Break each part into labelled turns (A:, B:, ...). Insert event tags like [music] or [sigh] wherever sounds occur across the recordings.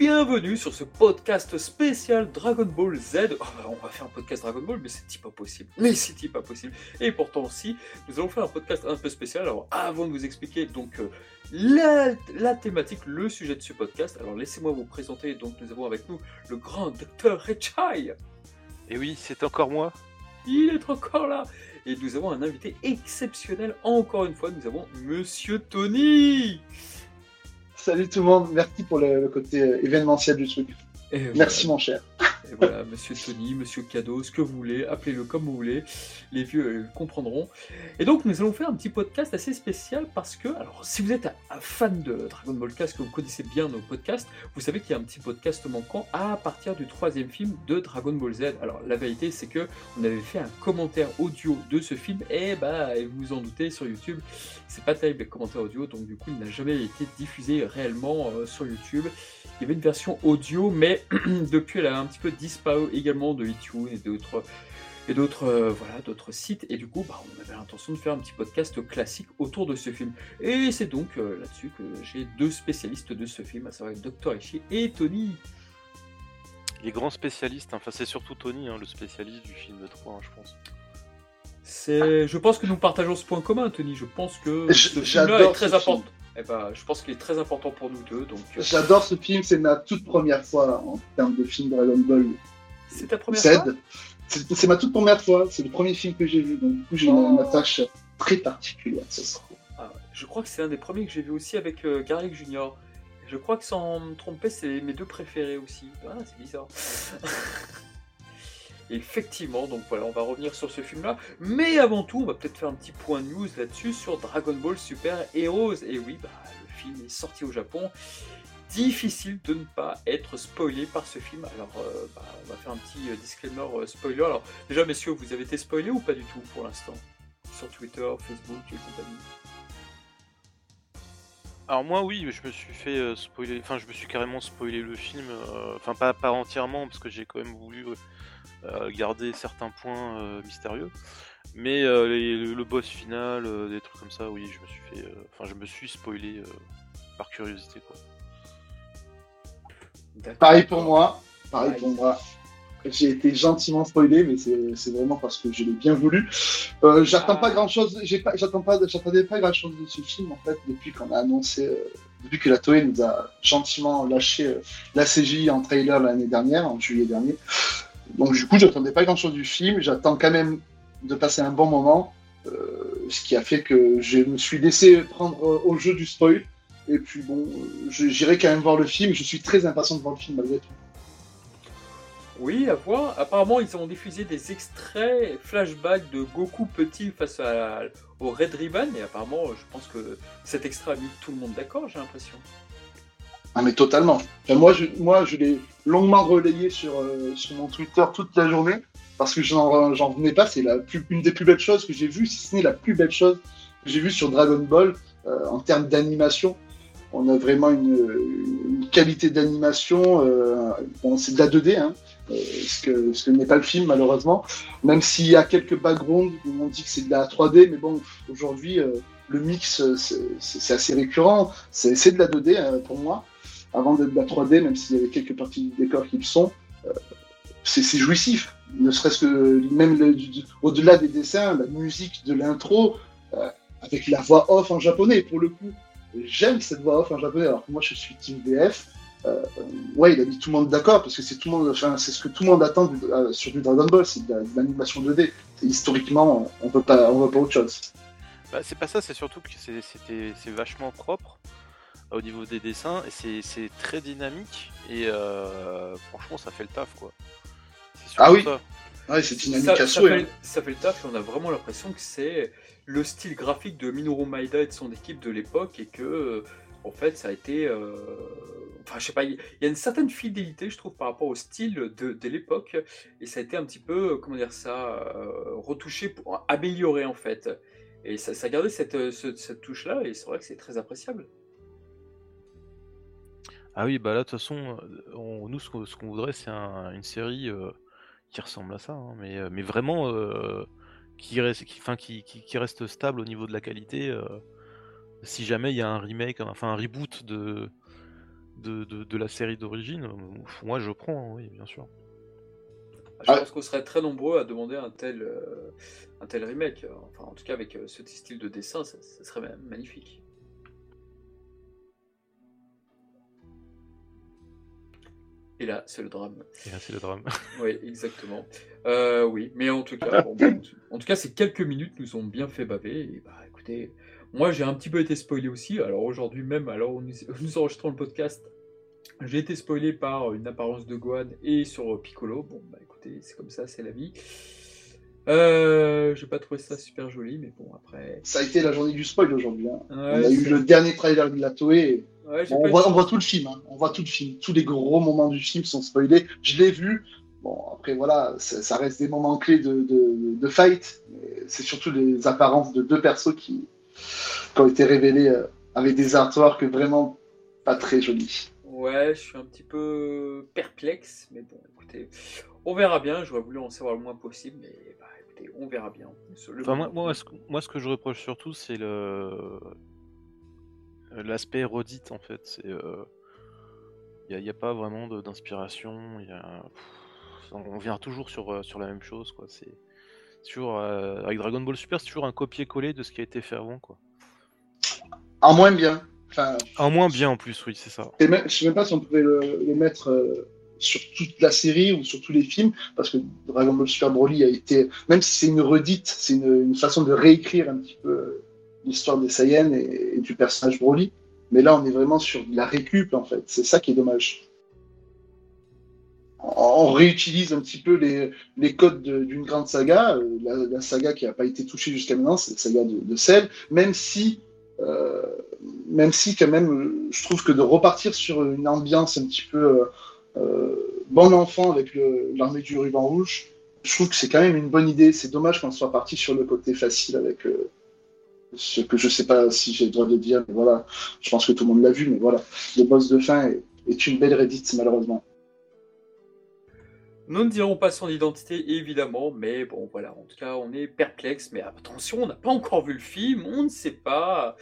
A: bienvenue sur ce podcast spécial Dragon Ball Z. Oh, on va faire un podcast Dragon Ball, mais c'est pas possible. Mais c'est pas possible. Et pourtant, si, nous allons faire un podcast un peu spécial. Alors, avant de vous expliquer donc euh, la, la thématique, le sujet de ce podcast, alors laissez-moi vous présenter. Donc, nous avons avec nous le grand docteur Rechai.
B: Et oui, c'est encore moi.
A: Il est encore là. Et nous avons un invité exceptionnel. Encore une fois, nous avons Monsieur Tony.
C: Salut tout le monde, merci pour le, le côté euh, événementiel du truc.
A: Et
C: Merci mon cher.
A: Et voilà, [laughs] monsieur Tony, monsieur Cadeau, ce que vous voulez, appelez-le comme vous voulez, les vieux euh, comprendront. Et donc, nous allons faire un petit podcast assez spécial parce que, alors, si vous êtes un, fan de Dragon Ball Cast, que vous connaissez bien nos podcasts, vous savez qu'il y a un petit podcast manquant à partir du troisième film de Dragon Ball Z. Alors, la vérité, c'est que on avait fait un commentaire audio de ce film, et bah, vous vous en doutez, sur YouTube, c'est pas terrible les commentaires audio, donc du coup, il n'a jamais été diffusé réellement euh, sur YouTube. Il y avait une version audio, mais [clears throat] depuis, elle a un petit peu disparu également de iTunes et d'autres et d'autres euh, voilà d'autres sites. Et du coup, bah, on avait l'intention de faire un petit podcast classique autour de ce film. Et c'est donc euh, là-dessus que j'ai deux spécialistes de ce film, à savoir Dr. Ishii et Tony.
B: Les grands spécialistes, enfin c'est surtout Tony, hein, le spécialiste du film 3, hein, je pense.
A: C'est, je pense que nous partageons ce point commun, Tony. Je pense que
C: Je- [laughs]
A: ce film-là est très important. Eh ben, je pense qu'il est très important pour nous deux. Donc, euh,
C: J'adore ce film, c'est ma toute première fois en termes de film Dragon Ball
A: c'est ta première
C: Z.
A: fois.
C: C'est c'est ma toute première fois, c'est le premier film que j'ai vu, donc du coup j'ai
A: Oh.
C: une attache très particulière. Ça.
A: Ah. Je crois que c'est un des premiers que j'ai vu aussi avec euh, Garlic Junior. Je crois que sans me tromper, c'est mes deux préférés aussi. Ah, c'est bizarre. [laughs] Effectivement, donc voilà, on va revenir sur ce film-là. Mais avant tout, on va peut-être faire un petit point news là-dessus sur Dragon Ball Super Heroes. Et oui, bah, le film est sorti au Japon. Difficile de ne pas être spoilé par ce film. Alors, euh, bah, on va faire un petit euh, disclaimer euh, spoiler. Alors, déjà, messieurs, vous avez été spoilé ou pas du tout pour l'instant? Sur Twitter, Facebook et compagnie
B: Alors moi oui, je me suis fait spoiler, enfin je me suis carrément spoilé le film, enfin pas, pas entièrement parce que j'ai quand même voulu garder certains points euh, mystérieux. Mais euh, les- le, boss final, euh, des trucs comme ça, oui, je me suis fait, euh, enfin je me suis spoilé euh, par curiosité quoi.
C: Pareil pour moi, pareil pour moi. J'ai été gentiment spoilé, mais c'est vraiment parce que je l'ai bien voulu. Euh, j'attends
A: Ah.
C: pas grand chose, pas, j'attends pas, j'attendais pas grand chose de ce film en fait depuis qu'on a annoncé, euh, depuis que la Toei nous a gentiment lâché euh, la CGI en trailer l'année dernière, en juillet dernier. Donc du coup, j'attendais pas grand chose du film. J'attends quand même de passer un bon moment, euh, ce qui a fait que je me suis laissé prendre euh, au jeu du spoil. Et puis bon, j'irai quand même voir le film. Je suis très impatient de voir le film malgré tout.
A: Oui, à voir. Apparemment, ils ont diffusé des extraits flashbacks de Goku petit face au Red Ribbon. Et apparemment, je pense que cet extrait a mis tout le monde d'accord, j'ai l'impression.
C: Ah mais totalement. Moi, je, moi, je l'ai longuement relayé sur, euh, sur mon Twitter toute la journée parce que j'en venais pas. C'est une des plus belles choses que j'ai vues, si ce n'est la plus belle chose que j'ai vue sur Dragon Ball euh, en termes d'animation. On a vraiment une, une qualité d'animation. euh, bon, c'est de la 2D, hein, euh, ce que, ce que n'est pas le film malheureusement. Même s'il y a quelques backgrounds où on dit que c'est de la 3D, mais bon, aujourd'hui, euh, le mix, euh, c'est assez récurrent. C'est de la 2D euh, pour moi avant d'être de la 3D, même s'il y avait quelques parties du décor qui le sont, euh, c'est jouissif. Ne serait-ce que même au-delà des dessins, la musique de l'intro, euh, avec la voix off en japonais, pour le coup. J'aime cette voix off en japonais, alors que moi je suis team VF. Euh, ouais, il a mis tout le monde d'accord, parce que c'est tout le monde, enfin, c'est ce que tout le monde attend sur du Dragon Ball, c'est de la- de l'animation 2D. Et historiquement, on peut pas, on veut pas autre chose.
B: Bah, c'est pas ça, c'est surtout que c'est- vachement propre au niveau des dessins et c'est- c'est très dynamique et euh, franchement ça fait le taf quoi.
C: Ah oui.
B: ça.
C: Ouais, c'est dynamique
A: Ça,
C: à
A: ça
C: souhait.
A: fait,
C: hein.
A: ça fait le taf et on a vraiment l'impression que c'est le style graphique de Minoru Maeda et de son équipe de l'époque et que, euh, en fait, ça a été. euh, Enfin, je sais pas, il y a une certaine fidélité, je trouve, par rapport au style de, de l'époque et ça a été un petit peu, comment dire ça, euh, retouché pour améliorer en fait. Et ça, ça a gardé cette, ce- cette touche-là et c'est vrai que c'est très appréciable.
B: Ah oui, bah là, de toute façon, euh, on- nous, ce qu'on ce qu'on voudrait, c'est un- une série euh, qui ressemble à ça, hein, mais, euh, mais vraiment euh, qui, reste, qui, enfin, qui, qui- qui reste stable au niveau de la qualité. euh, si jamais il y a un remake, enfin un reboot de, de, de, la série d'origine, moi je prends, hein, oui, bien sûr.
A: Ah, je pense qu'on serait très nombreux à demander un tel, un tel remake. Enfin, en tout cas, avec ce style de dessin, ça, ça serait magnifique. Et là, c'est le drame.
B: Et là, c'est le drame. [laughs]
A: oui, exactement. Euh, oui, mais en tout cas, [coughs] en tout cas, ces quelques minutes nous ont bien fait baver. Et bah, écoutez, moi, j'ai un petit peu été spoilé aussi. Alors aujourd'hui même, alors nous, [laughs] nous enregistrons le podcast, j'ai été spoilé par une apparence de Gohan et sur Piccolo. Bon, bah écoutez, c'est comme ça, c'est la vie. Euh, j'ai pas trouvé ça super joli, mais bon, après.
C: Ça a été la journée du spoil aujourd'hui. Hein. on a eu le dernier trailer de la Toei on, voit, tout le film, hein. on voit tout le film. Tous les gros moments du film sont spoilés. Je l'ai vu. Bon, après, voilà, ça, reste des moments clés de, de, fight. C'est surtout les apparences de deux persos qui, ont été révélés euh, avec des artworks vraiment pas très jolis.
A: Ouais, je suis un petit peu perplexe, mais bon, écoutez, on verra bien. J'aurais voulu en savoir le moins possible, mais bah, écoutez, on verra bien.
B: moi, moi, moi, ce que je reproche surtout, c'est le l'aspect redite en fait. C'est il euh, n'y a, pas vraiment d'inspiration. on vient toujours sur, euh, sur la même chose quoi. C'est toujours avec Dragon Ball Super, c'est toujours un copier-coller de ce qui a été fait avant quoi.
C: En moins bien.
B: Enfin, en moins bien en plus, oui, c'est ça.
C: Et même, je sais même pas si on pouvait le, mettre sur toute la série ou sur tous les films, parce que Dragon Ball Super Broly a été, même si c'est une redite, c'est une, une, façon de réécrire un petit peu l'histoire des Saiyans et, du personnage Broly. Mais là, on est vraiment sur la récup, en fait. C'est ça qui est dommage. On réutilise un petit peu les, codes d'une grande saga, euh, la, saga qui n'a pas été touchée jusqu'à maintenant, c'est la saga de, de même si, euh, même si quand même, je trouve que de repartir sur une ambiance un petit peu euh, bon enfant avec l'armée du ruban rouge, je trouve que c'est quand même une bonne idée. C'est dommage qu'on soit parti sur le côté facile avec ce que je sais pas si j'ai le droit de dire, mais voilà, je pense que tout le monde l'a vu, mais voilà, le boss de fin est, une belle Reddit, malheureusement.
A: Nous ne dirons pas son identité, évidemment, mais bon, voilà, en tout cas, on est perplexe, mais attention, on n'a pas encore vu le film, on ne sait pas.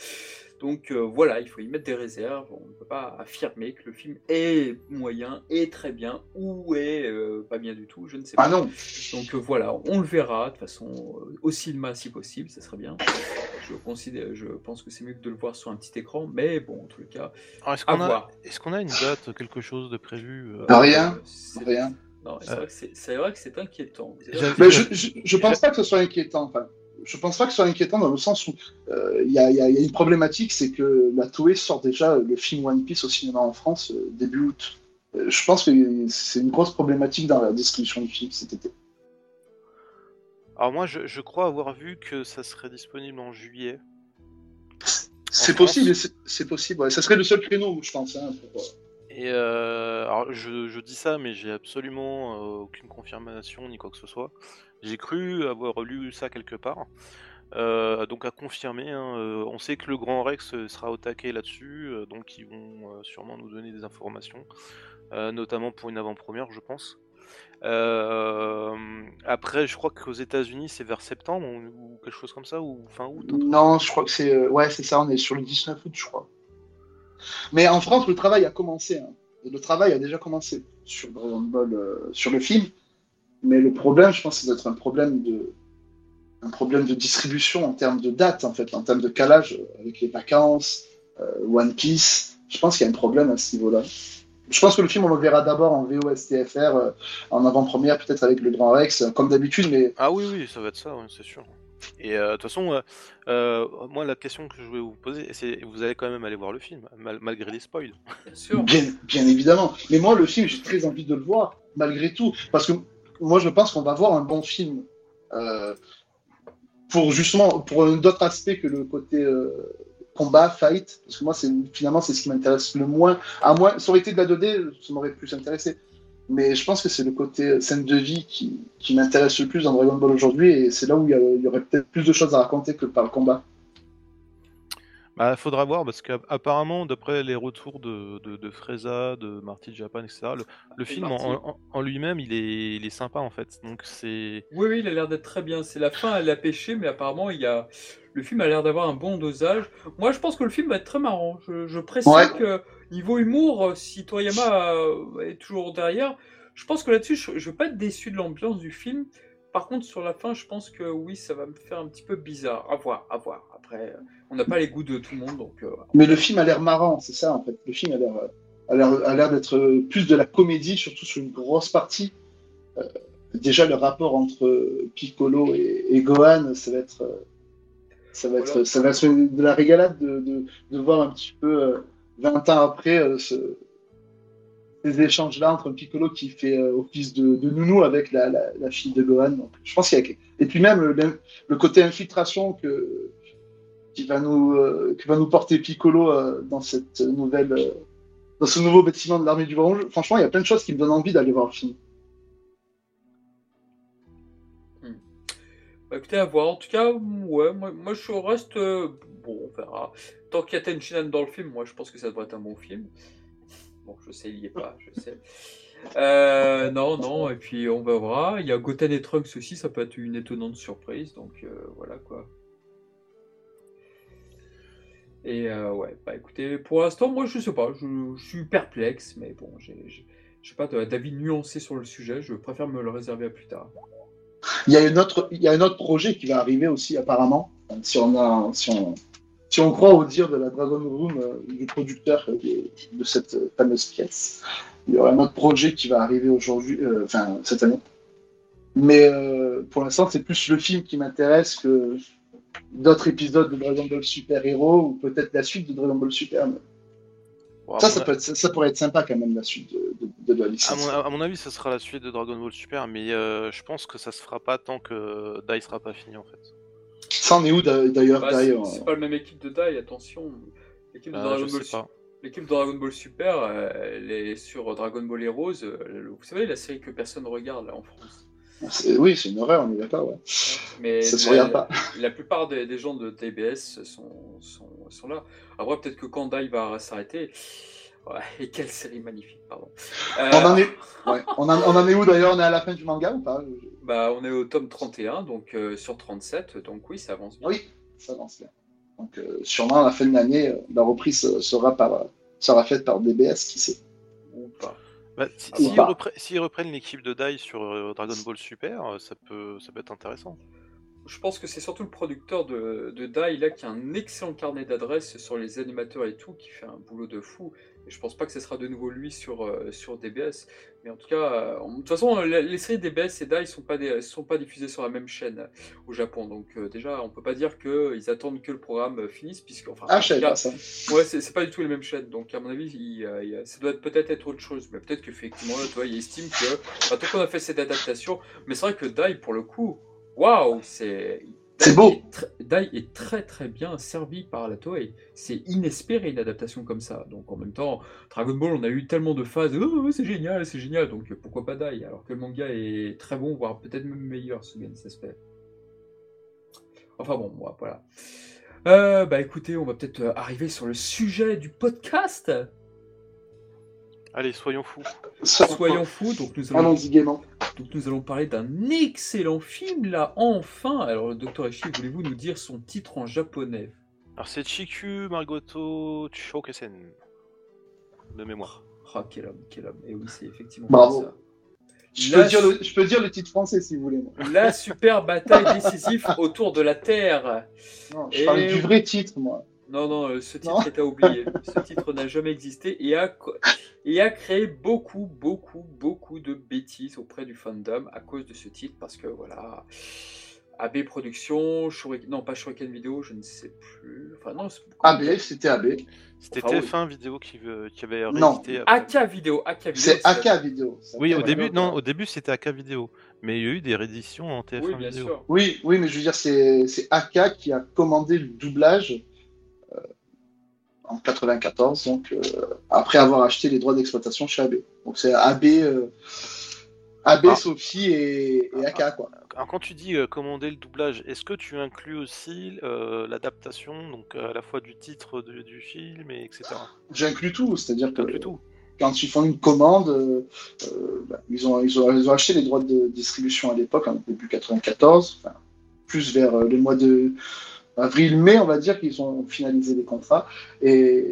A: Donc euh, voilà, il faut y mettre des réserves. On ne peut pas affirmer que le film est moyen, est très bien ou est euh, pas bien du tout. Je ne sais
C: ah
A: pas.
C: non.
A: Donc euh, voilà, on le verra de toute façon au cinéma si possible, ça serait bien. Je considère, je pense que c'est mieux que de le voir sur un petit écran, mais bon, en tout cas,
B: est-ce qu'on a, est-ce qu'on a une date, quelque chose de prévu
C: Rien, rien.
A: c'est vrai que c'est inquiétant.
C: Mais je, je, pense pas que ce soit inquiétant. Enfin, je pense pas que ce soit inquiétant dans le sens où euh, il y, a une problématique, c'est que la Toei sort déjà le film One Piece au cinéma en France euh, début août. Euh, je pense que c'est une grosse problématique dans la distribution du film cet été.
B: Alors moi, je, crois avoir vu que ça serait disponible en juillet.
C: C'est possible, c'est possible. Ça serait le seul créneau, je pense. Hein,
B: Et alors, je, dis ça, mais j'ai absolument aucune confirmation ni quoi que ce soit. J'ai cru avoir lu ça quelque part. Euh, donc à confirmer, hein, euh, on sait que le Grand Rex euh, sera au taquet là-dessus, donc ils vont sûrement nous donner des informations, notamment pour une avant-première, je pense. Après, je crois qu'aux États-Unis, c'est vers septembre ou, quelque chose comme ça, ou fin août.
C: Non, je crois que c'est ouais, c'est ça. On est sur le 19 août, je crois. Mais en France, le travail a commencé. Hein. Le travail a déjà commencé sur Dragon Ball, sur le film. Mais le problème, je pense, c'est d'être un problème de un problème de distribution en termes de date, en fait, en termes de calage avec les vacances, euh, One Piece. Je pense qu'il y a un problème à ce niveau-là. Je pense que le film, on le verra d'abord en VOSTFR, euh, en avant-première, peut-être avec le Grand Rex, comme d'habitude, mais...
B: Ah oui, oui, ça va être ça, c'est sûr. Et euh, de toute façon, moi, la question que je voulais vous poser, c'est vous allez quand même aller voir le film, malgré les spoils.
C: Bien sûr. Bien, bien évidemment. Mais moi, le film, j'ai très envie de le voir, malgré tout. Parce que moi, je pense qu'on va voir un bon film. Euh, pour justement, pour d'autres aspects que le côté euh, combat, fight, parce que moi, c'est finalement, c'est ce qui m'intéresse le moins. À moins, ça aurait été de la 2D, ça m'aurait plus intéressé. Mais je pense que c'est le côté scène de vie qui, qui m'intéresse le plus dans Dragon Ball aujourd'hui, et c'est là où il y, aurait peut-être plus de choses à raconter que par le combat.
B: Bah, faudra voir parce qu'apparemment, d'après les retours de, de, de Freza, de Marty Japan, etc., le, film en, lui-même, il est, il est, sympa en fait. Donc c'est.
A: Oui, oui, il a l'air d'être très bien. C'est la fin, elle a pêché, mais apparemment, il y a. Le film a l'air d'avoir un bon dosage. Moi, je pense que le film va être très marrant. Je, je précise qu'il niveau humour, si Toriyama est toujours derrière, je pense que là-dessus, je ne vais pas être déçu de l'ambiance du film. Par contre, sur la fin, je pense que oui, ça va me faire un petit peu bizarre. À voir, à voir. Après, on n'a pas les goûts de tout le monde, donc.
C: Mais le film a l'air marrant, c'est ça en fait. Le film a l'air a l'air d'être plus de la comédie, surtout sur une grosse partie. Euh, déjà, le rapport entre Piccolo et, Gohan, ça va être, ça va être, ça va être de la régalade de, de, voir un petit peu, 20 euh, ans après, euh, ce, ces échanges-là entre Piccolo qui fait office de, nounou avec la, fille de Gohan. Donc, je pense qu'il y a... Et puis même le, le, côté infiltration que, qui, va nous, nous porter Piccolo dans cette nouvelle dans ce nouveau bâtiment de l'armée du Orange. Franchement, il y a plein de choses qui me donnent envie d'aller voir le film.
A: Hmm. Bah, écoutez, à voir. En tout cas, ouais, moi, je reste. Euh, bon, on verra. Tant qu'il y a Tenchinan dans le film, moi je pense que ça devrait être un bon film. Bon, je sais, il n'y est pas, je sais. Euh, non, non, et puis on va voir. Il y a Goten et Trunks aussi, ça peut être une étonnante surprise. Donc euh, voilà quoi. Et euh, ouais, bah écoutez, pour l'instant, moi je sais pas, je, suis perplexe, mais bon, j'ai pas d'avis nuancé sur le sujet, je préfère me le réserver à plus tard.
C: Il y a, il y a un autre projet qui va arriver aussi apparemment, si on, a, si on, si on croit au dire de la Dragon Room, euh, du producteur de, cette fameuse pièce. Il y aura un autre projet qui va arriver aujourd'hui, euh, enfin cette année. Mais pour l'instant, c'est plus le film qui m'intéresse que d'autres épisodes de Dragon Ball Super Hero ou peut-être la suite de Dragon Ball Super. ça, ça, pourrait être sympa quand même, la suite de, de, de la licence.
B: À mon, avis, ça sera la suite de Dragon Ball Super, mais euh, je pense que ça se fera pas tant que Dai sera pas fini en fait.
C: Ça en est où d'ailleurs
A: bah, C'est pas la même équipe de Dai, attention. L'équipe de, ah, Dragon Ball L'équipe de Dragon Ball Super, euh, elle est sur Dragon Ball Heroes. Euh, vous savez, la série que personne regarde là en France.
C: Oui, c'est une horreur, on est d'accord, ouais.
A: Mais ça se regarde pas. [laughs] La plupart des, gens de TBS sont, sont, sont là. Après, peut-être que quand Dai va s'arrêter. Ouais, et [laughs] quelle série magnifique, pardon.
C: On, en est... Ouais. on, en, on, en est où d'ailleurs? On est à la fin du manga ou pas?
A: Bah, on est au tome 31, donc euh, sur 37, donc oui, ça avance bien.
C: Oui, ça avance bien. Donc, euh, sûrement à la fin de l'année, euh, la reprise sera, par, sera faite par DBS, qui sait.
B: Ou pas. Bah, S'ils reprennent l'équipe de Dai sur euh, Dragon Ball Super, euh, ça peut, ça peut être intéressant.
A: Je pense que c'est surtout le producteur de, de Dai là qui a un excellent carnet d'adresses sur les animateurs et tout, qui fait un boulot de fou. Et je pense pas que ce sera de nouveau lui sur, euh, sur DBS. Mais en tout cas, de toute façon, les, séries DBS et DAI sont pas sont pas diffusées sur la même chaîne au Japon. Donc déjà, on peut pas dire qu'ils attendent que le programme finisse, puisque enfin,
C: ah, je pas ça.
A: Ouais, c'est pas du tout les mêmes chaînes. Donc à mon avis, il, ça doit peut-être être autre chose. Mais peut-être qu'effectivement, toi, il estime que bah, tant qu'on a fait cette adaptation, mais c'est vrai que DAI pour le coup, waouh, c'est
C: c'est beau.
A: Dai est très très bien servi par la Toei. C'est inespéré une adaptation comme ça. Donc en même temps, Dragon Ball, on a eu tellement de phases. Oh, c'est génial, c'est génial. Donc pourquoi pas Dai? Alors que le manga est très bon, voire peut-être même meilleur, ce bien s'aspect. Enfin bon, voilà. Euh, bah écoutez, on va peut-être euh, arriver sur le sujet du podcast.
B: Allez, soyons fous.
A: Soyons fous. Donc nous
C: allons, donc
A: nous allons parler d'un excellent film là, enfin. Alors, le docteur Eshi, voulez-vous nous dire son titre en japonais?
B: Alors, c'est Chiku Margoto Chokesen. De mémoire.
A: Ah, quel homme, quel homme. Et oui, c'est effectivement
C: Bravo. ça. Je peux, dire le, je peux, dire le, titre français si vous voulez.
A: La super bataille décisive autour de la Terre.
C: Non, je parle du vrai titre, moi.
A: Non, non, euh, ce titre est à oublier. [laughs] ce titre n'a jamais existé et a, et a créé beaucoup, beaucoup, beaucoup de bêtises auprès du fandom à cause de ce titre parce que voilà. AB Productions, non pas Shuriken Vidéo, je ne sais plus. Enfin non,
C: AB, c'était AB.
B: C'était TF1 Vidéo qui, qui avait réédité.
A: AK Vidéo, AK Vidéo.
C: C'est AK Vidéo.
B: Oui, au début, non, au début c'était AK Vidéo, mais il y a eu des rééditions en TF1
A: oui, bien
B: Vidéo.
A: Sûr.
C: Oui, oui, mais je veux dire, c'est AK qui a commandé le doublage en 94, donc euh, après avoir acheté les droits d'exploitation chez AB. Donc c'est AB, euh, AB, ah. Sophie et, et AK quoi.
B: Alors quand tu dis euh, commander le doublage, est-ce que tu inclus aussi l'adaptation, donc à la fois du titre du film et etc.
C: J'inclus tout, c'est-à-dire que tout. quand ils font une commande, bah, ils, ont, ils, ont, ils, ont, acheté les droits de distribution à l'époque, en début 94, plus vers les mois de avril-mai, on va dire qu'ils ont finalisé les contrats. Et,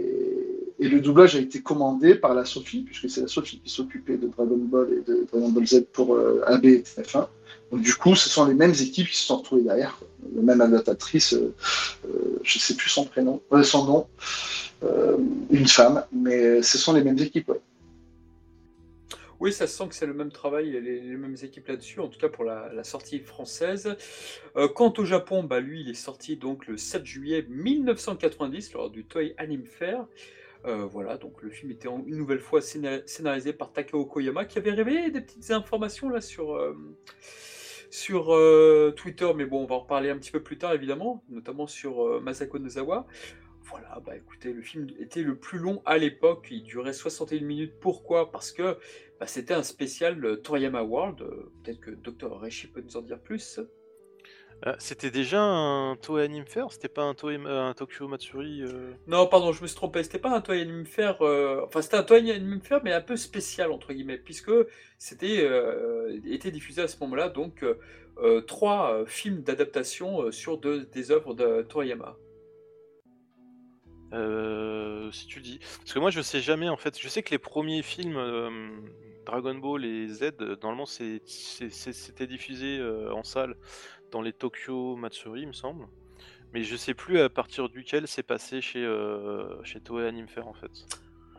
C: le doublage a été commandé par la Sophie, puisque c'est la Sophie qui s'occupait de Dragon Ball et de Dragon Ball Z pour euh, AB et TF1. Donc du coup, ce sont les mêmes équipes qui se sont retrouvées derrière. La même adaptatrice, euh, euh, je ne sais plus son prénom, son nom, une femme, mais ce sont les mêmes équipes.
A: Oui, ça se sent que c'est le même travail et les, mêmes équipes là-dessus, en tout cas pour la, sortie française. Euh, quant au Japon, bah, lui, il est sorti donc le 7 juillet 1990 lors du Toei Anime Fair. Euh, voilà, donc le film était une nouvelle fois scénarisé par Takao Koyama qui avait révélé des petites informations là sur, euh, sur Twitter, mais bon, on va en reparler un petit peu plus tard évidemment, notamment sur Masako Nozawa. Voilà, bah écoutez, le film était le plus long à l'époque, il durait 61 minutes. Pourquoi? Parce que bah, c'était un spécial euh, Toriyama World. Euh, peut-être que Dr. Reishi peut nous en dire plus.
B: Euh, c'était déjà un Toei Anime Fair? C'était pas un, Toei, un Tokyo Matsuri
A: Non, pardon, je me suis trompé. C'était pas un Toei Anime Fair. Enfin, c'était un Toei Anime Fair, mais un peu spécial, entre guillemets, puisque c'était été diffusé à ce moment-là, donc trois films d'adaptation sur des œuvres de Toriyama.
B: Si tu dis. Parce que moi, je sais jamais, en fait. Je sais que les premiers films Dragon Ball et Z, normalement, c'était diffusé euh, en salle dans les Tokyo Matsuri, me semble. Mais je sais plus à partir duquel c'est passé chez, euh, chez Toei Anime Fair en fait.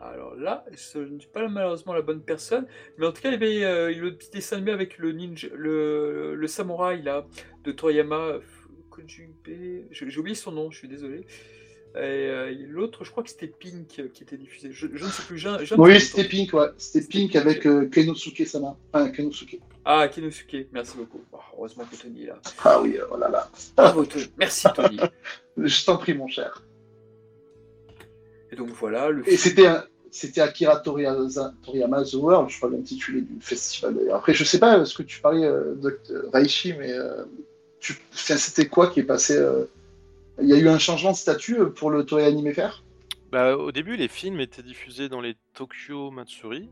A: Alors là, je ne suis pas malheureusement la bonne personne, mais en tout cas, il y avait euh, le petit dessin animé avec le ninja, le, samouraï là, de Toriyama. J'ai oublié son nom, je suis désolé. Et euh, l'autre, je crois que c'était Pink qui était diffusé. Je, ne sais plus.
C: oui, c'était Pink, ouais. C'était Pink avec euh, Kenosuke Sama. Enfin, Kenosuke.
A: Ah, Kenosuke, merci beaucoup. Oh, heureusement que Tony est là.
C: Ah oui, voilà euh, là.
A: Bravo, Tony. Merci, Tony. [laughs]
C: je t'en prie, mon cher.
A: Et donc voilà. Le
C: Et c'était c'était Akira Toriyama, The World, je crois, l'intitulé du festival. Après, je sais pas ce que tu parlais de Raichi, mais c'était quoi qui est passé il y a eu un changement de statut euh, pour le Toei Anime Fair?
B: Bah, Au début, les films étaient diffusés dans les Tokyo Matsuri.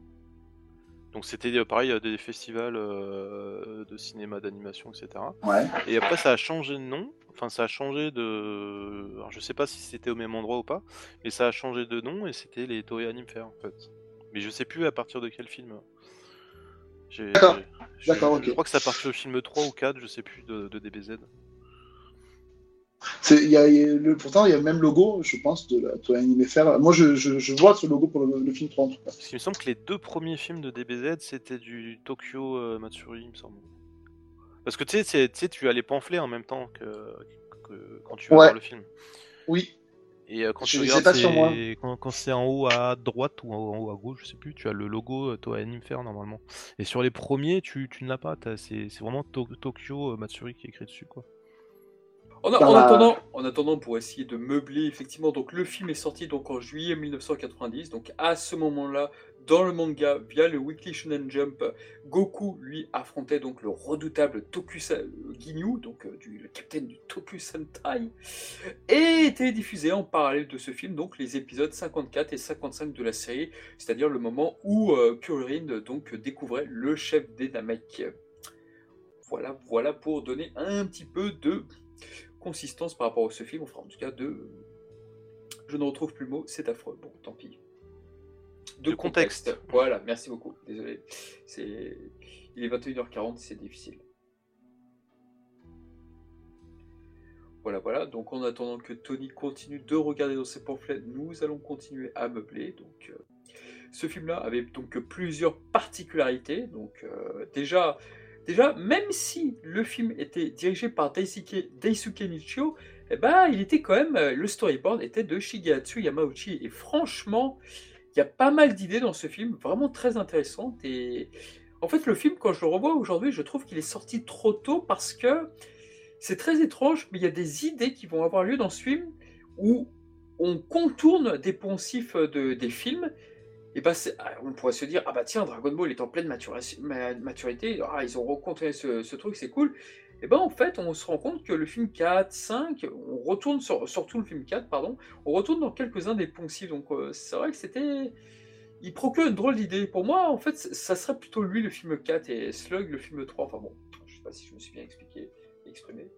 B: Donc c'était euh, pareil, euh, des festivals de cinéma, d'animation, etc.
C: Ouais.
B: Et après, ça a changé de nom. Enfin, ça a changé de. Alors, je sais pas si c'était au même endroit ou pas, mais ça a changé de nom et c'était les Toei Anime Fair en fait. Mais je sais plus à partir de quel film.
C: D'accord. D'accord,
B: Je crois que ça partir du film 3 ou 4, je sais plus, de DBZ.
C: Il y a, le, pourtant, il y a le même logo, je pense, de la Toei Anime Fair. Moi, je, je, vois ce logo pour le, film 3 en tout cas.
B: Parce qu'il me semble que les deux premiers films de DBZ, c'était du Tokyo euh, Matsuri, il me semble. Parce que tu sais, tu as les pamphlets en même temps que, quand tu vas voir le film.
C: Oui.
B: Et euh, quand tu regardes, quand, c'est en haut à droite ou en haut à gauche, je sais plus, tu as le logo euh, Toei Anime Fair normalement. Et sur les premiers, tu, tu ne l'as pas. C'est vraiment Tokyo Matsuri qui est écrit dessus, quoi.
A: En, attendant, en attendant, pour essayer de meubler, effectivement, donc le film est sorti donc en juillet 1990. Donc à ce moment-là, dans le manga, via le Weekly Shonen Jump, Goku lui affrontait donc le redoutable Tokusa Ginyu, donc euh, du, le capitaine du Tokusentai, et était diffusé en parallèle de ce film donc les épisodes 54 et 55 de la série, c'est-à-dire le moment où euh, Kuririn donc découvrait le chef des Namek. Voilà, voilà pour donner un petit peu de consistance par rapport à ce film, enfin en tout cas de... Je ne retrouve plus le mot, c'est affreux, bon tant pis.
B: De, contexte.
A: Voilà, merci beaucoup, désolé. C'est... Il est 21h40, c'est difficile. Voilà, voilà. Donc en attendant que Tony continue de regarder dans ses pamphlets, nous allons continuer à meubler. Donc euh, ce film-là avait donc plusieurs particularités. Donc euh, déjà, Déjà, même si le film était dirigé par Daisuke, Daisuke eh ben, il était quand même, euh, le storyboard était de Shigehatsu Yamauchi. Et franchement, il y a pas mal d'idées dans ce film, vraiment très intéressantes. Et en fait, le film, quand je le revois aujourd'hui, je trouve qu'il est sorti trop tôt parce que c'est très étrange, mais il y a des idées qui vont avoir lieu dans ce film où on contourne des poncifs de, des films et ah, on pourrait se dire, ah bah tiens, Dragon Ball est en pleine maturité, ah, ils ont rencontré ce, truc, c'est cool. Et ben en fait, on se rend compte que le film 4, 5, on retourne sur, surtout le film 4, pardon, on retourne dans quelques-uns des poncifs. Donc euh, c'est vrai que c'était. Il procure une drôle d'idée. Pour moi, en fait, ça serait plutôt lui le film 4 et Slug le film 3. Enfin bon, je sais pas si je me suis bien expliqué, exprimé.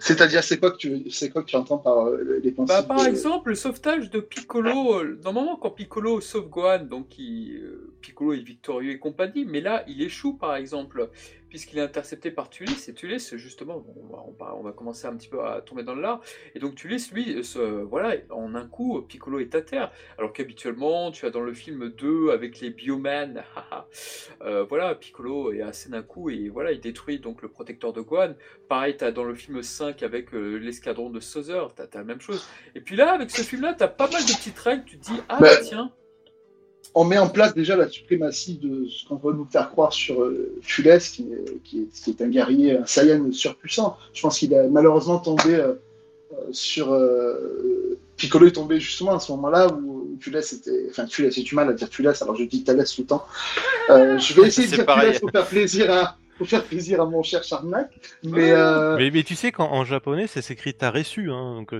C: C'est-à-dire, c'est quoi, que tu, c'est quoi que tu entends par euh, les
A: bah, Par exemple, le sauvetage de Piccolo. Euh, normalement, quand Piccolo sauve Gohan, donc euh, Piccolo est victorieux et compagnie, mais là, il échoue, par exemple puisqu'il est intercepté par Tulis, et Tulis, justement, on, va, on, va, commencer un petit peu à tomber dans le lard, et donc Tulis, lui, voilà, en un coup, Piccolo est à terre, alors qu'habituellement, tu as dans le film 2, avec les Bioman, [laughs] euh, voilà, Piccolo est assez d'un coup, et voilà, il détruit donc le protecteur de Gohan, pareil, tu as dans le film 5, avec euh, l'escadron de Sozer, tu as, la même chose, et puis là, avec ce film-là, tu as pas mal de petites règles, tu te dis, ah, bah, tiens,
C: on met en place déjà la suprématie de ce qu'on veut nous faire croire sur euh, Fules, qui, qui, est, un guerrier, un Saiyan surpuissant. Je pense qu'il a malheureusement tombé euh, euh, sur. Piccolo est tombé justement à ce moment-là où Fules était. Enfin, Fules, j'ai du mal à dire Fules, alors je dis Thalès tout le temps. je vais [laughs] essayer de dire Fules pour faire plaisir à. Pour faire plaisir à mon cher Charnac. Mais,
D: mais, tu sais qu'en japonais, ça s'écrit Taresu. Hein, donc...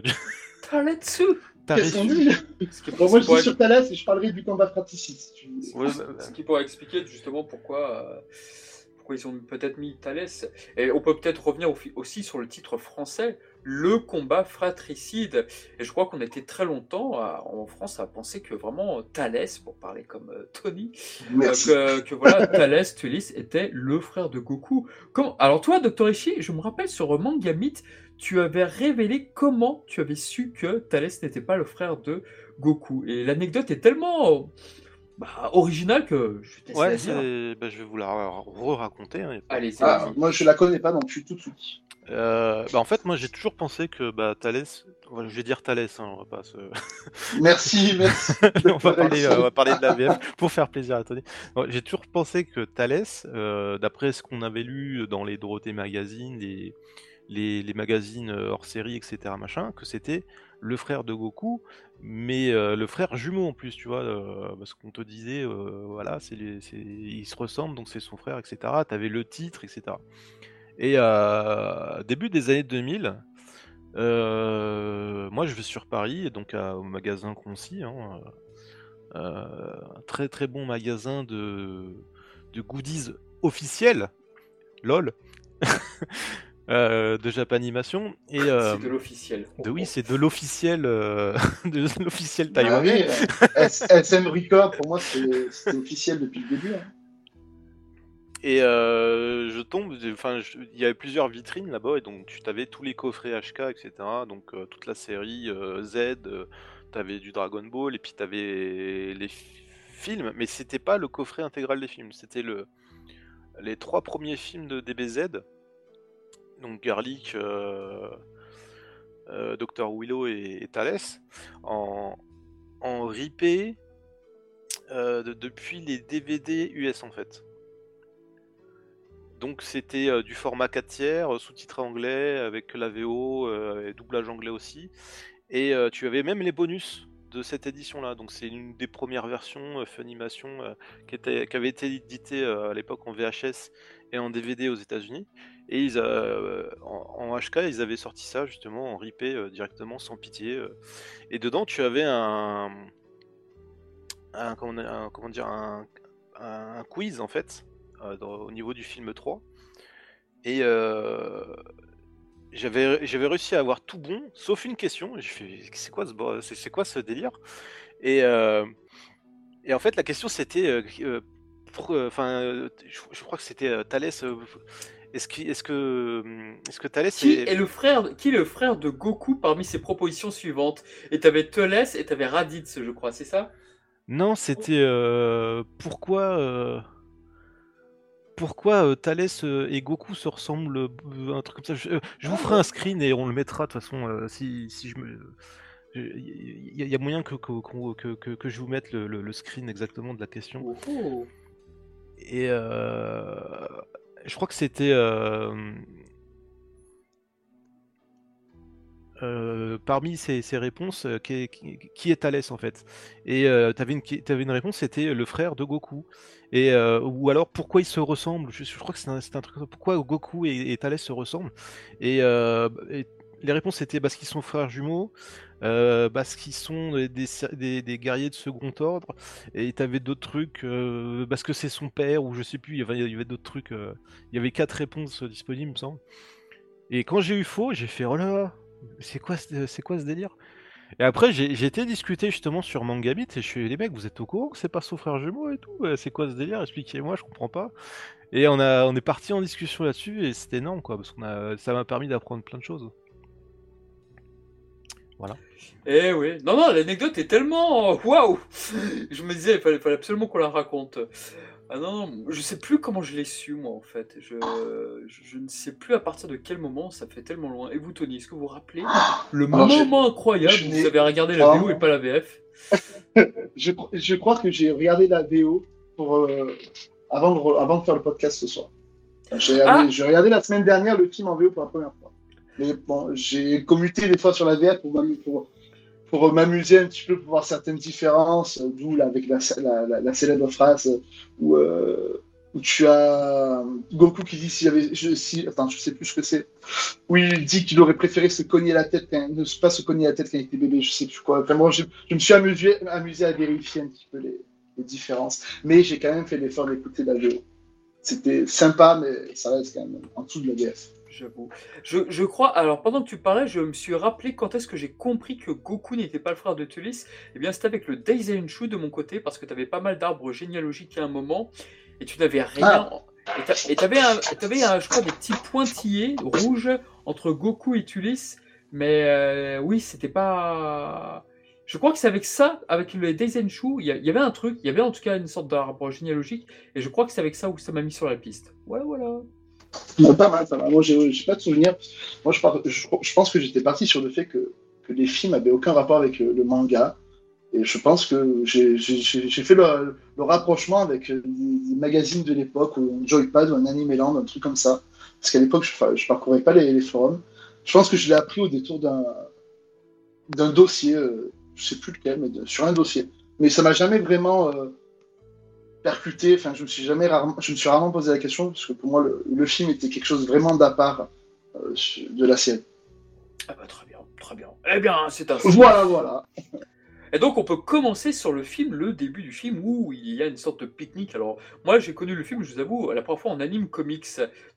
A: Taretsu
C: Dit Moi, je suis sur Thalès et je parlerai du combat fratricide.
A: Ce qui pourrait expliquer justement pourquoi, euh, pourquoi ils ont peut-être mis Thalès. Et on peut peut-être revenir aussi sur le titre français, le combat fratricide. Et je crois qu'on était très longtemps en France à penser que vraiment Thalès, pour parler comme euh, Tony, euh, que, voilà, Thalès, Tulis était le frère de Goku. Alors toi, Dr. Ishii, je me rappelle sur Manga Myth, tu avais révélé comment tu avais su que Thalès n'était pas le frère de Goku. Et l'anecdote est tellement bah, originale que je
B: vais Ouais, bah, je vais vous la re-raconter. Hein,
C: Allez, ah, moi je la connais pas, donc je suis tout de suite.
B: Euh, bah, en fait, moi j'ai toujours pensé que bah, Thalès, je vais dire Thalès, hein, on va pas se... [laughs]
C: merci, merci. [laughs]
B: on, va parler, on, va parler, de la VF [laughs] pour faire plaisir à Tony. j'ai toujours pensé que Thalès, euh, d'après ce qu'on avait lu dans les Dorothée Magazine, les, les, magazines euh, hors série, etc., machin, que c'était le frère de Goku, mais euh, le frère jumeau en plus, tu vois, euh, parce qu'on te disait, voilà, c'est ils se ressemblent, donc c'est son frère, etc. T'avais le titre, etc. Et début des années 2000, moi je vais sur Paris, donc au magasin Concis, hein, très très bon magasin de, de goodies officiels, lol. [laughs] Euh, de Japanimation. Et,
A: euh, c'est de l'officiel.
B: De, oui, c'est de l'officiel euh, [laughs] de l'officiel bah [laughs] taïwanais.
C: SM Record, pour moi, c'est officiel depuis le début. Hein.
B: Et je tombe, enfin, il y avait plusieurs vitrines là-bas, et donc tu avais tous les coffrets HK, etc. Donc toute la série Z, tu avais du Dragon Ball, et puis tu avais les films, mais c'était pas le coffret intégral des films, c'était le les trois premiers films de DBZ donc Garlic, euh, euh, Dr Willow et, Thales, en, en ripé euh, depuis les DVD US en fait. Donc c'était du format 4 tiers, sous-titré anglais, avec la VO et doublage anglais aussi. Et tu avais même les bonus de cette édition-là. Donc c'est une des premières versions Funimation qui, était, qui avait été éditée à l'époque en VHS et en DVD aux États-Unis. Et ils, euh, en, HK, ils avaient sorti ça justement en ripé euh, directement sans pitié. Euh. Et dedans, tu avais un, dire, un, quiz en fait au niveau du film 3. Et j'avais réussi à avoir tout bon, sauf une question. J'ai fait c'est quoi ce c'est quoi ce délire? Et, et en fait la question c'était je, crois que c'était Thalès est-ce que, est-ce que, est-ce que Thalès
A: qui est... le frère, qui est le frère de Goku parmi ses propositions suivantes? Et t'avais Thalès et t'avais Raditz, je crois, c'est ça?
D: Non, c'était euh, pourquoi, euh, pourquoi euh, Thalès et Goku se ressemblent, un truc comme ça? Je, vous ferai un screen et on le mettra de toute façon si, si je me. Il y, a moyen que que, que, que, je vous mette le, le, screen exactement de la question. Oh, oh. Et je crois que c'était euh, euh, parmi ces, réponses, euh, qui, est, Thalès en fait Et tu avais, une réponse, c'était le frère de Goku. Et, ou alors pourquoi ils se ressemblent? Je, crois que c'est un, un, truc pourquoi Goku et, et se ressemblent? Et, les réponses étaient parce qu'ils sont frères jumeaux, euh, parce qu'ils sont des, guerriers de second ordre, et tu avais d'autres trucs, euh, parce que c'est son père, ou je sais plus, il y avait, d'autres trucs, euh, il y avait quatre réponses disponibles, il me semble. Et quand j'ai eu faux, j'ai fait oh là là, c'est quoi, ce- c'est quoi ce délire? Et après, j'ai été discuter justement sur Mangabit et je suis les mecs, vous êtes au courant que c'est pas son frère jumeau et tout? C'est quoi ce délire? Expliquez-moi, je comprends pas. Et on a, on est parti en discussion là-dessus et c'était énorme quoi, parce a, ça m'a permis d'apprendre plein de choses.
A: Eh oui. Non, non, l'anecdote est tellement. Waouh Je me disais, il fallait, fallait absolument qu'on la raconte. Ah non, non, je sais plus comment je l'ai su, moi, en fait. Je, je, je ne sais plus à partir de quel moment, ça fait tellement loin. Et vous, Tony, est-ce que vous vous rappelez le
C: Alors,
A: moment incroyable où vous avez regardé la VO et pas la VF [laughs]
C: Je, je crois que j'ai regardé la VO pour, euh, avant, de, avant de faire le podcast ce soir. J'ai
A: Ah
C: j'ai regardé la semaine dernière le film en VO pour la première fois. Bon, j'ai commuté des fois sur la VF pour, pour, pour m'amuser un petit peu, pour voir certaines différences, euh, d'où avec la, la, célèbre phrase euh, où, euh, où tu as Goku qui dit avait, je, si, attends, je sais plus ce que c'est, où il dit qu'il aurait préféré se cogner la tête, quand, ne pas se cogner la tête quand il était bébé, je sais plus quoi. Enfin, moi, je, me suis amusé, amusé à vérifier un petit peu les, les différences, mais j'ai quand même fait l'effort d'écouter la VO. C'était sympa, mais ça reste quand même en dessous de la VF.
A: J'avoue. Je, je crois. Alors, pendant que tu parlais, je me suis rappelé quand est-ce que j'ai compris que Goku n'était pas le frère de Tulis. Eh bien, c'était avec le Daisenshu de mon côté, parce que tu avais pas mal d'arbres généalogiques à un moment, et tu n'avais rien.
C: Ah.
A: Et tu avais, un, je crois, des petits pointillés rouges entre Goku et Tulis, mais euh, oui, c'était pas. Je crois que c'est avec ça, avec le Daisenshu, il y, a- il y avait un truc, il y avait en tout cas une sorte d'arbre généalogique, et je crois que c'est avec ça où ça m'a mis sur la piste. Voilà, voilà.
C: Non, pas mal, pas mal. Moi, j'ai pas de souvenir. Moi, je, pense que j'étais parti sur le fait que, les films avaient aucun rapport avec le, manga. Et je pense que j'ai fait le, rapprochement avec des magazines de l'époque, ou un Joypad ou un Animeland, un truc comme ça. Parce qu'à l'époque, je, je parcourais pas les, les forums. Je pense que je l'ai appris au détour d'un dossier, euh, je sais plus lequel, mais sur un dossier. Mais ça m'a jamais vraiment euh, percuté. Enfin, je me suis jamais rarement, je me suis rarement posé la question parce que pour moi, le, le film était quelque chose vraiment d'à part euh, de la série.
A: Ah bah très bien, très bien. Eh bien, c'est ainsi.
C: Voilà, voilà.
A: Et donc on peut commencer sur le film, le début du film où il y a une sorte de pique-nique. Alors moi j'ai connu le film, je vous avoue, la première fois en anime comics.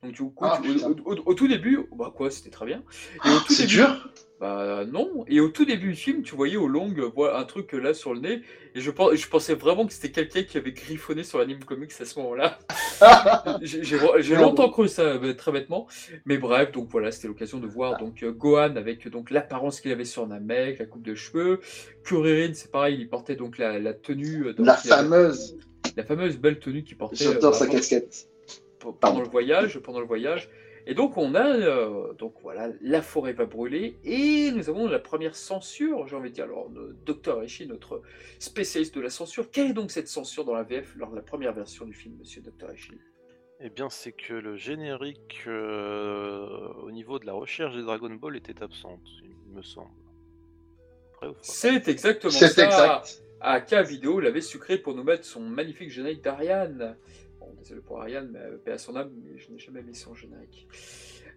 A: Donc du coup,
C: Ah,
A: tu- au,
C: putain.
A: au- au- au tout début, bah quoi, c'était très bien. Et au tout début,
C: dur.
A: Bah non. Et au tout début du film, tu voyais au long euh, un truc euh, là sur le nez, et je, pense, je pensais vraiment que c'était quelqu'un qui avait griffonné sur l'anime comics à ce moment-là. [laughs] J'ai longtemps cru ça très bêtement, mais bref, donc voilà, c'était l'occasion de voir donc euh, Gohan avec donc l'apparence qu'il avait sur Namek, la coupe de cheveux. Kuririn, c'est pareil, il portait donc la, la tenue, donc,
C: La
A: avait-
C: fameuse.
A: la fameuse belle tenue qu'il portait
C: J'adore sa casquette.
A: pendant pendant le voyage, pendant le voyage. Et donc on a euh, donc voilà, la forêt va brûler et nous avons la première censure, j'ai envie de dire. Alors le docteur Eshi, notre spécialiste de la censure, quelle est donc cette censure dans la VF lors de la première version du film, Monsieur Docteur Eshi
B: Eh bien, c'est que le générique euh, au niveau de la recherche des Dragon Ball était absente, il me semble.
A: C'est exactement
C: C'est
A: ça.
C: exact.
A: AK Vidéo l'avait sucré pour nous mettre son magnifique générique d'Ariane. Désolé pour Ariane, mais euh, paix à son âme, mais je n'ai jamais mis son générique.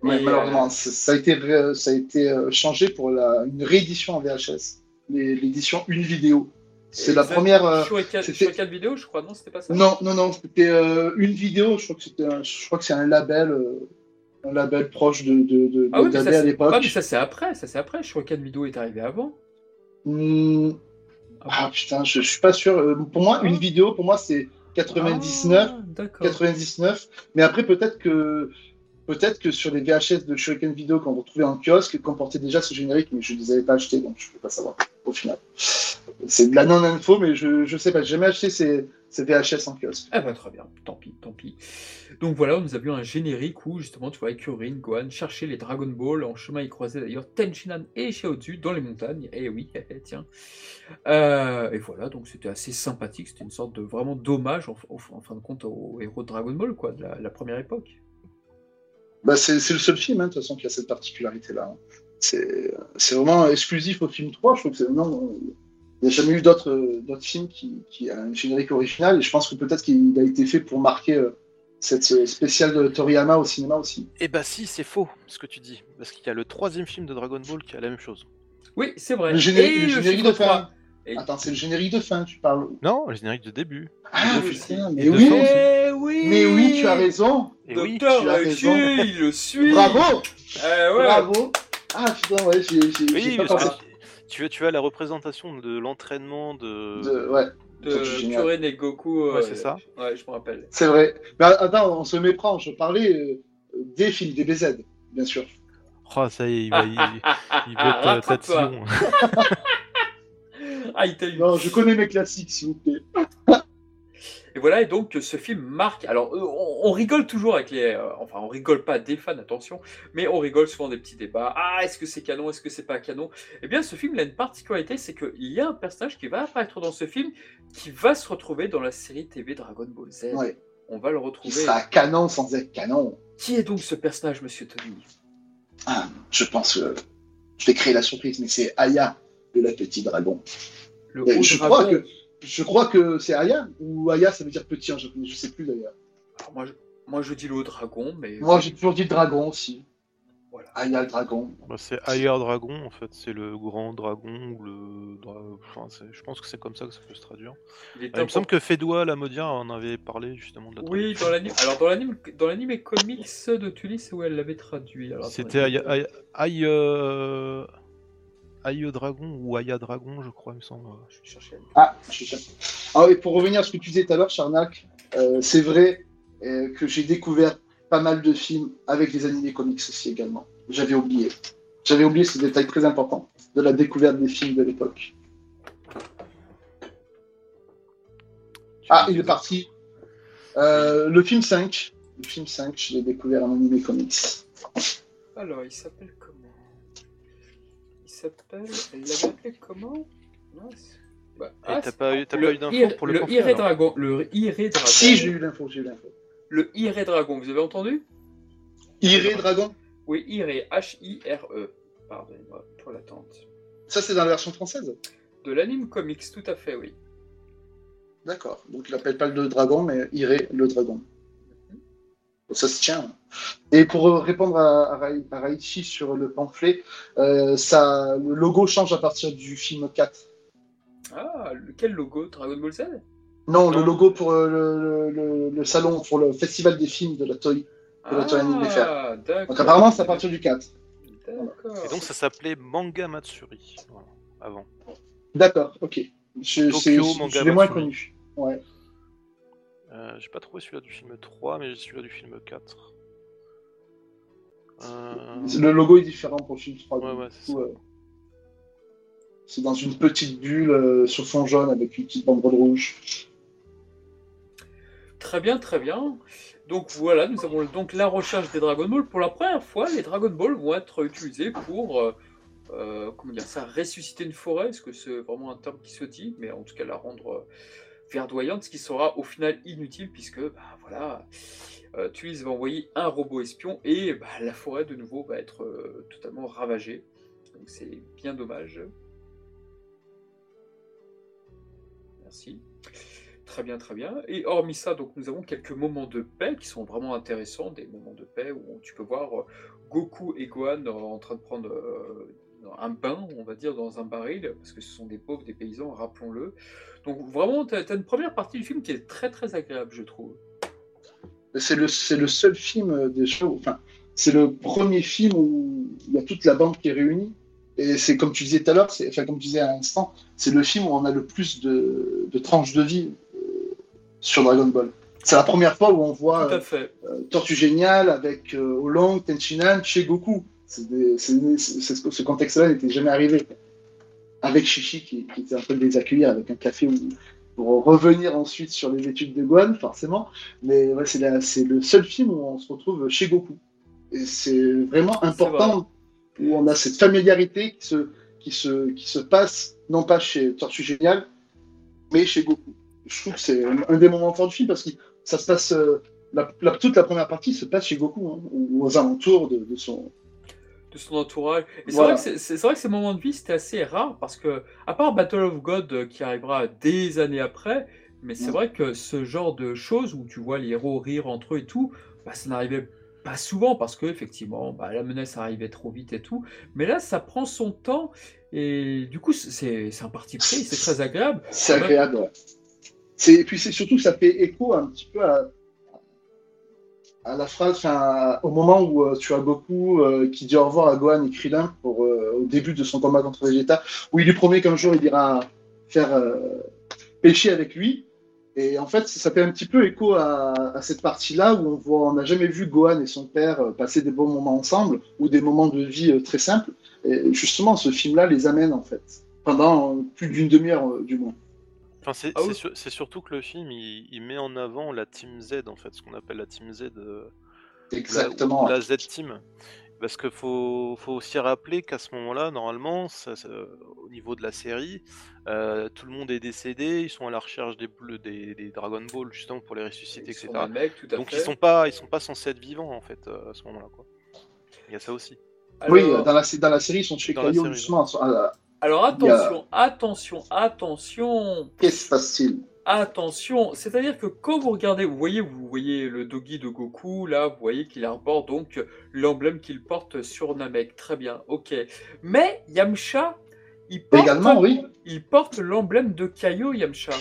C: Ouais, malheureusement, ça ça a été, ça a été euh, changé pour la, une réédition en VHS. L'édition une vidéo. C'est la première. euh, c'était-
A: Shuriken vidéo, je crois, non, c'était pas ça?
C: Non, non, non, c'était euh, une vidéo. Je crois que c'était, je crois que c'est un label, euh, un label proche de, de, de,
A: Ah oui,
C: à
A: c'est-
C: l'époque.
A: ouais, mais ça c'est après, ça c'est après. Shuriken vidéo est arrivé avant.
C: Hmm, Ah putain, je, je suis pas sûr. Euh, Pour moi, une vidéo, pour moi, c'est 99,
A: Ah, D'accord.
C: 99. Mais après, peut-être que, peut-être que sur les VHS de Shuriken Video qu'on retrouvait en kiosque, comportaient déjà ce générique, mais je ne les avais pas achetés, donc je ne peux pas savoir au final. C'est de la non-info, mais je ne sais pas. J'ai jamais acheté ces, ces VHS en kiosque.
A: Ah bah très bien, tant pis, tant pis. Donc voilà, nous avions un générique où justement tu vois Kyurin, Gohan chercher les Dragon Ball. En chemin, ils croisaient d'ailleurs Tenchinan et Xiaozu dans les montagnes. Eh oui, [laughs] eh, eh, tiens. Euh, et voilà, donc c'était assez sympathique. C'était une sorte de vraiment dommage en, fin de compte aux héros de Dragon Ball, quoi, de la première époque.
C: Bah, c'est c'est le seul film, hein, de toute façon, qui a cette particularité-là. C'est c'est vraiment exclusif au film 3. Je trouve que c'est non, il n'y a jamais eu d'autres d'autres films qui, qui a un générique original. Et je pense que peut-être qu'il a été fait pour marquer euh, cette spéciale de Toriyama au cinéma aussi.
B: Eh bah si, c'est faux ce que tu dis, parce qu'il y a le troisième film de Dragon Ball qui a la même chose.
A: Oui, c'est vrai.
C: Le générique,
A: Et
C: le générique
A: chiffre
C: de fin.
A: 3. Et-
C: Attends, c'est le générique de fin, tu parles.
B: Non, le générique de début.
C: Ah, mais
B: Et
C: oui.
A: Oui
C: Mais oui, tu as raison.
B: Et oui,
A: Docteur
C: tu as raison.
A: il le suit
C: Bravo,
A: ouais.
C: bravo. Ah putain, ouais, j'ai
B: oui,
C: j'ai pas pensé.
B: que tu as, tu as la représentation de l'entraînement de.
C: De- ouais,
A: De. Turin et Goku.
B: Ouais, c'est ça.
A: Ouais, je me rappelle.
C: c'est vrai. Mais attends, on se méprend. Je parlais euh, des films DBZ, bien sûr.
D: Oh, ça y est, il va, il, il [laughs] veut être euh, tatillon. [laughs]
A: Ah, il t'a eu.
C: Non, je connais mes classiques, s'il vous plaît.
A: Et voilà, et donc ce film marque. Alors, euh, on, on rigole toujours avec les. euh, enfin, on rigole pas des fans, attention, mais on rigole souvent des petits débats. Ah, est-ce que c'est canon Est-ce que c'est pas canon? Eh bien, ce film il a une particularité, c'est qu'il y a un personnage qui va apparaître dans ce film qui va se retrouver dans la série TV Dragon Ball Z.
C: Ouais.
A: On va le
C: Il
A: retrouver.
C: sera canon sans être canon.
A: Qui est donc ce personnage, monsieur Tony?
C: Ah, je pense que je vais créer la surprise, mais c'est Aya de la petite dragon.
A: Le haut
C: je
A: dragon.
C: crois que je crois que c'est Aya ou Aya ça veut dire petit en japonais, je sais plus d'ailleurs.
A: Moi, je... moi, je dis le dragon, mais.
C: Moi j'ai toujours dit dragon aussi.
A: Voilà.
C: Aya le dragon.
D: Bah, c'est Higher Dragon, en fait, c'est le grand dragon ou le. Enfin, c'est- je pense que c'est comme ça que ça peut se traduire.
A: Il,
D: Ah, il me semble que Fedoua Lamodia en avait parlé justement de la
A: Oui, dans l'anime. Alors, dans l'anime, dans l'anime comics de Tully, c'est où elle l'avait traduit. Alors,
D: C'était euh, Aïe Dragon ou Aya Dragon, je crois, il me semble.
A: Je vais chercher.
C: Ah, je cherche. Ah, et pour revenir à ce que tu disais tout à l'heure, Charnac, euh, c'est vrai euh, que j'ai découvert pas mal de films avec des animés comics aussi également. J'avais oublié. J'avais oublié ce détail très important de la découverte des films de l'époque. Ah, il est parti. Euh, le film 5. Le film 5, je l'ai découvert en animé comics.
A: Alors, il s'appelle comment? S'appelle. Elle l'avait appelé comment Mince. Bah, ah,
B: t'as pas eu, t'as pas eu
A: Ir-
B: pour le,
A: le Iré Dragon. Le Iré Dragon.
C: Si, j'ai eu l'info, j'ai eu l'info.
A: Le Iré Dragon, vous avez entendu
C: Iré Dragon
A: Oui, Iré. H-I-R-E. Pardonnez-moi pour l'attente.
C: Ça, c'est dans la version française
A: De l'anime comics, tout à fait, oui.
C: D'accord. Donc il appelle pas le dragon, mais Iré le dragon. Ça se tient. Et pour répondre à, à, Rai- à Raichi sur le pamphlet, euh, ça, le logo change à partir du film 4.
A: Ah, quel logo? Dragon Ball Z?
C: Non, le logo pour euh, le, le- le- le salon, pour le festival des films de la Toei. De la Toei Anime.
A: Ah.
C: Donc apparemment, c'est à partir du 4.
A: D'accord.
B: Et donc ça s'appelait Manga Matsuri voilà, avant.
C: D'accord, ok. Je,
B: Tokyo
C: c'est- je-
B: Manga
C: je l'ai moins
B: Matsuri.
C: connu. Ouais.
B: Euh, j'ai pas trouvé celui-là du film 3, mais j'ai celui-là du film 4. Euh...
C: Le logo est différent pour le film 3.
B: Ouais,
C: du
B: ouais, c'est
C: coup,
B: ça.
C: euh, C'est dans une petite bulle euh, sur fond jaune avec une petite banderole rouge.
A: Très bien, très bien. Donc voilà, nous avons donc la recherche des Dragon Ball. Pour la première fois, les Dragon Ball vont être utilisés pour, comment dire ça, ressusciter une forêt. Est-ce que c'est vraiment un terme qui se dit? Mais en tout cas, la rendre euh, verdoyante, ce qui sera au final inutile puisque, bah, voilà, euh, Tulis va envoyer un robot espion et bah, la forêt de nouveau va être euh, totalement ravagée. Donc c'est bien dommage. Merci. Très bien, très bien. Et hormis ça, donc nous avons quelques moments de paix qui sont vraiment intéressants, des moments de paix où tu peux voir euh, Goku et Gohan en train de prendre euh, un bain, on va dire, dans un baril, parce que ce sont des pauvres, des paysans, rappelons-le. Donc vraiment, tu as, une première partie du film qui est très très agréable, je trouve.
C: C'est le, le seul film des shows. Enfin, c'est le premier film où il y a toute la bande qui est réunie. Et c'est comme tu disais tout à l'heure, enfin comme tu disais à l'instant, c'est le film où on a le plus de, de tranches de vie euh, sur Dragon Ball. C'est la première fois où on voit euh, euh, Tortue Géniale avec euh, Oolong, Tenchinan, chez Goku. Des- ce contexte-là n'était jamais arrivé. Avec Shishi qui, qui était un peu de les accueillir avec un café pour revenir ensuite sur les études de Gohan, forcément. Mais ouais, c'est le seul film où on se retrouve chez Goku. Et c'est vraiment important où on a cette familiarité qui se, qui se, qui se passe, non pas chez Tortue Géniale, mais chez Goku. Je trouve que c'est un des moments forts du film parce que ça se passe. euh, la- la- toute la première partie se passe chez Goku, hein, ou aux alentours de, de son.
A: De son entourage. Et c'est vrai que c'est- c'est c'est vrai que ces moments de vie, c'était assez rare parce que, à part Battle of God euh, qui arrivera des années après, mais c'est vrai que ce genre de choses où tu vois les héros rire entre eux et tout, bah, ça n'arrivait pas souvent parce que effectivement, bah, la menace arrivait trop vite et tout. Mais là, ça prend son temps et du coup, c'est un parti pris, c'est très agréable.
C: C'est agréable, ouais. Et puis c'est surtout ça fait écho un petit peu à, à la phrase, au moment où tu as Goku qui dit au revoir à Gohan et Krillin pour, euh, au début de son combat contre Vegeta, où il lui promet qu'un jour il ira faire euh, pêcher avec lui. Et en fait, ça fait un petit peu écho à, à cette partie-là où on voit, on n'a jamais vu Gohan et son père euh, passer des bons moments ensemble ou des moments de vie très simples. Et justement, ce film-là les amène en fait pendant plus d'une demi-heure du moins.
B: Enfin, c'est
A: Ah
B: c'est
A: oui.
B: sur- c'est surtout que le film il, il met en avant la Team Z en fait, ce qu'on appelle la Team Z, euh, la-
C: Exactement.
B: la, Z Team. Parce qu'il faut, faut aussi rappeler qu'à ce moment-là, normalement, ça- ça- au niveau de la série, euh, tout le monde est décédé, ils sont à la recherche des, bleus, des, des Dragon Ball justement pour les ressusciter,
A: Ils
B: etc.
A: sont des mecs, tout à
B: Donc
A: fait.
B: ils sont pas, ils sont pas censés être vivants en fait euh, à ce moment-là quoi. Il y a ça aussi.
C: Oui, dans la, dans la série, ils sont chez
B: série,
C: justement. à- à-
A: Alors
C: a-
A: attention, attention, attention,
C: Qu'est-ce qui se passe-t-il?
A: Attention. C'est-à-dire que quand vous regardez, vous voyez, vous voyez le doggy de Goku, là, vous voyez qu'il arbore donc l'emblème qu'il porte sur Namek. Très bien, ok. Mais Yamcha, il porte,
C: Également, oui.
A: il porte l'emblème de Kaio Yamcha.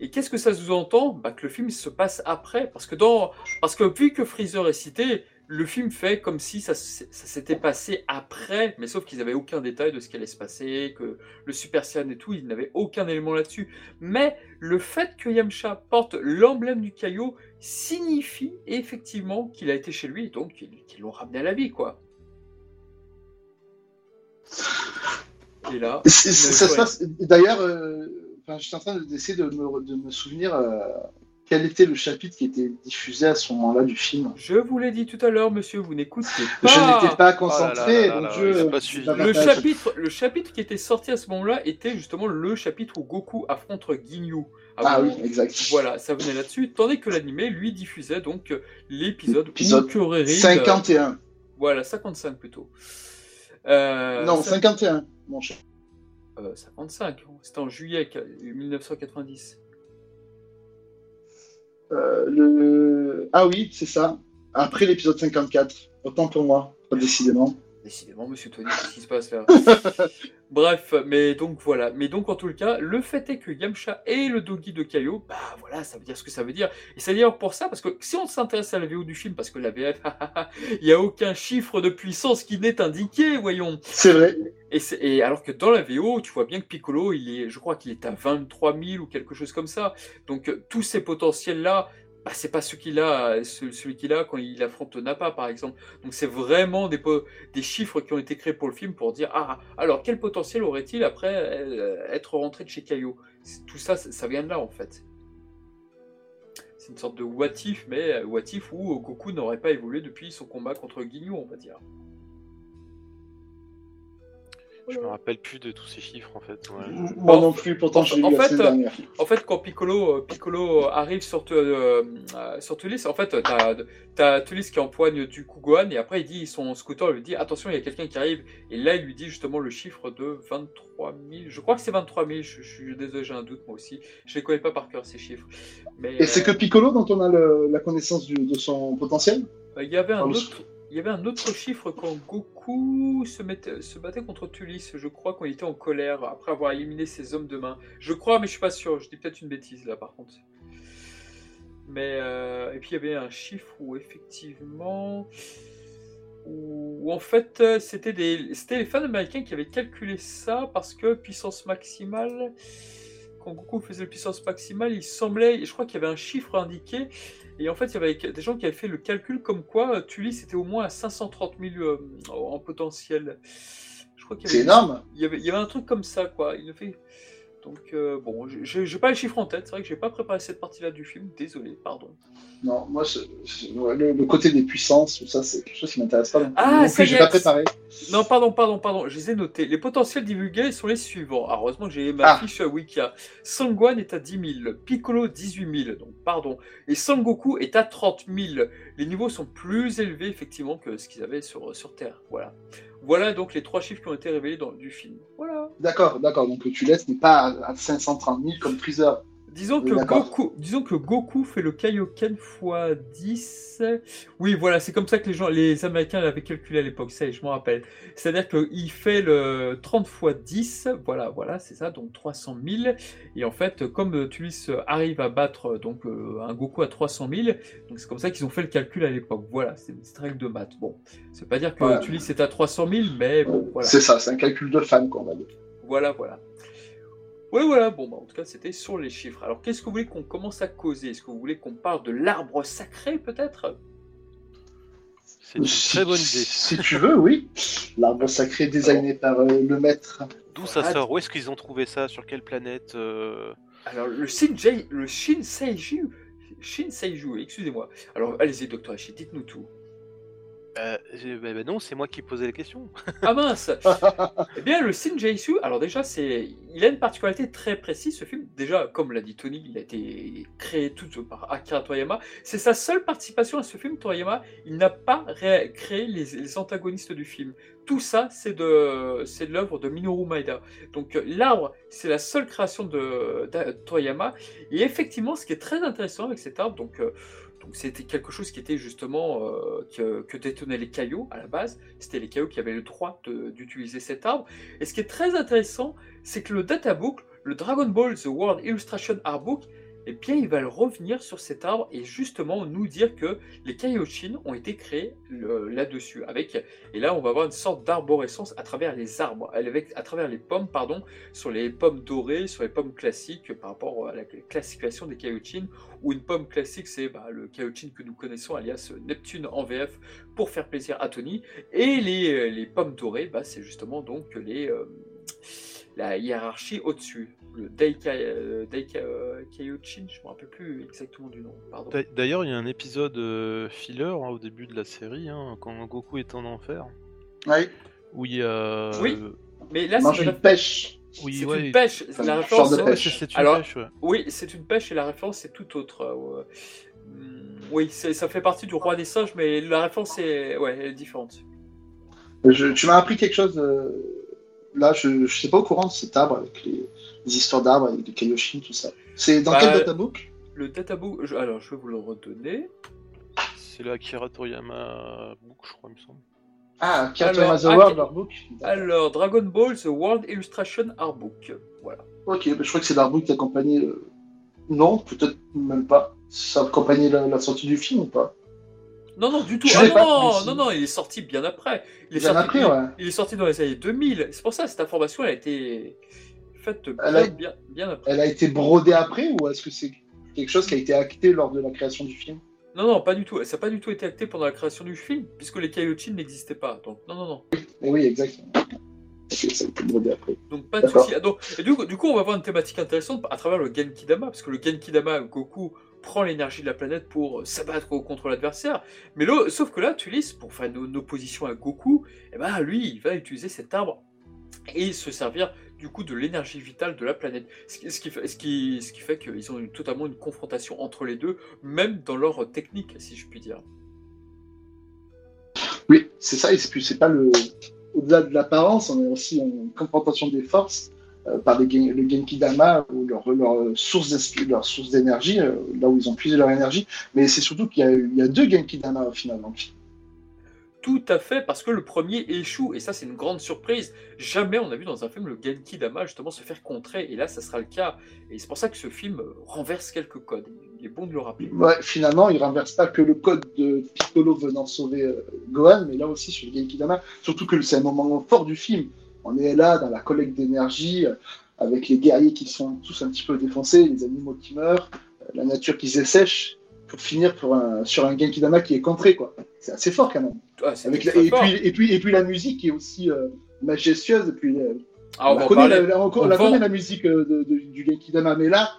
A: Et qu'est-ce que ça sous-entend? Bah, Que le film se passe après. Parce que, dans... parce que vu que Freezer est cité, le film fait comme si ça, s'était passé après, mais sauf qu'ils n'avaient aucun détail de ce qui allait se passer, que le Super Saiyan et tout, ils n'avaient aucun élément là-dessus. Mais le fait que Yamcha porte l'emblème du Kaio signifie effectivement qu'il a été chez lui, et donc qu'ils l'ont ramené à la vie, quoi. Et là.
C: D'ailleurs, euh, je suis en train d'essayer de me, de me souvenir euh, quel était le chapitre qui était diffusé à ce moment-là du film?
A: je vous l'ai dit tout à l'heure, monsieur, vous n'écoutez pas.
C: Je n'étais pas
B: là
C: concentré,
B: là là pas suivi.
A: Le chapitre, le chapitre qui était sorti à ce moment-là était justement le chapitre où Goku affronte Ginyu.
C: Ah oui,
A: Goku.
C: exact.
A: Voilà, ça venait là-dessus. Tandis que l'animé, lui, diffusait donc euh, l'épisode où
C: Épisode
A: Kuririn, euh,
C: 51.
A: Voilà, 55 plutôt. Euh,
C: non,
A: ça-
C: 51, mon cher.
A: euh, 55, c'était en juillet 1990.
C: Euh, le... Ah oui, c'est ça. Après l'épisode 54. Autant pour moi, décidément.
A: Décidément, monsieur Tony, qu'est-ce qui se passe là? [laughs] Bref, mais donc voilà. Mais donc en tout le cas, le fait est que Yamcha est le doggy de Kaio, bah voilà, ça veut dire ce que ça veut dire. Et c'est d'ailleurs pour ça, parce que si on s'intéresse à la VO du film, parce que la VF, [laughs] il n'y a aucun chiffre de puissance qui n'est indiqué, voyons.
C: C'est vrai.
A: Et, et alors que dans la VO, tu vois bien que Piccolo, il est, je crois qu'il est à 23 000 ou quelque chose comme ça. Donc tous ces potentiels-là, bah, c'est pas ceux qu'il a, ce- celui qu'il a quand il affronte Nappa, par exemple. Donc c'est vraiment des, chiffres qui ont été créés pour le film pour dire ah alors quel potentiel aurait-il après euh, être rentré de chez Caillot Tout ça, ça vient de là en fait. C'est une sorte de what if, mais euh, what if où Goku n'aurait pas évolué depuis son combat contre Ginyu, on va dire.
B: Je me rappelle plus de tous ces chiffres en fait. ouais.
C: Moi non plus, pourtant je
A: en
C: la
A: fait, euh. En fait, quand Piccolo, euh, Piccolo arrive sur, te- euh, euh, sur Tulis, en fait, t'as as Tulis qui empoigne du coup Gohan, et après il dit, son scooter lui dit attention, il y a quelqu'un qui arrive, et là il lui dit justement le chiffre de 23 000. Je crois que c'est 23 000, je, je suis désolé, j'ai un doute moi aussi. Je les connais pas par cœur ces chiffres. Mais
C: Et c'est que Piccolo dont on a le- la connaissance du- de son potentiel?
A: euh, il y avait un
C: Dans le-
A: autre. Il y avait un autre chiffre quand Goku se, battait contre Tulis, je crois, il était en colère, après avoir éliminé ses hommes de main. Je crois, mais je suis pas sûr. Je dis peut-être une bêtise là, par contre. Mais euh, et puis il y avait un chiffre où effectivement, où, où en fait euh, c'était des, c'était les fans américains qui avaient calculé ça parce que puissance maximale, quand Goku faisait la puissance maximale, il semblait, je crois qu'il y avait un chiffre indiqué. Et en fait, il y avait des gens qui avaient fait le calcul comme quoi euh, Tulis était au moins à 530 000 euh, en potentiel. Je crois qu'il y
C: C'est énorme.
A: il y, avait, il y avait un truc comme ça, quoi. Il fait... Donc, euh, bon, je n'ai pas les chiffres en tête. C'est vrai que j'ai pas préparé cette partie-là du film. Désolé, pardon.
C: Non, moi, le, le côté des puissances, tout ça, c'est quelque chose qui m'intéresse pas. plus.
A: Ah, ça
C: j'ai pas préparé.
A: Non, pardon, pardon, pardon. Je les ai notés. Les potentiels divulgués sont les suivants. Alors, heureusement que j'ai ma
C: Ah.
A: fiche Wikia. Sangwan est à 10 000. Piccolo, 18 000. Donc, pardon. Et Sangoku est à 30 000. Les niveaux sont plus élevés, effectivement, que ce qu'ils avaient sur, sur Terre. Voilà. Voilà donc les trois chiffres qui ont été révélés dans du film. Voilà.
C: D'accord, d'accord. Donc tu laisses n'est pas à, à 530 000 comme Freezer.
A: Disons que. Goku, disons que Goku fait le Kaioken x 10. Oui, voilà, c'est comme ça que les gens, les Américains l'avaient calculé à l'époque, ça, je m'en rappelle. C'est-à-dire qu'il fait le 30 x 10, voilà, voilà, c'est ça, donc 300 000. Et en fait, comme Tulis arrive à battre donc euh, un Goku à 300 000, donc c'est comme ça qu'ils ont fait le calcul à l'époque. Voilà, c'est une petite règle de maths. Bon, ça veut pas dire que
C: Ouais.
A: Tulis est à 300 000, mais bon, voilà.
C: C'est ça, c'est un calcul de fan, quoi, on va dire.
A: Voilà, voilà. Ouais, voilà, bon, bah, en tout cas, c'était sur les chiffres. Alors, qu'est-ce que vous voulez qu'on commence à causer? Est-ce que vous voulez qu'on parle de l'arbre sacré, peut-être?
B: C'est une
C: Si-
B: très bonne idée.
C: Si tu veux, oui. L'arbre sacré designé par euh, le maître.
B: D'où ça sort? Où est-ce qu'ils ont trouvé ça? Sur quelle planète euh,
A: Alors, le Shinjei, le Shinseiju, Shinseiju, excusez-moi. Alors, allez-y, docteur Hachi, dites-nous tout.
B: J'ai- bah, bah non, c'est moi qui posais la question. [laughs]
A: Ah mince Eh bien, le Shinjeisu, alors déjà, c'est, il a une particularité très précise, ce film. Déjà, comme l'a dit Tony, il a été créé tout par Akira Toriyama. C'est sa seule participation à ce film, Toriyama. Il n'a pas ré- créé les, antagonistes du film. Tout ça, c'est de, c'est l'œuvre de Minoru Maeda. Donc, euh, l'arbre, c'est la seule création de, de Toriyama. Et effectivement, ce qui est très intéressant avec cet arbre, donc, euh, c'était quelque chose qui était justement euh, que, que détenaient les cailloux à la base. C'était les cailloux qui avaient le droit d'utiliser cet arbre. Et ce qui est très intéressant, c'est que le databook, le Dragon Ball The World Illustration Artbook, eh bien, il va le revenir sur cet arbre et justement nous dire que les Kaioshin ont été créés là-dessus. Avec et là, on va avoir une sorte d'arborescence à travers les arbres, avec à travers les pommes, pardon, sur les pommes dorées, sur les pommes classiques par rapport à la classification des Kaioshin. Où une pomme classique, c'est bah, le Kaioshin que nous connaissons, alias Neptune en VF, pour faire plaisir à Tony. Et les, les pommes dorées, bah, c'est justement donc les, euh, la hiérarchie au-dessus. Le Daika, euh, Daika euh, Kaioshin, je ne me rappelle plus exactement du nom,
D: D'ailleurs, il y a un épisode euh, filler hein, au début de la série, hein, quand Goku est en enfer,
C: Ouais.
D: où il y a.
A: Oui. Mais là, c'est
C: une
A: une,
C: pêche.
D: oui,
A: c'est
D: ouais,
A: une pêche.
C: Enfin,
A: La
C: une
A: référence,
D: ouais,
C: pêche.
D: c'est c'est une
A: Alors-
D: pêche, ouais.
A: Oui, c'est une pêche et la référence c'est tout autre. euh, hum, Oui, c'est- ça fait partie du roi des singes, mais la référence est, ouais, elle est différente.
C: Je- tu m'as appris quelque chose. euh, là, je ne suis pas au courant de cet arbre avec les, les histoires d'arbres, avec les Kaioshin, tout ça. C'est dans
A: Bah,
C: quel databook?
A: Le databook, je- alors je vais vous le redonner.
B: C'est le Akira Toriyama Book, je crois, il me semble.
C: Ah,
A: Alors,
C: Cartoon the World,
A: ok.
C: leur book.
A: Alors, Dragon Ball The World Illustration Artbook. Voilà.
C: Ok, bah, je crois que c'est l'artbook qui accompagnait. euh, Non, peut-être même pas. Ça accompagnait la, la sortie du film ou pas?
A: Non, non, du tout. Ah non,
C: pas,
A: non, non, non, il est sorti bien après. Il est
C: Bien
A: sorti,
C: après,
A: il-
C: ouais.
A: il est sorti dans les années 2000. C'est pour ça, cette information, elle a été faite bien,
C: Elle a-
A: bien, bien après.
C: Elle a été brodée après ou est-ce que c'est quelque chose qui a été acté lors de la création du film?
A: Non, non, pas du tout. Ça n'a pas du tout été acté pendant la création du film, puisque les Kaioshin n'existaient pas. Donc, non, non, non.
C: Eh oui, exactement. Après.
A: Donc pas de
C: D'accord.
A: souci. Ah, donc, et du, coup, du coup, on va avoir une thématique intéressante à travers le Genkidama, parce que le Genkidama, Goku prend l'énergie de la planète pour s'abattre contre l'adversaire. Mais là, sauf que là, Tulis, pour faire une, une opposition à Goku, eh ben, lui, il va utiliser cet arbre et se servir du coup de l'énergie vitale de la planète. Ce qui, ce qui ce qui, fait qu'ils ont une- totalement une confrontation entre les deux, même dans leur technique, si je puis dire.
C: Oui, c'est ça, et c'est pas le. Au-delà de l'apparence, on est aussi en confrontation des forces euh, par le Genki Dama ou leur, leur source d'énergie, euh, là où ils ont puisé leur énergie. Mais c'est surtout qu'il y, a- y a deux Genki Dama au final. Donc.
A: Tout à fait, parce que le premier échoue, et ça c'est une grande surprise. Jamais on a vu dans un film le Genki Dama justement se faire contrer, et là ça sera le cas. Et c'est pour ça que ce film euh, renverse quelques codes. Il est bon de le rappeler.
C: Ouais, finalement, il renverse pas que le code de Piccolo venant sauver euh, Gohan, mais là aussi sur le Genki Dama. Surtout que c'est un moment fort du film. On est là dans la collecte d'énergie, euh, avec les guerriers qui sont tous un petit peu défoncés, les animaux qui meurent, la nature qui se sèche, pour finir pour un- sur un Genki Dama qui est contré. quoi. C'est assez fort quand même. Avec la- et,
A: fort.
C: puis, et, puis, et puis la musique qui est aussi euh, majestueuse. Et puis, euh,
A: Ah, on,
C: on, la connaît, la, on-
A: On
C: on la
A: va-
C: connaît la musique euh, de- de- du Genki Dama, mais là,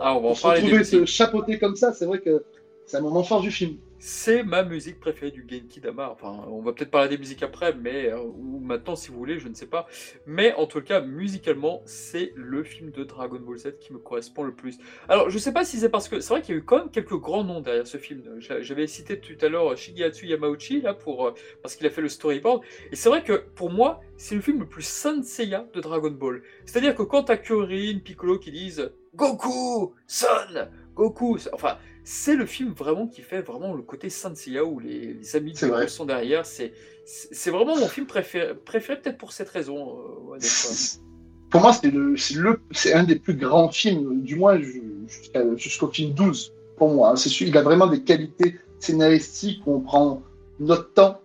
A: Ah, on va
C: se retrouver chapeauter comme ça, c'est vrai que c'est un moment fort du film.
A: C'est ma musique préférée du Genki Dama. Enfin, on va peut-être parler des musiques après, mais euh, ou maintenant si vous voulez, je ne sais pas. Mais en tout cas, musicalement, c'est le film de Dragon Ball Z qui me correspond le plus. Alors, je ne sais pas si c'est parce que c'est vrai qu'il y a eu quand même quelques grands noms derrière ce film. J'avais cité tout à l'heure Shigehatsu Yamauchi là pour euh, parce qu'il a fait le storyboard. Et c'est vrai que pour moi, c'est le film le plus Senseiya de Dragon Ball. C'est-à-dire que quand t'as Kuririn, Piccolo qui disent Goku, Son, Goku, enfin c'est le film vraiment qui fait vraiment le côté Senseiya où les, les amis de sont derrière. C'est c'est vraiment mon film préféré, préféré peut-être pour cette raison. Euh, [laughs]
C: pour moi, c'est le c'est un des plus grands films, du moins jusqu'au film 12 pour moi. Hein. C'est il a vraiment des qualités scénaristiques où on prend notre temps.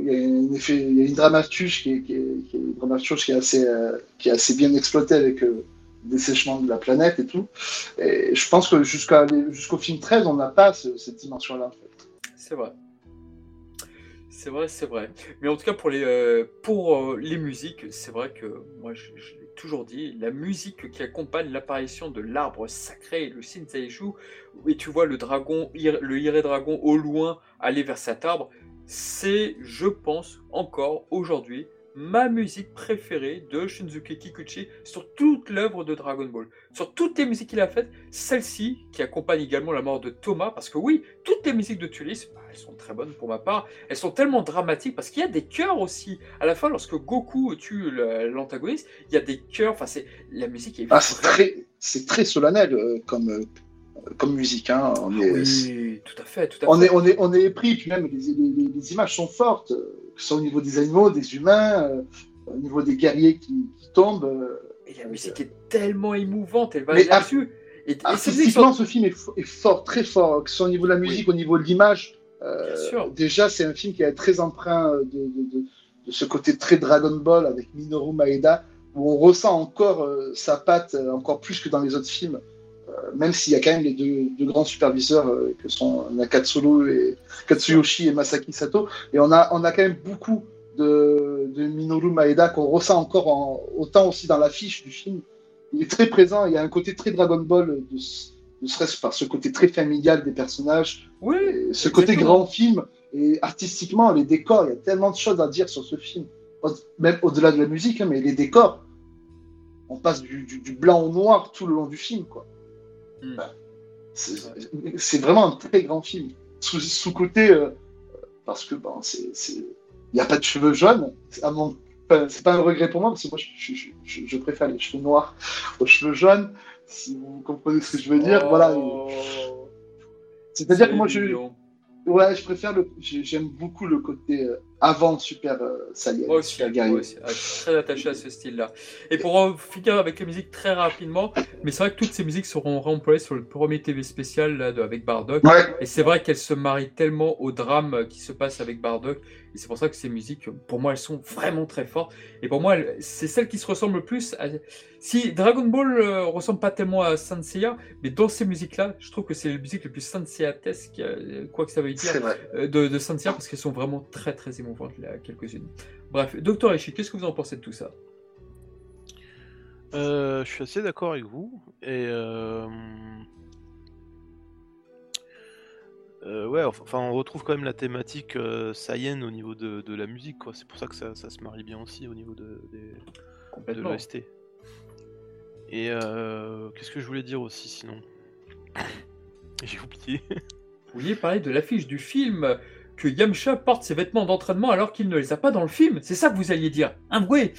C: Il y a, un effet, il y a une dramaturge qui est, qui est, qui est, une dramaturge qui est assez, euh, qui est assez bien exploitée avec euh, dessèchement de la planète et tout. Et je pense que jusqu'à jusqu'au film 13, on n'a pas cette dimension-là.
A: C'est vrai. C'est vrai, c'est vrai. Mais en tout cas, pour les, euh, pour, euh, les musiques, c'est vrai que moi, je, l'ai toujours dit, la musique qui accompagne l'apparition de l'arbre sacré, le Shinseishu, et tu vois le dragon, le Hire Dragon au loin aller vers cet arbre, c'est, je pense, encore aujourd'hui, ma musique préférée de Shinzuki Kikuchi sur toute l'œuvre de Dragon Ball. Sur toutes les musiques qu'il a faites, celle-ci, qui accompagne également la mort de Thomas, parce que oui, toutes les musiques de Tulis, bah, elles sont très bonnes pour ma part, elles sont tellement dramatiques, parce qu'il y a des chœurs aussi. À la fin, lorsque Goku tue l'antagoniste, il y a des chœurs, enfin, c'est la musique est...
C: Ah, c'est très, très solennel euh, comme, euh, comme musique. Hein.
A: On ah est, oui, tout à fait. Tout à
C: on,
A: fait.
C: Est, on, est, on est pris, puis même les, les, les images sont fortes que ce soit au niveau des animaux, des humains, euh, au niveau des guerriers qui, tombent. Euh,
A: et la musique est tellement émouvante, elle va là-dessus.
C: Et, artistiquement, ce film est, fort, très fort, que ce soit au niveau de la musique, au niveau de l'image. Euh, déjà, c'est un film qui est très empreint de, ce côté très Dragon Ball avec Minoru Maeda, où on ressent encore sa patte, encore plus que dans les autres films. Même s'il y a quand même les deux, grands superviseurs que sont Nakatsuru et Katsuyoshi et Masaki Sato, et on a, on a quand même beaucoup de, Minoru Maeda qu'on ressent encore en, autant aussi dans l'affiche du film. Il est très présent, il y a un côté très Dragon Ball, de, ne serait-ce par ce côté très familial des personnages,
A: oui,
C: ce côté grand film, et artistiquement, les décors, il y a tellement de choses à dire sur ce film, même au-delà de la musique, hein, mais les décors, on passe du, blanc au noir tout le long du film, quoi. Hmm. C'est vraiment un très grand film. Sous, côté, euh, parce que bon, c'est il n'y a pas de cheveux jaunes. Mon... c'est pas un regret pour moi, parce que moi, je, préfère les cheveux noirs aux cheveux jaunes, si vous comprenez ce que je veux dire. Voilà. Oh. C'est-à-dire que moi, je, Ouais, je préfère le. J'aime beaucoup le côté euh, avant Super euh, Saiyan.
A: Moi aussi, moi aussi. Ah, je suis très attaché à ce style-là. Et pour finir avec les musiques très rapidement, mais c'est vrai que toutes ces musiques seront réemployées sur le premier TV spécial là, avec Bardock. Et c'est vrai qu'elles se marient tellement au drame qui se passe avec Bardock. Et c'est pour ça que ces musiques, pour moi, elles sont vraiment très fortes. Et pour moi, c'est celles qui se ressemblent le plus à si Dragon Ball euh, ressemble pas tellement à Senseiya, mais dans ces musiques-là, je trouve que c'est les musiques les plus Senseiya-tesques, euh, quoi que ça veuille dire, euh, de, de Senseiya, parce qu'elles sont vraiment très très émouvantes, là, quelques-unes. Bref, Docteur Echi, qu'est-ce que vous en pensez de tout ça?
D: Je suis assez d'accord avec vous, et... ouais, enfin, on retrouve quand même la thématique euh, au niveau de, la musique, quoi. C'est pour ça que ça, se marie bien aussi au niveau de, de l'OST. Et euh, qu'est-ce que je voulais dire aussi sinon? [laughs] J'ai oublié.
A: Vous vouliez parler de l'affiche du film que Yamcha porte ses vêtements d'entraînement alors qu'il ne les a pas dans le film? C'est ça que vous alliez dire Un bruit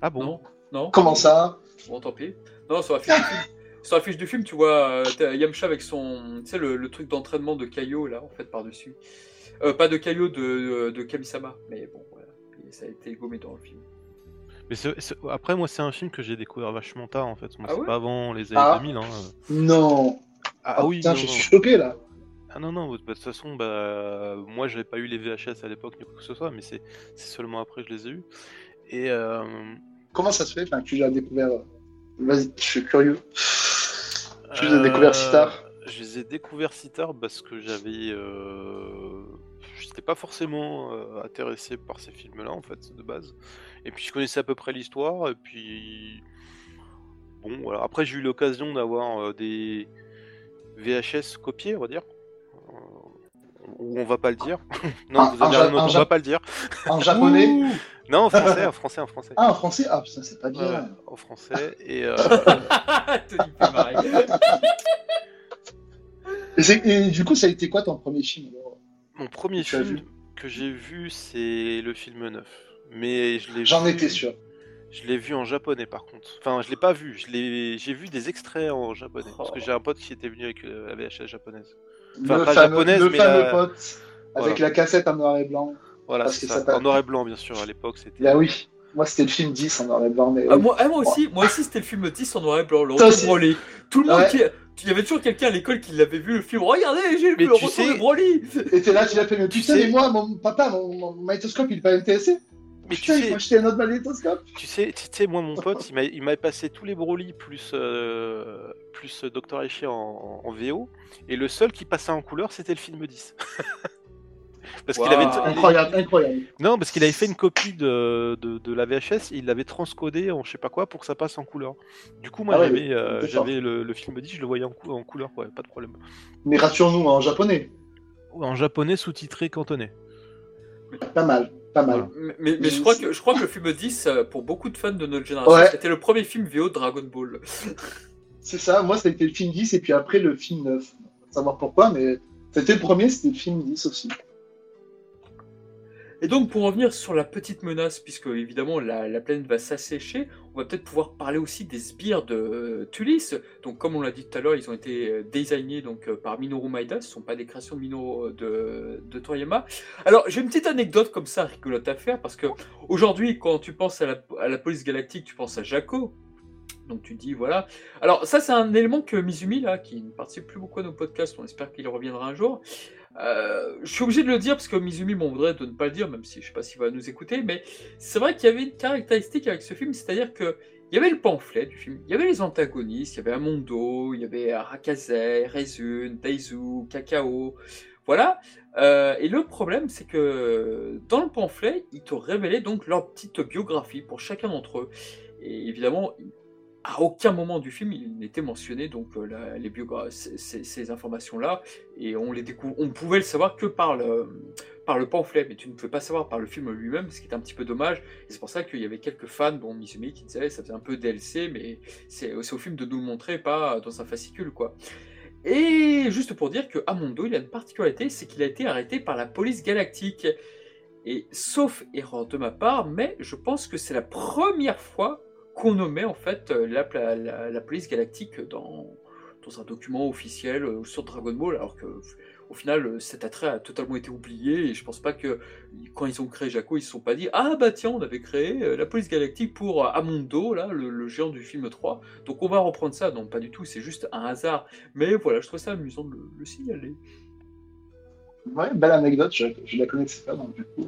D: Ah bon?
A: Non,
C: Comment ça?
A: Bon, tant pis. Non, sur l'affiche du film. Sur l'affiche du film, tu vois euh, Yamcha avec son, tu sais, le, truc d'entraînement de Kaio là, en fait, par-dessus. Euh, pas de Kaio, de, de Kamisama, mais bon, voilà. ça a été gommé dans le film.
D: Mais après, moi, c'est un film que j'ai découvert vachement tard en fait. Ah c'est pas avant les années
C: ah.
D: 2000. Hein.
C: Non. Ah, ah oui. Putain, je suis choqué là.
D: Ah non, non, de toute façon, bah, moi j'avais pas eu les VHS à l'époque ni quoi que ce soit, mais c'est seulement après que je les ai eus. Et. Euh...
C: Comment ça se fait? Enfin, Tu l'as découvert Vas-y, je suis curieux. Tu les as découverts si tard
D: euh, Je les ai découverts si tard parce que j'avais. Euh... J'étais pas forcément euh, intéressé par ces films-là en fait, de base. Et puis je connaissais à peu près l'histoire, et puis. Bon, voilà. Après, j'ai eu l'occasion d'avoir des VHS copiés, on va dire.
B: Ou on va pas le dire. [laughs] non, vous avez un on va pas le dire.
C: En japonais.
B: Non, en français, en français, en français.
C: Ah, en français Ah, putain, c'est pas bien.
B: Ouais, en français. Et euh. [laughs] [laughs]
C: Et, du coup, ça a été quoi ton premier film alors?
B: Mon premier
C: Tu
B: film que j'ai vu, c'est le film 9. Mais je l'ai
C: J'en
B: vu-
C: étais sûr.
B: Je l'ai vu en japonais par contre. Enfin, je l'ai pas vu. Je l'ai, j'ai vu des extraits en japonais parce que j'ai un pote qui était venu avec euh, la VHS japonaise. Enfin,
C: le
B: pas
C: fameux,
B: japonaise,
C: le
B: mais
C: fameux
B: la-
C: pote avec la cassette en noir et blanc.
B: Voilà,
C: Parce
B: c'est
C: que
B: ça.
C: ça t'a-
B: En noir et blanc, bien sûr. À l'époque, c'était.
C: Là, oui. Moi, c'était le film 10 en noir et blanc. Mais
A: Ah, moi, ah, moi aussi, moi aussi c'était le film 10 en noir et blanc, le. Broly. Tout le monde
C: Ouais.
A: qui. Il y avait toujours quelqu'un à l'école qui l'avait vu le film. Regardez, j'ai vu le retour
B: sais-
A: de Broly.
C: Et t'es là, tu l'as fait, mais
B: Tu sais-
C: mais moi, mon papa, mon, mon magnétoscope, il est pas intéressé.
B: Mais tu sais,
C: faut acheter un autre magnétoscope.
B: tu sais, tu sais, moi, mon pote, il m'a, il m'avait passé tous les Broly plus euh, plus Dr. Aichi en, VO, et le seul qui passait en couleur, c'était le film 10. [laughs] Parce qu'il avait,
C: Incroyable, incroyable.
B: Non, parce qu'il avait fait une copie de, de, de la VHS, il l'avait transcodé en je sais pas quoi pour que ça passe en couleur. Du coup, moi
C: Ah ouais,
B: j'avais, euh, le, le film 10, je le voyais en, cou- en couleur, ouais, pas de problème.
C: Mais rassure-nous en japonais.
B: En japonais sous-titré cantonais.
C: Pas mal, pas mal.
A: Mais, mais- mais je, crois que, je crois que le film 10, euh, pour beaucoup de fans de notre génération,
C: Ouais.
A: c'était le premier film VO de Dragon Ball. [laughs]
C: C'est ça, moi, ça a été le film 10 et puis après le film 9. Faut savoir pourquoi, mais c'était le premier, c'était le film 10 aussi.
A: Et donc, pour revenir sur la petite menace, puisque évidemment la, la planète va s'assécher, on va peut-être pouvoir parler aussi des sbires de euh, Tulis. Donc, comme on l'a dit tout à l'heure, ils ont été euh, designés donc, euh, par Minoru Maeda, ce ne sont pas des créations de Minoru de, de Toriyama. Alors, j'ai une petite anecdote comme ça, rigolote à faire, parce que aujourd'hui, quand tu penses à la, à la police galactique, tu penses à Jaco. Donc tu dis voilà. Alors ça c'est un élément que Mizumi là, qui ne participe plus beaucoup à nos podcasts, on espère qu'il reviendra un jour. Euh, je suis obligé de le dire parce que Mizumi m'en voudrait de ne pas le dire, même si je sais pas s'il va nous écouter, mais c'est vrai qu'il y avait une caractéristique avec ce film, c'est-à-dire que il y avait le pamphlet du film, il y avait les antagonistes, il y avait Amondo, il y avait Arakaze, Rezun, Daizu, Kakao, voilà. Euh, et le problème, c'est que dans le pamphlet, ils te révélaient donc leur petite biographie pour chacun d'entre eux. Et évidemment, à aucun moment du film, il n'était mentionné donc euh, les ces, ces- informations-là, et on les découvre, on pouvait le savoir que par le, par le pamphlet, mais tu ne pouvais pas savoir par le film lui-même, ce qui est un petit peu dommage. C'est pour ça qu'il y avait quelques fans, dont Mizumi, qui disaient ça faisait un peu DLC, mais c'est au film de nous le montrer, pas dans un fascicule, quoi. Et juste pour dire que Amondo, il a une particularité, c'est qu'il a été arrêté par la police galactique. Et sauf erreur de ma part, mais je pense que c'est la première fois qu'on nommait en fait euh, la, la- police galactique dans, dans un document officiel euh, sur Dragon Ball, alors que au final euh, cet attrait a totalement été oublié et je pense pas que quand ils ont créé Jaco, ils se sont pas dit ah bah tiens on avait créé la police galactique pour Amondo là le, le géant du film 3 donc on va reprendre ça non pas du tout c'est juste un hasard. Mais voilà je trouve ça amusant de le, le signaler.
C: Ouais, belle anecdote, je, je la connaissais pas, donc du coup.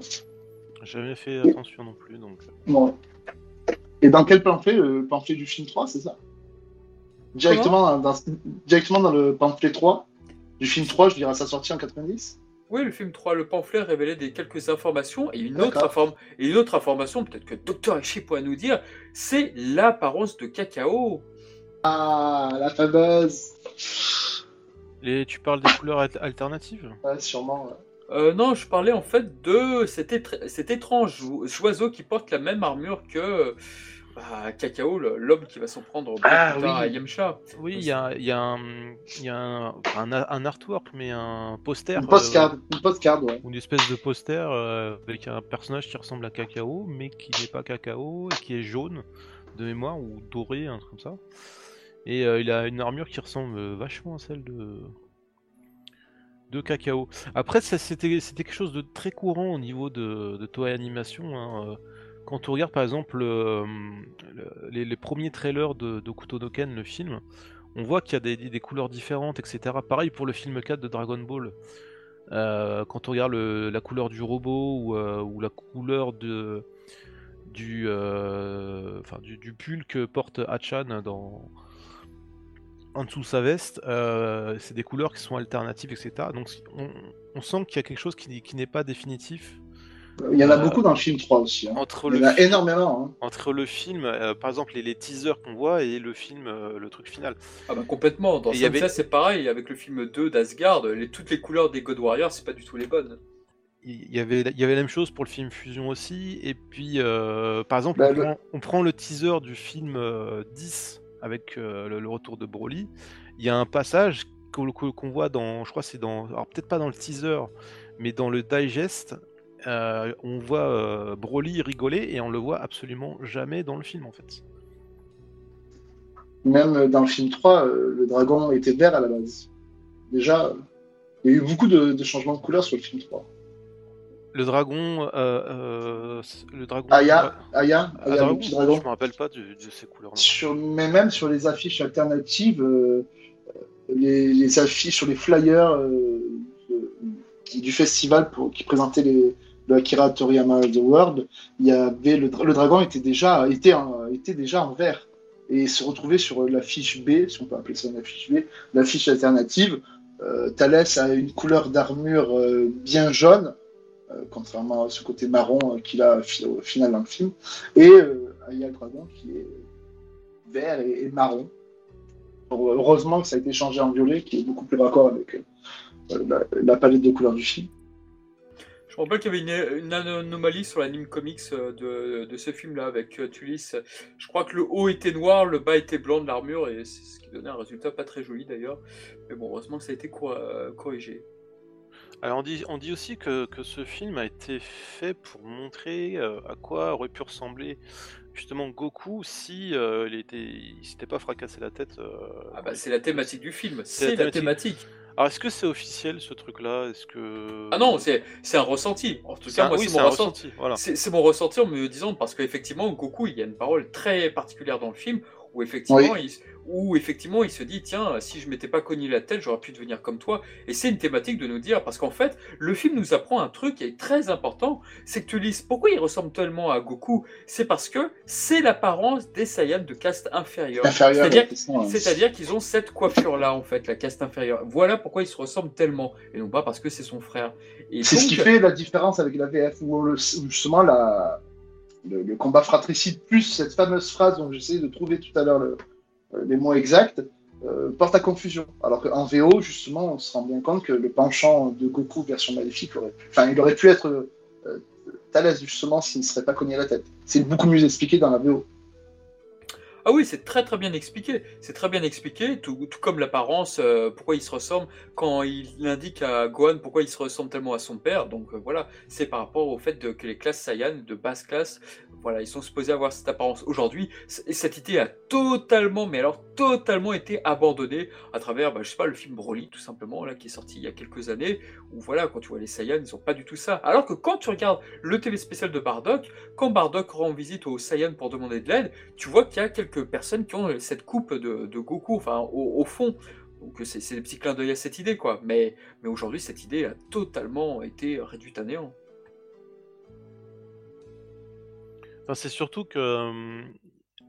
B: J'ai jamais fait attention non plus, donc.
C: Et dans quel pamphlet Le pamphlet du film 3, c'est ça? Directement dans, directement dans le pamphlet 3 du film 3, je dirais à sa sortie en 90
A: Oui, le film 3, le pamphlet révélait des quelques informations et une autre,
C: D'accord.
A: inform- et une autre information, peut-être que Dr. Ishii pourra nous dire, c'est l'apparence de cacao.
C: Ah, la fameuse
B: Et tu parles des couleurs al- alternatives?
C: Ouais, sûrement. ouais.
A: Euh, non, je parlais en fait de cet, étr- cet étrange oiseau qui porte la même armure que bah, Cacao, le- l'homme qui va s'en prendre
C: Ah, oui.
A: à Yamcha.
B: Oui, il y a, il y a, un, il y a un, un, un artwork, mais un poster.
C: Une postcard,
B: euh,
C: une postcard, ouais.
B: ou une espèce de poster euh, avec un personnage qui ressemble à Cacao, mais qui n'est pas Cacao, et qui est jaune de mémoire, ou doré, un truc comme ça. Et euh, il a une armure qui ressemble vachement à celle de de Cacao. Après, c'était quelque chose de très courant au niveau de, de Toei Animation. hein, euh, Quand on regarde par exemple euh, le- les, premiers trailers de, de le film, on voit qu'il y a des, couleurs différentes, etc. Pareil pour le film 4 de Dragon Ball. Euh, quand on regarde la couleur du robot ou, la couleur du, du pull que porte Hachan dans, en dessous de sa veste, euh, c'est des couleurs qui sont alternatives, etc. Donc on, on sent qu'il y a quelque chose qui, n'est- qui n'est pas définitif
C: Il y en a
B: Euh,
C: beaucoup dans le film 3 aussi. hein.
B: Entre
C: Il y
B: le,
C: en a énormément. hein.
B: entre le film, euh, par exemple, les, les teasers qu'on voit et le film, euh, le truc final.
A: Ah bah complètement. Dans
B: avait-
A: c'est pareil. Avec le film 2 d'Asgard, les, toutes les couleurs des God Warriors, c'est pas du tout les bonnes.
D: Il y avait, il y avait la même chose pour le film Fusion aussi. Et puis, euh, par exemple,
C: Bah,
D: on,
C: le-
D: prend, on prend le teaser du film euh, 10 avec euh, le, retour de Broly. Il y a un passage qu'on voit dans, je crois, c'est dans, alors peut-être pas dans le teaser, mais dans le digest. euh, on voit euh, Broly rigoler et on le voit absolument jamais dans le film en fait.
C: Même dans le film 3, euh, le dragon était vert à la base. Déjà, il y a eu beaucoup de, de changements de couleur sur le film 3.
D: Le dragon, euh, euh, le dragon.
C: Aya, Aya,
D: Ah,
C: Aya,
D: dragon
C: le petit dragon.
B: Je me rappelle pas de, de ces couleurs-là.
C: Sur, mais même sur les affiches alternatives, euh, les, les affiches sur les flyers euh, qui- du festival pour, qui présentait les, le Akira Toriyama The World, il y avait le, dra- le dragon était déjà, était, en- était déjà en vert et se retrouvait sur l'affiche B, si on peut appeler ça une affiche B, l'affiche alternative. Euh, Thalès a une couleur d'armure euh, bien jaune, euh, contrairement à ce côté marron euh, qu'il a au final dans le film, et euh, Aya le dragon qui est vert et, marron. Heureusement que ça a été changé en violet, qui est beaucoup plus raccord avec euh, la, palette de couleurs du film.
A: Je me rappelle qu'il y avait une, anomalie sur l'anime comics euh, de, de ce film-là avec euh, Tulis. Je crois que le haut était noir, le bas était blanc de l'armure, et c'est ce qui donnait un résultat pas très joli d'ailleurs. Mais bon, heureusement que ça a été cor- euh, corrigé.
B: Alors on dit, on dit aussi que, que ce film a été fait pour montrer euh, à quoi aurait pu ressembler justement Goku si euh, il était, il s'était pas fracassé la tête. euh,
A: Ah bah, c'est la thématique du film,
B: C'est la thématique. Alors est-ce que c'est officiel ce truc-là? Est-ce que
A: Ah non, c'est c'est un ressenti. En tout
B: C'est
A: cas,
B: un-
A: moi,
B: oui,
A: c'est mon
B: un
A: ressenti.
B: ressenti. Voilà.
A: C'est c'est mon ressenti en me disant, parce qu'effectivement, Goku, il y a une parole très particulière dans le film où effectivement, il, où effectivement il se dit tiens, si je m'étais pas cogné la tête, j'aurais pu devenir comme toi. Et c'est une thématique de nous dire, parce qu'en fait, le film nous apprend un truc qui est très important c'est que tu lises pourquoi il ressemble tellement à Goku? C'est parce que c'est l'apparence des Saiyans de caste inférieure.
C: Inférieur,
A: C'est-à-dire qu'ils ont cette coiffure-là, en fait, la caste inférieure. Voilà pourquoi ils se ressemblent tellement, et non pas parce que c'est son frère.
C: C'est ce qui fait la différence avec la VF, où justement la, le, le combat fratricide plus cette fameuse phrase dont j'essaie de trouver tout à l'heure le- les mots exacts, euh, porte à confusion. Alors qu'en VO, justement, on se rend bien compte que le penchant de Goku version maléfique aurait pu, enfin, il aurait pu être euh, Thalès, justement, s'il ne serait pas cogné la tête. C'est beaucoup mieux expliqué dans la VO.
A: Ah oui, c'est très très bien expliqué. C'est très bien expliqué, tout, comme l'apparence, euh, pourquoi il se ressemble, quand il indique à Gohan pourquoi il se ressemble tellement à son père. Donc euh, voilà, c'est par rapport au fait que les classes Saiyan de basse classe, voilà, ils sont supposés avoir cette apparence. Aujourd'hui, cette idée a totalement, mais alors totalement été abandonnée à travers, bah, je sais pas, le film Broly tout simplement, là, qui est sorti il y a quelques années, où voilà, quand tu vois les Saiyans, ils ont pas du tout ça. Alors que quand tu regardes le TV spécial de Bardock, quand Bardock rend visite aux Saiyans pour demander de l'aide, tu vois qu'il y a quelques personnes qui ont cette coupe de, Goku, enfin au, au fond. Donc c'est des petits clins d'œil à cette idée, quoi. Mais, mais aujourd'hui, cette idée a totalement été réduite à néant.
B: Enfin, c'est surtout que euh,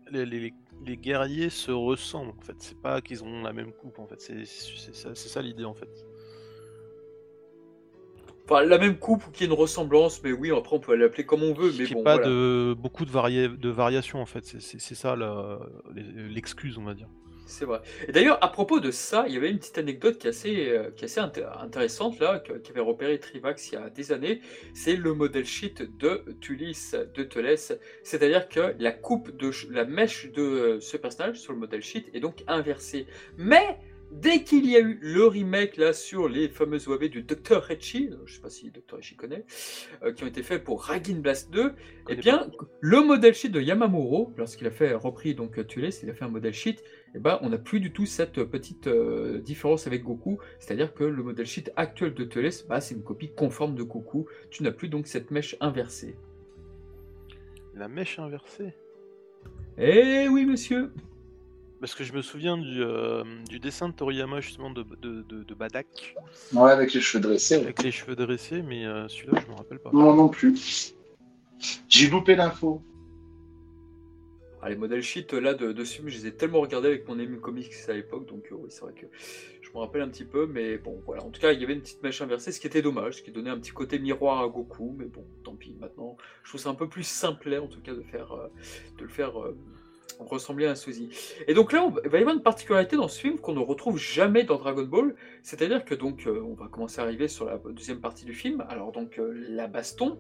B: les, les- les guerriers se ressemblent en fait. C'est pas qu'ils ont la même coupe en fait. C'est ça, l'idée en fait.
A: Enfin, la même coupe ou qu'il y ait une ressemblance, mais oui, après on peut l'appeler comme on veut. Mais bon,
D: ait pas
A: voilà.
D: de beaucoup de, varia- de variations en fait. C'est- ça l'excuse, on va dire.
A: C'est vrai. Et d'ailleurs, à propos de ça, il y avait une petite anecdote qui est assez, euh, qui est intéressante là, qu'avait repéré Trivax il y a des années. C'est le modèle sheet de Tulis de Teles. C'est-à-dire que la coupe de la mèche de euh, ce personnage sur le modèle sheet est donc inversée. Mais dès qu'il y a eu le remake là sur les fameuses OAV du Dr. Hechi, je sais pas si Dr. Hechi connaît, euh, qui ont été faits pour Ragin Blast 2, eh bien, le modèle sheet de Yamamuro, lorsqu'il a fait repris donc Tulis, il a fait un modèle sheet eh ben, on n'a plus du tout cette petite euh, différence avec Goku. C'est-à-dire que le modèle sheet actuel de Teles, bah, c'est une copie conforme de Goku. Tu n'as plus donc cette mèche inversée.
B: La mèche inversée?
A: Eh oui, monsieur
B: Parce que je me souviens du, euh, du dessin de Toriyama justement de, de, de, de Badak
C: Ouais, avec les cheveux dressés. ouais.
B: avec les cheveux dressés, mais euh, celui-là je me rappelle pas.
C: Moi non plus. J'ai loupé l'info.
A: ah, Les modèles sheet là de, de ce film, je les ai tellement regardés avec mon ému comics à l'époque. Donc euh, oui, c'est vrai que je me rappelle un petit peu, mais bon, voilà. En tout cas, il y avait une petite mèche inversée, ce qui était dommage, ce qui donnait un petit côté miroir à Goku, mais bon, tant pis. Maintenant, je trouve ça un peu plus simplet, en tout cas, de faire, euh, de le faire ressembler à un sosie. Et donc là, on il va y avoir une particularité dans ce film qu'on ne retrouve jamais dans Dragon Ball, c'est-à-dire que donc, euh, on va commencer à arriver sur la deuxième partie du film. Alors donc, euh, la baston,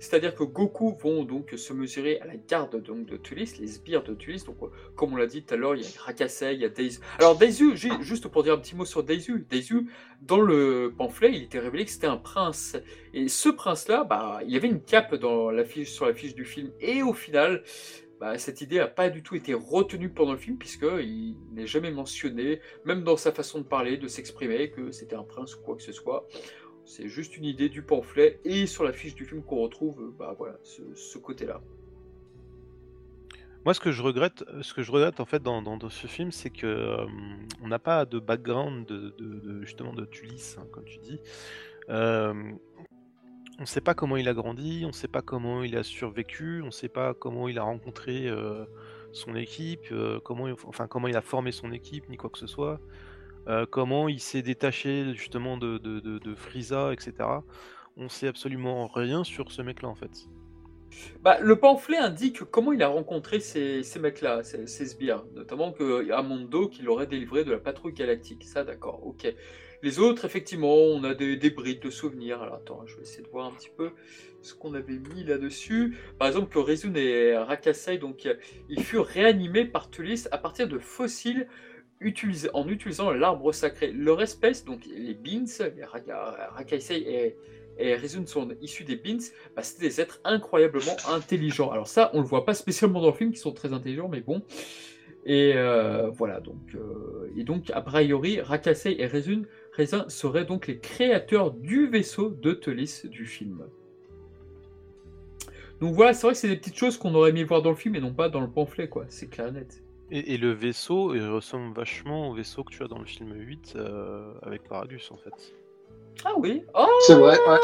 A: c'est-à-dire que Goku vont donc se mesurer à la garde donc de Tulis, les sbires de Tulis. Donc, euh, comme on l'a dit tout à l'heure, il y a Rakasei, il y a Daizu. Alors Daizu, ju- juste pour dire un petit mot sur Daizu, Daizu, dans le pamphlet, il était révélé que c'était un prince. Et ce prince-là, bah, il y avait une cape dans sur la fiche du film. Et au final, bah, cette idée n'a pas du tout été retenue pendant le film, puisqu'il n'est jamais mentionné, même dans sa façon de parler, de s'exprimer, que c'était un prince ou quoi que ce soit. C'est juste une idée du pamphlet et sur la fiche du film qu'on retrouve euh, bah, voilà, ce, côté-là.
B: Moi, ce que je regrette, ce que je regrette en fait dans, ce film, c'est que euh, on n'a pas de background de- justement de Tulis, hein, comme tu dis. Euh, on ne sait pas comment il a grandi, on ne sait pas comment il a survécu, on ne sait pas comment il a rencontré euh, son équipe, euh, comment, enfin comment il a formé son équipe, ni quoi que ce soit. euh, comment il s'est détaché justement de, de, de, etc. On sait absolument rien sur ce mec-là en fait.
A: Bah, le pamphlet indique comment il a rencontré ces, ces mecs-là, ces, ces sbires, notamment que Amondo qui l'aurait délivré de la patrouille galactique. Ça, d'accord, ok. Les autres, effectivement, on a des, brides de souvenirs. Alors attends, je vais essayer de voir un petit peu ce qu'on avait mis là-dessus. Par exemple, que Rizun et Rakasei, donc, ils furent réanimés par Tulis à partir de fossiles en utilisant l'arbre sacré. Leur espèce, donc les Beans, Rakasei et, et Rizun sont issus des Beans, bah, c'était des êtres incroyablement intelligents. Alors ça, on le voit pas spécialement dans le film, qui sont très intelligents, mais bon. Et euh, voilà, donc, euh, et donc, a priori, Rakasei et Rezun, Rezun seraient donc les créateurs du vaisseau de Telis du film. Donc voilà, c'est vrai que c'est des petites choses qu'on aurait aimé voir dans le film et non pas dans le pamphlet, quoi. C'est clair et net.
B: Et, et le vaisseau, il ressemble vachement au vaisseau que tu as dans le film 8 euh, avec Paragus en fait.
A: Ah oui Oh
C: C'est vrai, ouais.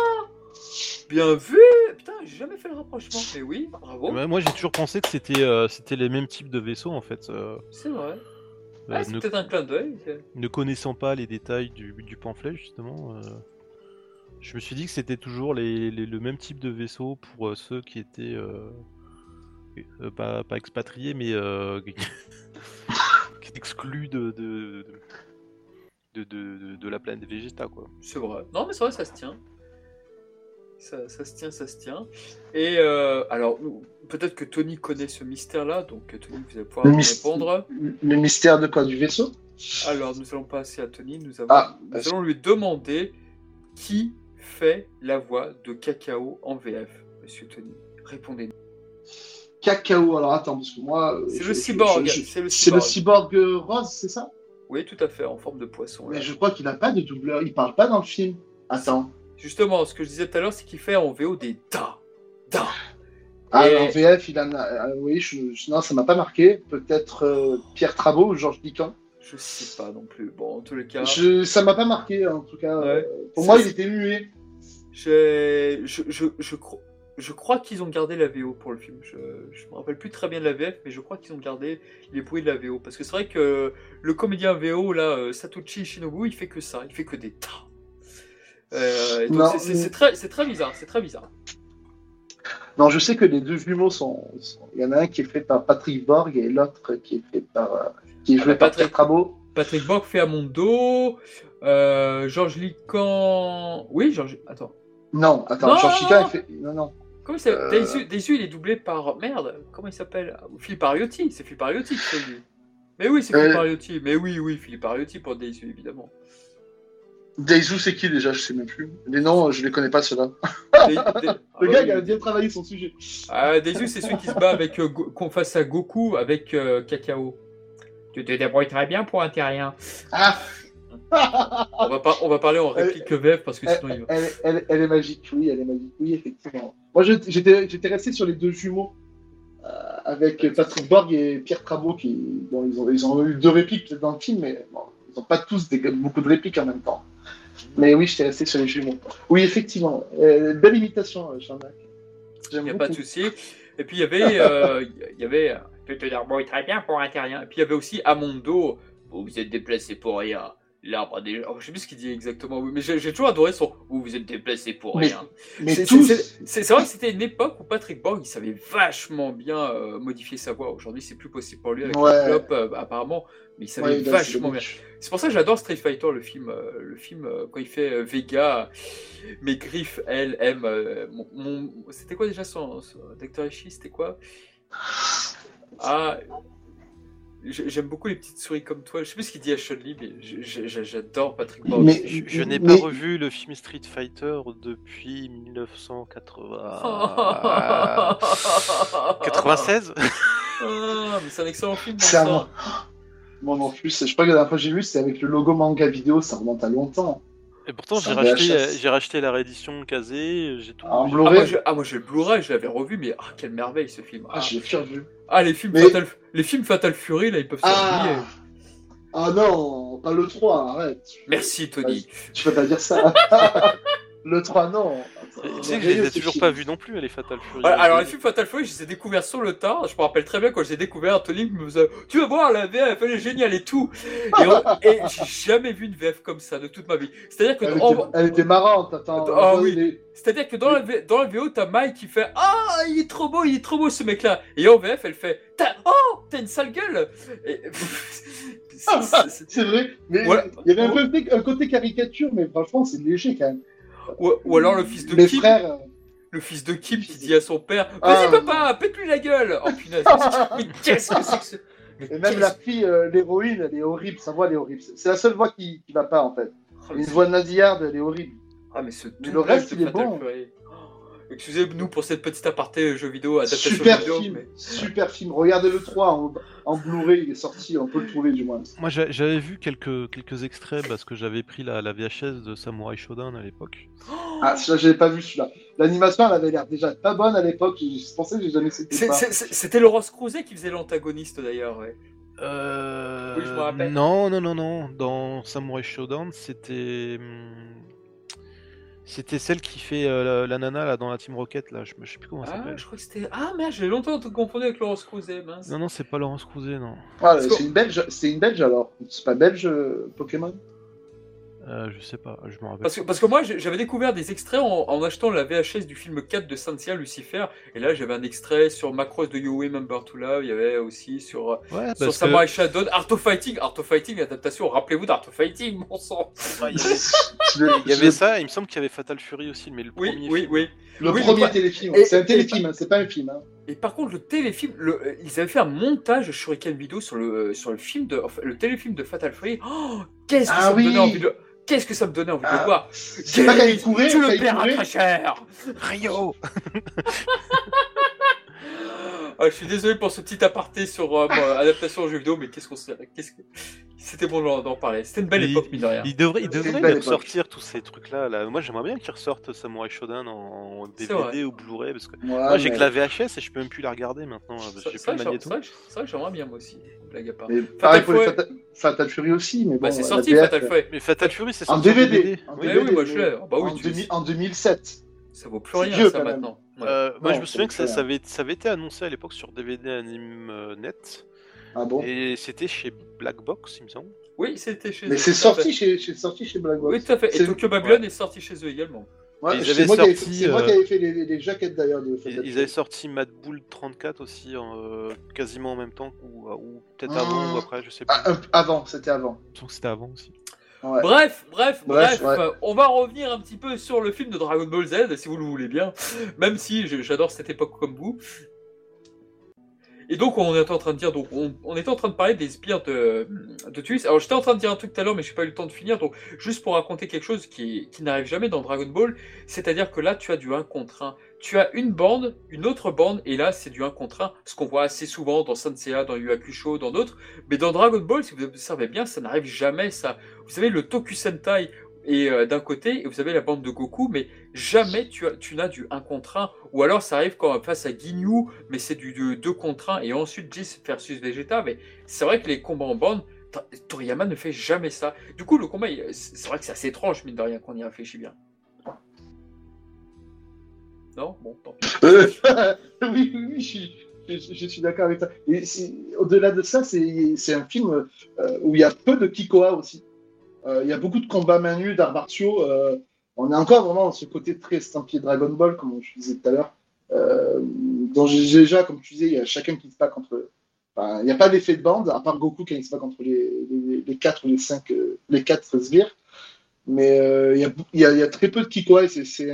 A: Bien vu Putain, j'ai jamais fait le rapprochement. Mais oui, bravo.
B: Ouais, moi j'ai toujours pensé que c'était euh, c'était les mêmes types de vaisseaux en fait. euh,
A: C'est vrai. Ah, c'est
B: ne,
A: peut-être un clin d'œil.
B: ne connaissant pas les détails du, du pamphlet justement, euh, je me suis dit que c'était toujours les, les- le même type de vaisseau pour euh, ceux qui étaient euh, pas, pas expatriés mais [laughs] qui étaient exclus de, de, de, de, de- de la planète Vegeta quoi.
A: C'est vrai. Non, mais c'est vrai, ça se tient. Ça, ça se tient, ça se tient. Et euh, alors, peut-être que Tony connaît ce mystère-là, donc euh, Tony, vous allez pouvoir
C: Le
A: répondre.
C: Le mystère de quoi Du vaisseau?
A: Alors, nous allons passer à Tony. Nous, avons,
C: Ah,
A: nous allons lui demander qui fait la voix de Cacao en VF, monsieur Tony. Répondez-nous.
C: Cacao, alors attends, parce que moi.
A: C'est le cyborg. C'est le
C: C'est le
A: cyborg.
C: euh, rose, c'est ça?
A: Oui, tout à fait, en forme de poisson.
C: Mais je crois qu'il n'a pas de doubleur, il parle pas dans le film. Attends.
A: Justement, ce que je disais tout à l'heure, c'est qu'il fait en VO des da, da.
C: Ah,
A: Et-
C: en VF, il en a. ah, oui, je... non, ça m'a pas marqué. Peut-être euh, Pierre Travaux ou Georges Piquant.
A: Je sais pas non plus. Bon, en tous les cas.
C: Je... Ça m'a pas marqué, en tout cas.
A: Ouais.
C: euh, Pour moi, il était muet.
A: Je, je, je, cro- je crois qu'ils ont gardé la VO pour le film. Je, je me rappelle plus très bien de la VF, mais je crois qu'ils ont gardé les bruits de la VO. Parce que c'est vrai que le comédien VO, là, euh, Satoshi Shinobu, il fait que ça. Il fait que des tas. Euh, c'est- très, très bizarre. C'est très bizarre.
C: Non, je sais que les deux jumeaux sont. sont- Il y en a un qui est fait par Patrick Borg et l'autre qui est fait par. euh, qui est
A: Ah
C: joué
A: bah,
C: par
A: Patrick-
C: Travaux.
A: Patrick Borg fait à mon dos. Euh, Georges Lican. Oui, Georges. Attends.
C: Non, attends,
A: Non,
C: Georges il fait. Non, non.
A: Comment il s'appelle?
C: Euh.
A: Daisu, il est doublé par. Merde, comment il s'appelle? Philippe Ariotti. C'est Philippe Ariotti qui fait lui. Mais oui, c'est Philippe. Ariotti. Mais oui, oui, Philippe Ariotti pour Daisu, évidemment.
C: Daizu, c'est qui déjà? Je sais même plus. Les noms, je les connais pas ceux-là. [laughs] Le gars, il a bien travaillé son sujet.
A: Ah, Daisu, c'est celui qui se bat avec euh, qu'on face à Goku avec euh, Cacao. Tu te débrouilles très bien pour un terrien.
C: Ah
A: On va, pas, on va parler en réplique VF parce que
C: elle,
A: sinon il va.
C: elle- elle- elle est magique, oui, elle est magique, oui, effectivement. Moi, j'étais j'étais resté sur les deux jumeaux euh, avec Patrick Borg et Pierre Travaux qui, bon, ils ont, ils ont eu deux répliques dans le film, mais bon, ils n'ont pas tous des- beaucoup de répliques en même temps. Mais oui, j'étais resté sur les jumeaux. Oui, effectivement, euh, belle imitation, Jean-Marc.
A: Il n'y a
C: beaucoup.
A: pas de souci. Et puis il y avait, euh, il y avait, euh, très bien pour un terrien. Et puis il y avait aussi Amondo. Vous vous êtes déplacé pour rien. L'arbre des. Oh, je sais plus ce qu'il dit exactement, mais j'ai toujours adoré son. Vous vous êtes déplacé pour
C: Mais-
A: rien.
C: Mais
A: C'est-
C: tous,
A: c'est- vrai que c'était une époque où Patrick Borg il savait vachement bien euh, modifier sa voix. Aujourd'hui, c'est plus possible pour lui avec
C: Ouais.
A: le euh, apparemment, mais il savait
C: Ouais, là,
A: vachement bien.
C: c'est-
A: pour ça que j'adore Street Fighter, le film, euh, le film quand il fait Vega, mes griffes, elles, aiment. euh, mon, mon- C'était quoi déjà son, son Dr. Ishii C'était quoi? Ah, j'aime beaucoup les petites souris comme toi. Je sais plus ce qu'il dit à Chun-Li, mais j- j- j'adore Patrick Borg.
C: Mais-
B: Je, je n'ai
C: Mais-
B: pas revu le film Street Fighter depuis 1980. 96
A: Ah, mais c'est un excellent film.
C: C'est un-. [gasps] Moi non plus, je crois que la dernière fois que j'ai vu, c'était avec le logo manga vidéo, ça remonte à longtemps.
B: Et pourtant,
C: C'est
B: j'ai racheté,
C: VHS.
B: j'ai racheté la réédition casée, j'ai tout. J'ai-
A: Ah, moi, j'ai- ah, moi j'ai le Blu-ray, je l'avais revu, mais ah, quelle merveille ce film.
C: Ah, j'ai fait revu.
A: Ah, les films,
C: Mais-
A: Fatal, les films Fatal Fury, là, ils peuvent s'oublier.
C: Ah Ah non, pas le 3, arrête.
A: Merci, Tony.
C: Tu peux pas dire ça. [laughs] le 3, non.
B: Tu sais que je les ai toujours pas vus non plus, les Fatal Fury.
A: Ouais, alors, les films Fatal Fury, je les ai découverts sur le tard. Je me rappelle très bien quand je les ai découverts, Tony me faisait Tu vas voir, la VF, elle est géniale et tout. Et, on- et j'ai jamais vu une VF comme ça de toute ma vie. C'est-à-dire que,
C: Elle,
A: en-
C: était, elle était marrante, attends.
A: Ah
C: voit
A: oui.
C: les-
A: c'est-à-dire que dans, la, V- dans la VO, t'as Mike qui fait Ah, il est trop beau, il est trop beau ce mec-là. Et en VF, elle fait T'as- Oh, t'as une sale gueule. Et- [laughs] c'est- c'est- c'est- [laughs]
C: C'est vrai, mais
A: Voilà.
C: il y avait un, peu, un côté caricature, mais franchement, c'est léger quand même.
A: Ou, ou alors le fils de
C: Les
A: Kim.
C: frères,
A: Le fils de Kim qui dit à son père
C: Ah,
A: Vas-y, papa, pète-lui la gueule Oh punaise, [laughs] mais qu'est-ce que c'est que ce. Mais
C: et même la fille, euh, l'héroïne, elle est horrible, sa voix, elle est horrible. C'est la seule voix qui, qui va pas, en fait.
A: Oh,
C: Une voix nasillarde, elle est horrible.
A: Ah, mais ce
C: Mais le reste, il est bon.
A: Fury. Excusez-nous pour cette petite aparté jeu vidéo, adaptation
C: Super
A: vidéo.
C: film,
A: mais-
C: super film. Regardez le 3 en, en Blu-ray, il est sorti, on peut le trouver du moins.
D: Moi, j'a- j'avais vu quelques, quelques extraits parce que j'avais pris la, la VHS de Samurai Shodown à l'époque.
C: Ah, celui-là, j'avais pas vu celui-là. L'animation, elle avait l'air déjà pas bonne à l'époque. Je pensais que j'ai jamais c'était
A: Laurence Cruzet qui faisait l'antagoniste d'ailleurs, ouais.
D: Euh...
A: Oui, je me rappelle.
D: Non, non, non, non. Dans Samurai Shodown, c'était. C'était celle qui fait euh, la, la nana là, dans la Team Rocket. Là. Je, me- je sais plus comment elle
A: Ah,
D: s'appelle.
A: je crois que c'était. Ah merde, j'ai longtemps confondu avec Laurence Cruzet, mince.
D: Non, non, c'est pas Laurence Crouzet, non.
C: Ah, c'est une belge, c'est une belge alors. C'est pas belge euh, Pokémon?
D: Euh, je sais pas, je me rappelle.
A: Parce que, parce que moi, j'avais découvert des extraits en, en achetant la VHS du film 4 de Cynthia Lucifer. Et là, j'avais un extrait sur Macross de You Remember to Love. Il y avait aussi sur,
D: Ouais,
A: sur
D: parce que
A: Samurai Shodown, Art of Fighting. Art of Fighting, adaptation. Rappelez-vous d'Art of Fighting, mon sang.
B: Ouais, il y avait, [laughs] ça, il me semble qu'il y avait Fatal Fury aussi, mais le
A: Oui,
B: premier.
A: oui,
B: film.
A: oui.
C: Le
A: Oui,
C: premier téléfilm. C'est un téléfilm, hein, c'est pas un film. hein.
A: Et par contre, le téléfilm, le- ils avaient fait un montage Shuriken vidéo sur le, sur le film de, enfin, le téléfilm de Fatal Fury. Oh, qu'est-ce que
C: Ah
A: ça me
C: oui.
A: donnait envie de, qu'est-ce que ça me donnait envie de
C: Ah.
A: voir. Tu le paieras très cher.
D: Rio [laughs]
A: Ah, je suis désolé pour ce petit aparté sur euh, adaptation aux jeux vidéo, mais qu'est-ce qu'on qu'est-ce que c'était bon d'en parler. C'était une belle
D: Il-
A: époque, mine de rien.
D: Il devrait, il
C: C'est une
D: devrait
C: belle
D: le
C: époque.
B: sortir tous ces trucs-là. Là. Moi, j'aimerais bien qu'ils ressortent Samurai Shodown en
A: C'est.
B: DVD ou Blu-ray parce que
C: Ouais,
B: moi, j'ai
C: mais-
B: que la VHS et je peux même plus la regarder maintenant.
A: C'est
B: J'ai
A: c'est vrai, que- c'est vrai c'est j'aimerais bien, moi aussi. Blague à part.
C: mais pareil pour les
A: Fury-
C: Fatal... Fatal Fury aussi, mais bon.
A: Bah, c'est
C: la
A: sorti, Fatal Fury.
B: Mais Fatal Fury, c'est
C: En
B: sorti
C: DVD. En
A: Oui,
C: DVD,
A: oui, moi, je
C: mais
A: l'ai. Ah bah
C: en,
A: tu-
C: 2000 en 2007.
A: Ça vaut plus
C: c'est
A: rien, ça, maintenant. Ouais.
B: Euh, moi,
C: Non,
B: je me souviens que ça, avait, ça avait été annoncé à l'époque sur DVD Anime euh, Net
C: Ah bon?
B: Et c'était chez Black Box, il me semble.
A: Oui, c'était chez
C: Mais
A: eux,
C: c'est sorti chez, c'est sorti chez Black Box.
A: Oui, tout à fait. Et
C: C'est-
A: Tokyo Babylon est sorti chez eux également.
C: Ouais, c'est moi qui avais- moi
D: euh,
C: qui avais fait les, les- les jaquettes d'ailleurs de
B: Ils, ils avaient sorti Mad Bull 34 aussi, euh, quasiment en même temps, ou, ou peut-être
C: Ah.
B: avant ou après, je sais pas.
C: Ah, un- avant, c'était avant.
D: Je trouve que c'était avant aussi.
C: Ouais.
A: Bref, bref, bref,
C: Bref, ouais.
A: euh, on va revenir un petit peu sur le film de Dragon Ball Z, si vous le voulez bien, même si j'adore cette époque comme vous. Et donc, on était en train de dire, donc, on, on était en train de parler des sbires de, de. Alors, j'étais en train de dire un truc tout à l'heure, mais je n'ai pas eu le temps de finir. Donc, juste pour raconter quelque chose qui, qui n'arrive jamais dans Dragon Ball, c'est-à-dire que là, tu as du 1 contre 1. Tu as une bande, une autre bande, et là, c'est du 1 contre 1, ce qu'on voit assez souvent dans Sanseiya, dans Yu Hakusho, dans d'autres. Mais dans Dragon Ball, si vous observez bien, ça n'arrive jamais, ça. Vous savez, le Toku Sentai est euh, d'un côté, et vous avez la bande de Goku, mais jamais tu, as, tu n'as du 1 contre 1. Ou alors ça arrive quand face à Ginyu, mais c'est du 2 contre 1, et ensuite Jis versus Vegeta. Mais c'est vrai que les combats en bande, Toriyama ne fait jamais ça. Du coup, le combat, c'est vrai que c'est assez étrange, mine de rien, qu'on y réfléchit bien. Non Bon, tant [laughs]
C: oui, oui, oui, je suis, d'accord avec toi. Et au-delà de ça, c'est un film euh, où il y a peu de Kikoa aussi. Euh, Il y a beaucoup de combats main nue, d'arts martiaux. euh, on est encore vraiment dans ce côté très estampillé Dragon Ball, comme je disais tout à l'heure. GG, déjà, comme tu disais, il y a chacun qui se bat contre. Il n'y a pas d'effet de bande, à part Goku il se bat contre les, les, les 4 ou les 5, euh, les 4 sbires. Mais euh, il y, a, y, y très peu de Kikoa et c'est-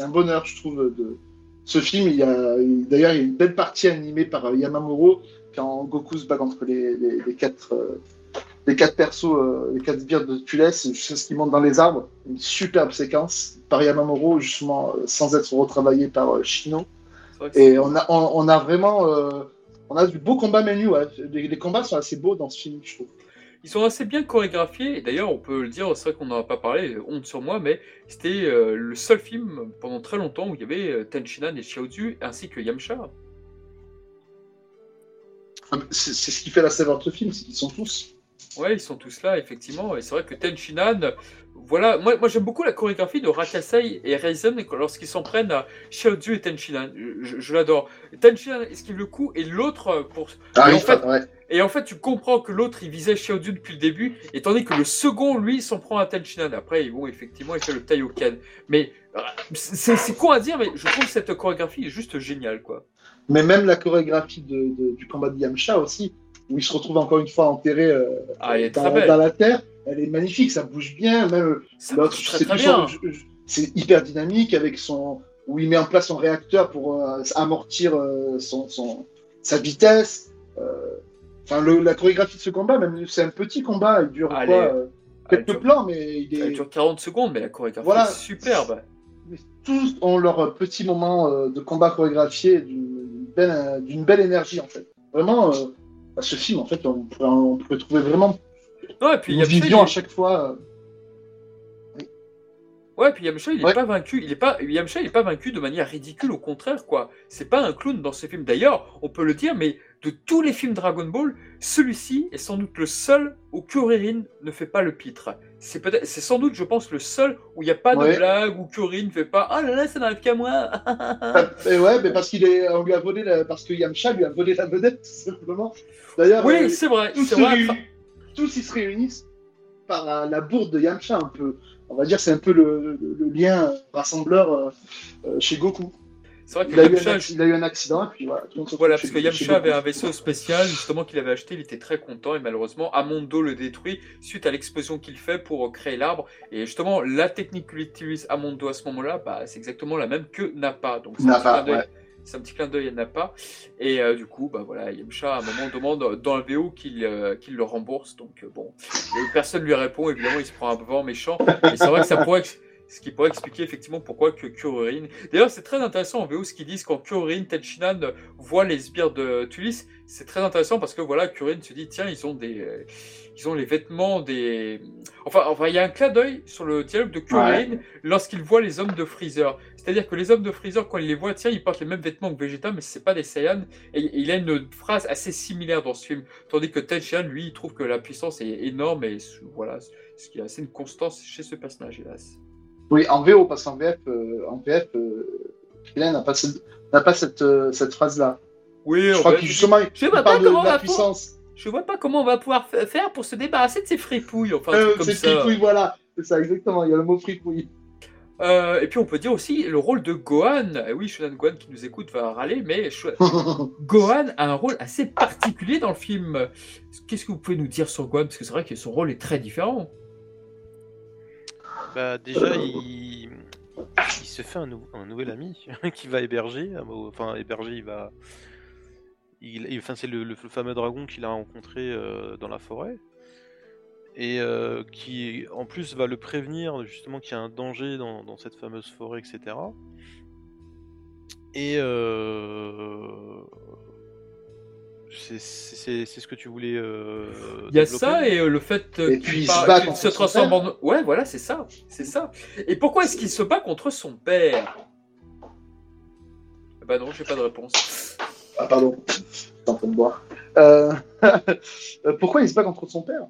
C: un, bonheur, je trouve, de ce film. Il y a d'ailleurs il y a une belle partie animée par euh, Yamamuro quand Goku se bat contre les, les, les quatre euh, les quatre persos, euh, les quatre sbires de Tules, jusqu'à ce qu'ils montent dans les arbres. Une superbe séquence par Yamamuro, justement, sans être retravaillé par Shino. Et on a, on, on a vraiment. on a du beau combat menu, ouais. les, les combats sont assez beaux dans ce film, je trouve.
A: Ils sont assez bien chorégraphiés. Et d'ailleurs, on peut le dire, c'est vrai qu'on n'en a pas parlé, honte sur moi, mais c'était euh, le seul film pendant très longtemps où il y avait euh, Tenchinan et Xiaozu ainsi que Yamcha.
C: Ah, C'est c'est ce qui fait la saveur de ce film, c'est qu'ils sont tous.
A: Ouais, ils sont tous là, effectivement. Et c'est vrai que Tenchinan, voilà, moi, moi j'aime beaucoup la chorégraphie de Rakasei et Raizen lorsqu'ils s'en prennent à Xiaozu et Tenchinan. Je, je- l'adore. Tenchinan esquive le coup et l'autre pour.
C: Ah,
A: Et en fait-
C: ouais.
A: Et en fait, tu comprends que l'autre il visait Xiaozu depuis le début, et tandis que le second, lui, s'en prend à Tenchinan. Après, ils vont effectivement, il fait le Taioken. Mais c'est c'est con à dire, mais je trouve cette chorégraphie est juste géniale, quoi.
C: Mais même la chorégraphie de, de- du combat de Yamcha aussi, où il se retrouve encore une fois enterré euh,
A: Ah,
C: dans la terre, elle est magnifique, ça bouge bien. Même
A: Ça
C: l'autre, c'est hyper dynamique avec son où il met en place son réacteur pour euh, amortir euh, son, son- sa vitesse. Euh, Enfin, la chorégraphie de ce combat, même c'est un petit combat, il dure
A: Elle
C: quoi, euh,
A: Elle
C: quelques
A: dure,
C: plans, mais il
A: elle dure 40 secondes, mais la chorégraphie
C: Voilà.
A: est superbe.
C: Mais tous ont leur petit moment euh, de combat chorégraphié d'une belle, d'une belle énergie en fait. Vraiment, euh, bah, ce film en fait, on pourrait, on pourrait trouver vraiment
A: Non, et puis Yamcha, il est-
C: à chaque fois. euh,
A: Ouais, puis Yamcha, il est
C: Ouais.
A: pas vaincu. Il est pas Yamcha, il est pas vaincu de manière ridicule. Au contraire, quoi. C'est pas un clown dans ce film. D'ailleurs, on peut le dire, mais de tous les films Dragon Ball, celui-ci est sans doute le seul où Kuririn ne fait pas le pitre. C'est peut-être, c'est sans doute, je pense, le seul où il n'y a pas de
C: Ouais.
A: blague où Kuririn ne fait pas. Ah là là, ça n'arrive qu'à moi.
C: Et ouais, mais parce qu'il est, on lui a volé, la- parce que Yamcha lui a volé la vedette tout simplement. D'ailleurs,
A: oui,
C: euh,
A: c'est vrai. C'est vrai.
C: Tous ils se réunissent par la, la bourde de Yamcha un peu. On va dire c'est un peu le, le- le lien rassembleur euh, euh, chez Goku.
A: C'est vrai que
C: Il a, eu un,
A: Yamcha,
C: il a eu un accident et puis voilà. tout
A: parce que Yamcha avait un vaisseau spécial justement qu'il avait acheté, il était très content et malheureusement Amondo le détruit suite à l'explosion qu'il fait pour créer l'arbre. Et justement, la technique qu'utilise Amondo à ce moment-là, bah, c'est exactement la même que Nappa. Donc
C: Nappa, ouais.
A: C'est un petit clin d'œil à Nappa. Et euh, du coup, bah voilà, Yamcha à un moment demande dans le VO qu'il euh, qu'il le rembourse. Donc euh, bon, et personne lui répond. Évidemment, il se prend un vent méchant. Et c'est vrai que ça pourrait ce qui pourrait expliquer effectivement pourquoi que Kuririn. D'ailleurs, c'est très intéressant en VO ce qu'ils disent quand Kuririn, Tenchinan voient les sbires de Tulis. C'est très intéressant parce que voilà, Kuririn se dit tiens, ils ont des, ils ont les vêtements des. Enfin, enfin, il y a un clin d'œil sur le dialogue de Kuririn lorsqu'il voit les hommes de Freezer. C'est-à-dire que les hommes de Freezer, quand il les voit, tiens, ils portent les mêmes vêtements que Vegeta, mais c'est pas des Saiyans. Et, et il a une phrase assez similaire dans ce film, tandis que Tenchinan, lui, il trouve que la puissance est énorme et voilà, ce qui est assez une constance chez ce personnage, hélas.
C: Oui, en VO, parce qu'en VF, euh, en VF, euh, n'a pas, cette, euh, cette phrase-là.
A: Oui,
C: Je crois que justement, il
A: Je vois
C: parle
A: pas
C: de
A: comment on
C: la
A: va
C: puissance.
A: Je vois pas comment on va pouvoir fa- faire pour se débarrasser de ces fripouilles, enfin
C: Euh,
A: comme
C: c'est
A: ça.
C: fripouille, voilà. C'est ça, exactement. Il y a le mot fripouille.
A: Euh, et puis on peut dire aussi le rôle de Gohan. Eh oui, Shonan Gohan qui nous écoute va râler, mais [laughs] Gohan a un rôle assez particulier dans le film. Qu'est-ce que vous pouvez nous dire sur Gohan? Parce que c'est vrai que son rôle est très différent.
B: Bah déjà, il... il se fait un, nou- un nouvel ami [laughs] qui va héberger. euh, Enfin, héberger, il va. Il- Enfin, c'est le, le fameux dragon qu'il a rencontré euh, dans la forêt. Et euh, qui, en plus, va le prévenir justement qu'il y a un danger dans, dans cette fameuse forêt, etc. Et euh... c'est c'est- c'est ce que tu voulais. euh,
A: Il y a
B: développer
A: ça et euh, le fait qu'il
C: se bat
A: qu'il
C: contre
A: se
C: son
A: transforme
C: père.
A: en. Ouais, voilà, c'est ça, c'est ça. Et pourquoi est-ce qu'il se bat contre son père? Bah non, j'ai pas de réponse.
C: Ah, pardon. T'es en train de boire. [laughs] Pourquoi il se bat contre son père?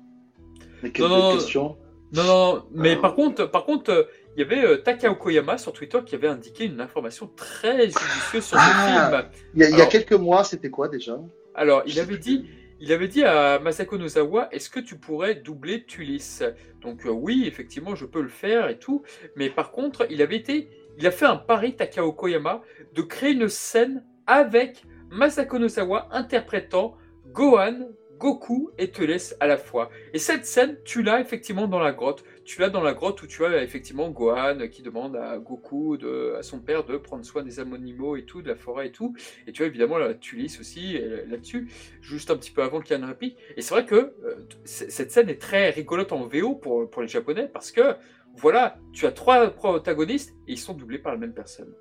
A: Non, non, non.
C: question.
A: Non, non, mais
C: Euh.
A: par contre, par contre, euh, il y avait euh, Takao Koyama sur Twitter qui avait indiqué une information très judicieuse sur ce
C: Ah.
A: film.
C: Il y a, il y a
A: Alors-
C: quelques mois, c'était quoi déjà?
A: Alors, il avait dit, il avait dit à Masako Nozawa Est-ce que tu pourrais doubler Tulis? Donc, euh, oui, effectivement, je peux le faire et tout. Mais par contre, il avait été. Il a fait un pari, Takao Koyama, de créer une scène avec Masako Nozawa interprétant Gohan, Goku et Teles à la fois. Et cette scène, tu l'as effectivement dans la grotte. Tu l'as dans la grotte où tu as effectivement Gohan qui demande à Goku, de, à son père, de prendre soin des animaux et tout, de la forêt et tout. Et tu as évidemment la Tulis aussi euh, là-dessus, juste un petit peu avant canon réplique. Et c'est vrai que euh, cette scène est très rigolote en VO pour, pour les Japonais parce que voilà, tu as trois protagonistes et ils sont doublés par la même personne.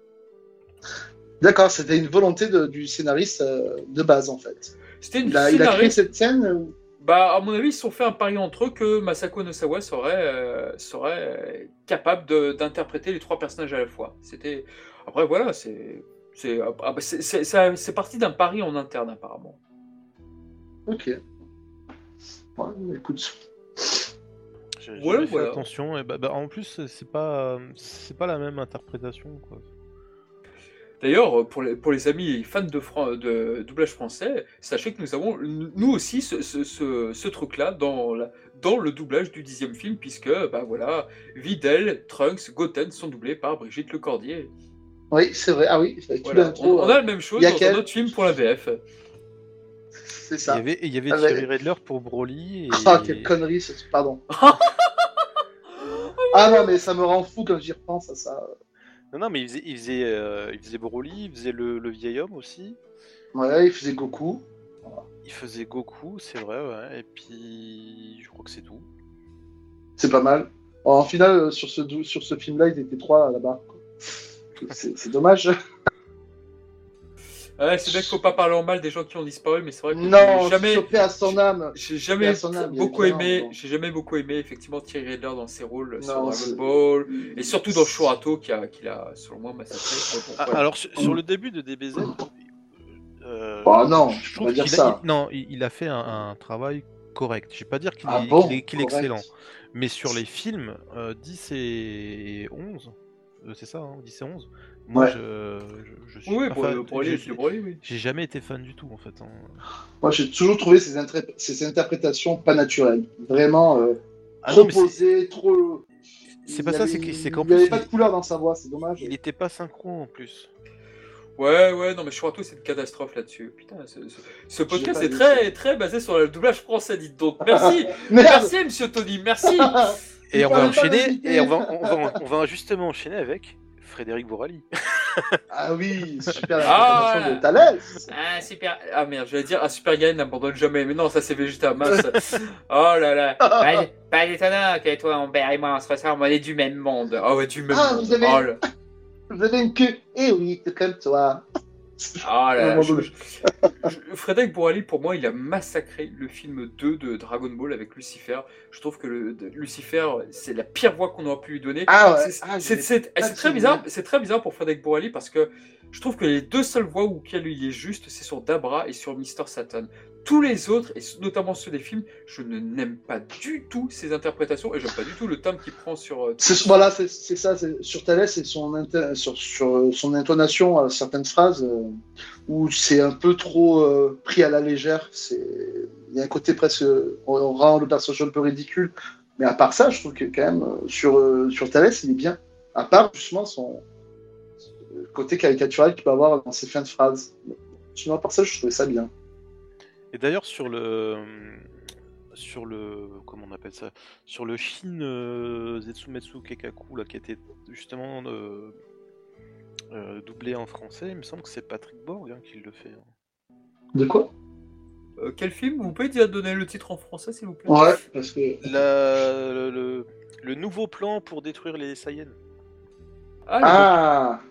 C: D'accord, c'était une volonté du scénariste euh, de base en fait.
A: C'était une
C: Il a, il a créé cette scène. euh,
A: Bah, à mon avis, ils se sont fait un pari entre eux que Masako Nosawa serait, euh, serait capable d'interpréter les trois personnages à la fois. C'était. Après, voilà, c'est. C'est ah, bah, c'est- c'est- ça- c'est parti d'un pari en interne, apparemment.
C: Ok. Ouais, écoute.
D: J'ai fait
A: voilà.
D: attention. Et bah, bah, en plus, c'est pas, c'est pas la même interprétation. Quoi.
A: D'ailleurs, pour les, pour les amis fans de, fran- de doublage français, sachez que nous avons, nous aussi, ce, ce, ce- ce truc-là dans, la- dans le doublage du dixième film, puisque, bah voilà, Videl, Trunks, Goten sont doublés par Brigitte Lecordier.
C: Oui, c'est vrai. Ah oui,
A: Voilà. On, on a la même chose
C: il y a
A: dans
C: quel-
A: un autre film pour la VF.
C: c'est
D: Il y
C: ça.
D: avait, il y avait
C: Ah, ouais.
D: Thierry Redler pour Broly. Et...
C: Ah, quelle connerie, ce- pardon. [laughs] ah non, mais ça me rend fou quand j'y repense à ça.
B: Non, non, mais il faisait, il faisait, euh, il faisait Broly, il faisait le, le vieil homme aussi.
C: Ouais, il faisait Goku.
B: Il faisait Goku, c'est vrai, ouais. Et puis, je crois que c'est tout.
C: C'est pas mal. En finale, euh, sur ce, sur ce film-là, ils étaient trois là-bas. c'est dommage.
A: Ouais, c'est vrai qu'il faut pas parler en mal des gens qui ont disparu, mais c'est vrai que
C: Non,
A: j'ai jamais,
C: chopé à son âme.
A: j'ai jamais
C: âme,
A: beaucoup aimé, j'ai jamais beaucoup aimé effectivement Thierry Redler dans ses rôles sur
C: Non,
A: Dragon
C: c'est-
A: Ball et surtout dans Shurato qui a, qui a selon moi massacré.
B: Ah. Alors, sur, sur le début de DBZ, euh,
C: Oh non,
D: Je trouve qu'il a- il- non, il, il a fait un, un travail correct. Je vais pas dire qu'il
C: Ah
D: est,
C: bon
D: qu'il est- qu'il est excellent, mais sur les films euh, 10 et 11, euh, c'est ça, hein, 10 et 11. Moi,
C: Ouais.
D: je, je, je suis
A: oui,
D: pas
A: pour,
D: fan-
A: pour
D: je
A: aller,
D: suis-
A: pour aller, oui.
D: J'ai jamais été fan du tout en fait. hein.
C: Moi, j'ai toujours trouvé ces, intré- ces interprétations pas naturelles. Vraiment euh,
D: Ah
C: trop
D: non, mais c'est-
C: posées, trop.
D: C'est
C: Il
D: pas ça, c'est que- qu'en
C: Il n'y avait
D: plus,
C: pas de couleur dans sa voix, c'est dommage.
D: Il était pas synchro en plus.
A: Ouais, ouais, non, mais Shurato, c'est une catastrophe là-dessus. Putain, ce, ce- ce podcast est très, très basé sur le doublage français, dites donc. [laughs] Merci, merci, monsieur Tony, merci. [laughs]
B: et on va enchaîner, et on va, on, va, on va justement enchaîner avec Frédéric Bourali. [laughs]
C: Ah oui, super
A: Ah,
C: interprétation
A: voilà.
C: de Thalès.
A: Ah, super. Ah merde, j'allais dire, ah, Super Gain n'abandonne jamais. Mais non, ça c'est Vegeta, mince. [laughs] oh là là. [laughs] Pas, pas étonnant que toi, Humbert et moi, on se ressemble, on est du même monde. Oh ouais, du même
C: Ah,
A: monde.
C: vous avez-
A: Oh là,
C: Vous avez une queue. Eh oui, c'est comme toi.
A: Oh là, Je- je- Frédéric Bourali, pour moi, il a massacré le film 2 de Dragon Ball avec Lucifer. Je trouve que le, de- Lucifer, c'est la pire voix qu'on aurait pu lui donner.
C: Ah.
A: C'est-
C: Ah,
A: très bizarre. C'est très bizarre pour Frédéric Bourali parce que je trouve que les deux seules voix auxquelles il est juste, c'est sur Dabra et sur Mister Satan. Tous les autres, et notamment ceux des films, je ne n'aime pas du tout ces interprétations et j'aime pas du tout le thème qu'il prend sur. euh,
C: Voilà, c'est ça. Sur Thalès, c'est son, sur, sur son intonation à certaines phrases euh, où c'est un peu trop euh, pris à la légère. Il y a un côté presque. On, rend le personnage un peu ridicule. Mais à part ça, je trouve que quand même, euh, sur, euh, sur Thalès, il est bien. À part justement son côté caricatural qu'il peut avoir dans ses fins de phrases. Sinon, à part ça, je trouvais ça bien.
B: Et d'ailleurs, sur le. Sur le. Comment on appelle ça? Sur le Shin euh, Zetsumetsu Kekaku, là, qui était justement euh, euh, doublé en français, il me semble que c'est Patrick Borg hein, qui le fait. hein.
C: De quoi?
A: Euh, quel film? Vous pouvez déjà donner le titre en français, s'il vous plaît?
C: Ouais, parce que.
B: La- le, le- le nouveau plan pour détruire les Saiyans.
A: Ah,
C: Ah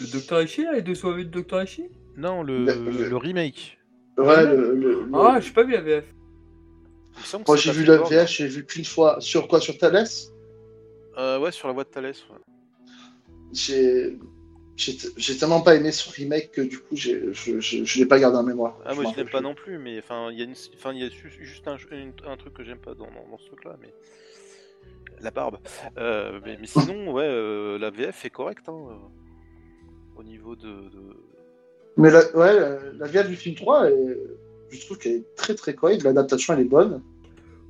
A: le, le Docteur Ishi, là, les deux soirées de Docteur Ishi
D: Non, le,
C: Le- le-
D: le remake.
C: Ouais, le. le- le-
A: Ah, j'ai pas vu la VF.
C: Moi, j'ai vu la. VH, j'ai vu qu'une fois. Sur quoi Sur Thalès?
B: Euh, ouais, sur la voie de Thalès. ouais.
C: j'ai j'ai j'ai tellement pas aimé ce remake que du coup j'ai- je, je, je l'ai pas gardé en mémoire.
B: Ah, moi
C: m'en
B: je l'aime pas non plus, mais enfin, il y a, une... enfin, y a ju- juste un, une- un truc que j'aime pas dans, dans, dans ce truc-là, mais. La barbe. Euh, mais, mais sinon, ouais, euh, la VF est correcte, hein, euh, au niveau de. de-
C: Mais la, ouais, la, du film 3, est- je trouve qu'elle est très très correcte. L'adaptation, elle est bonne.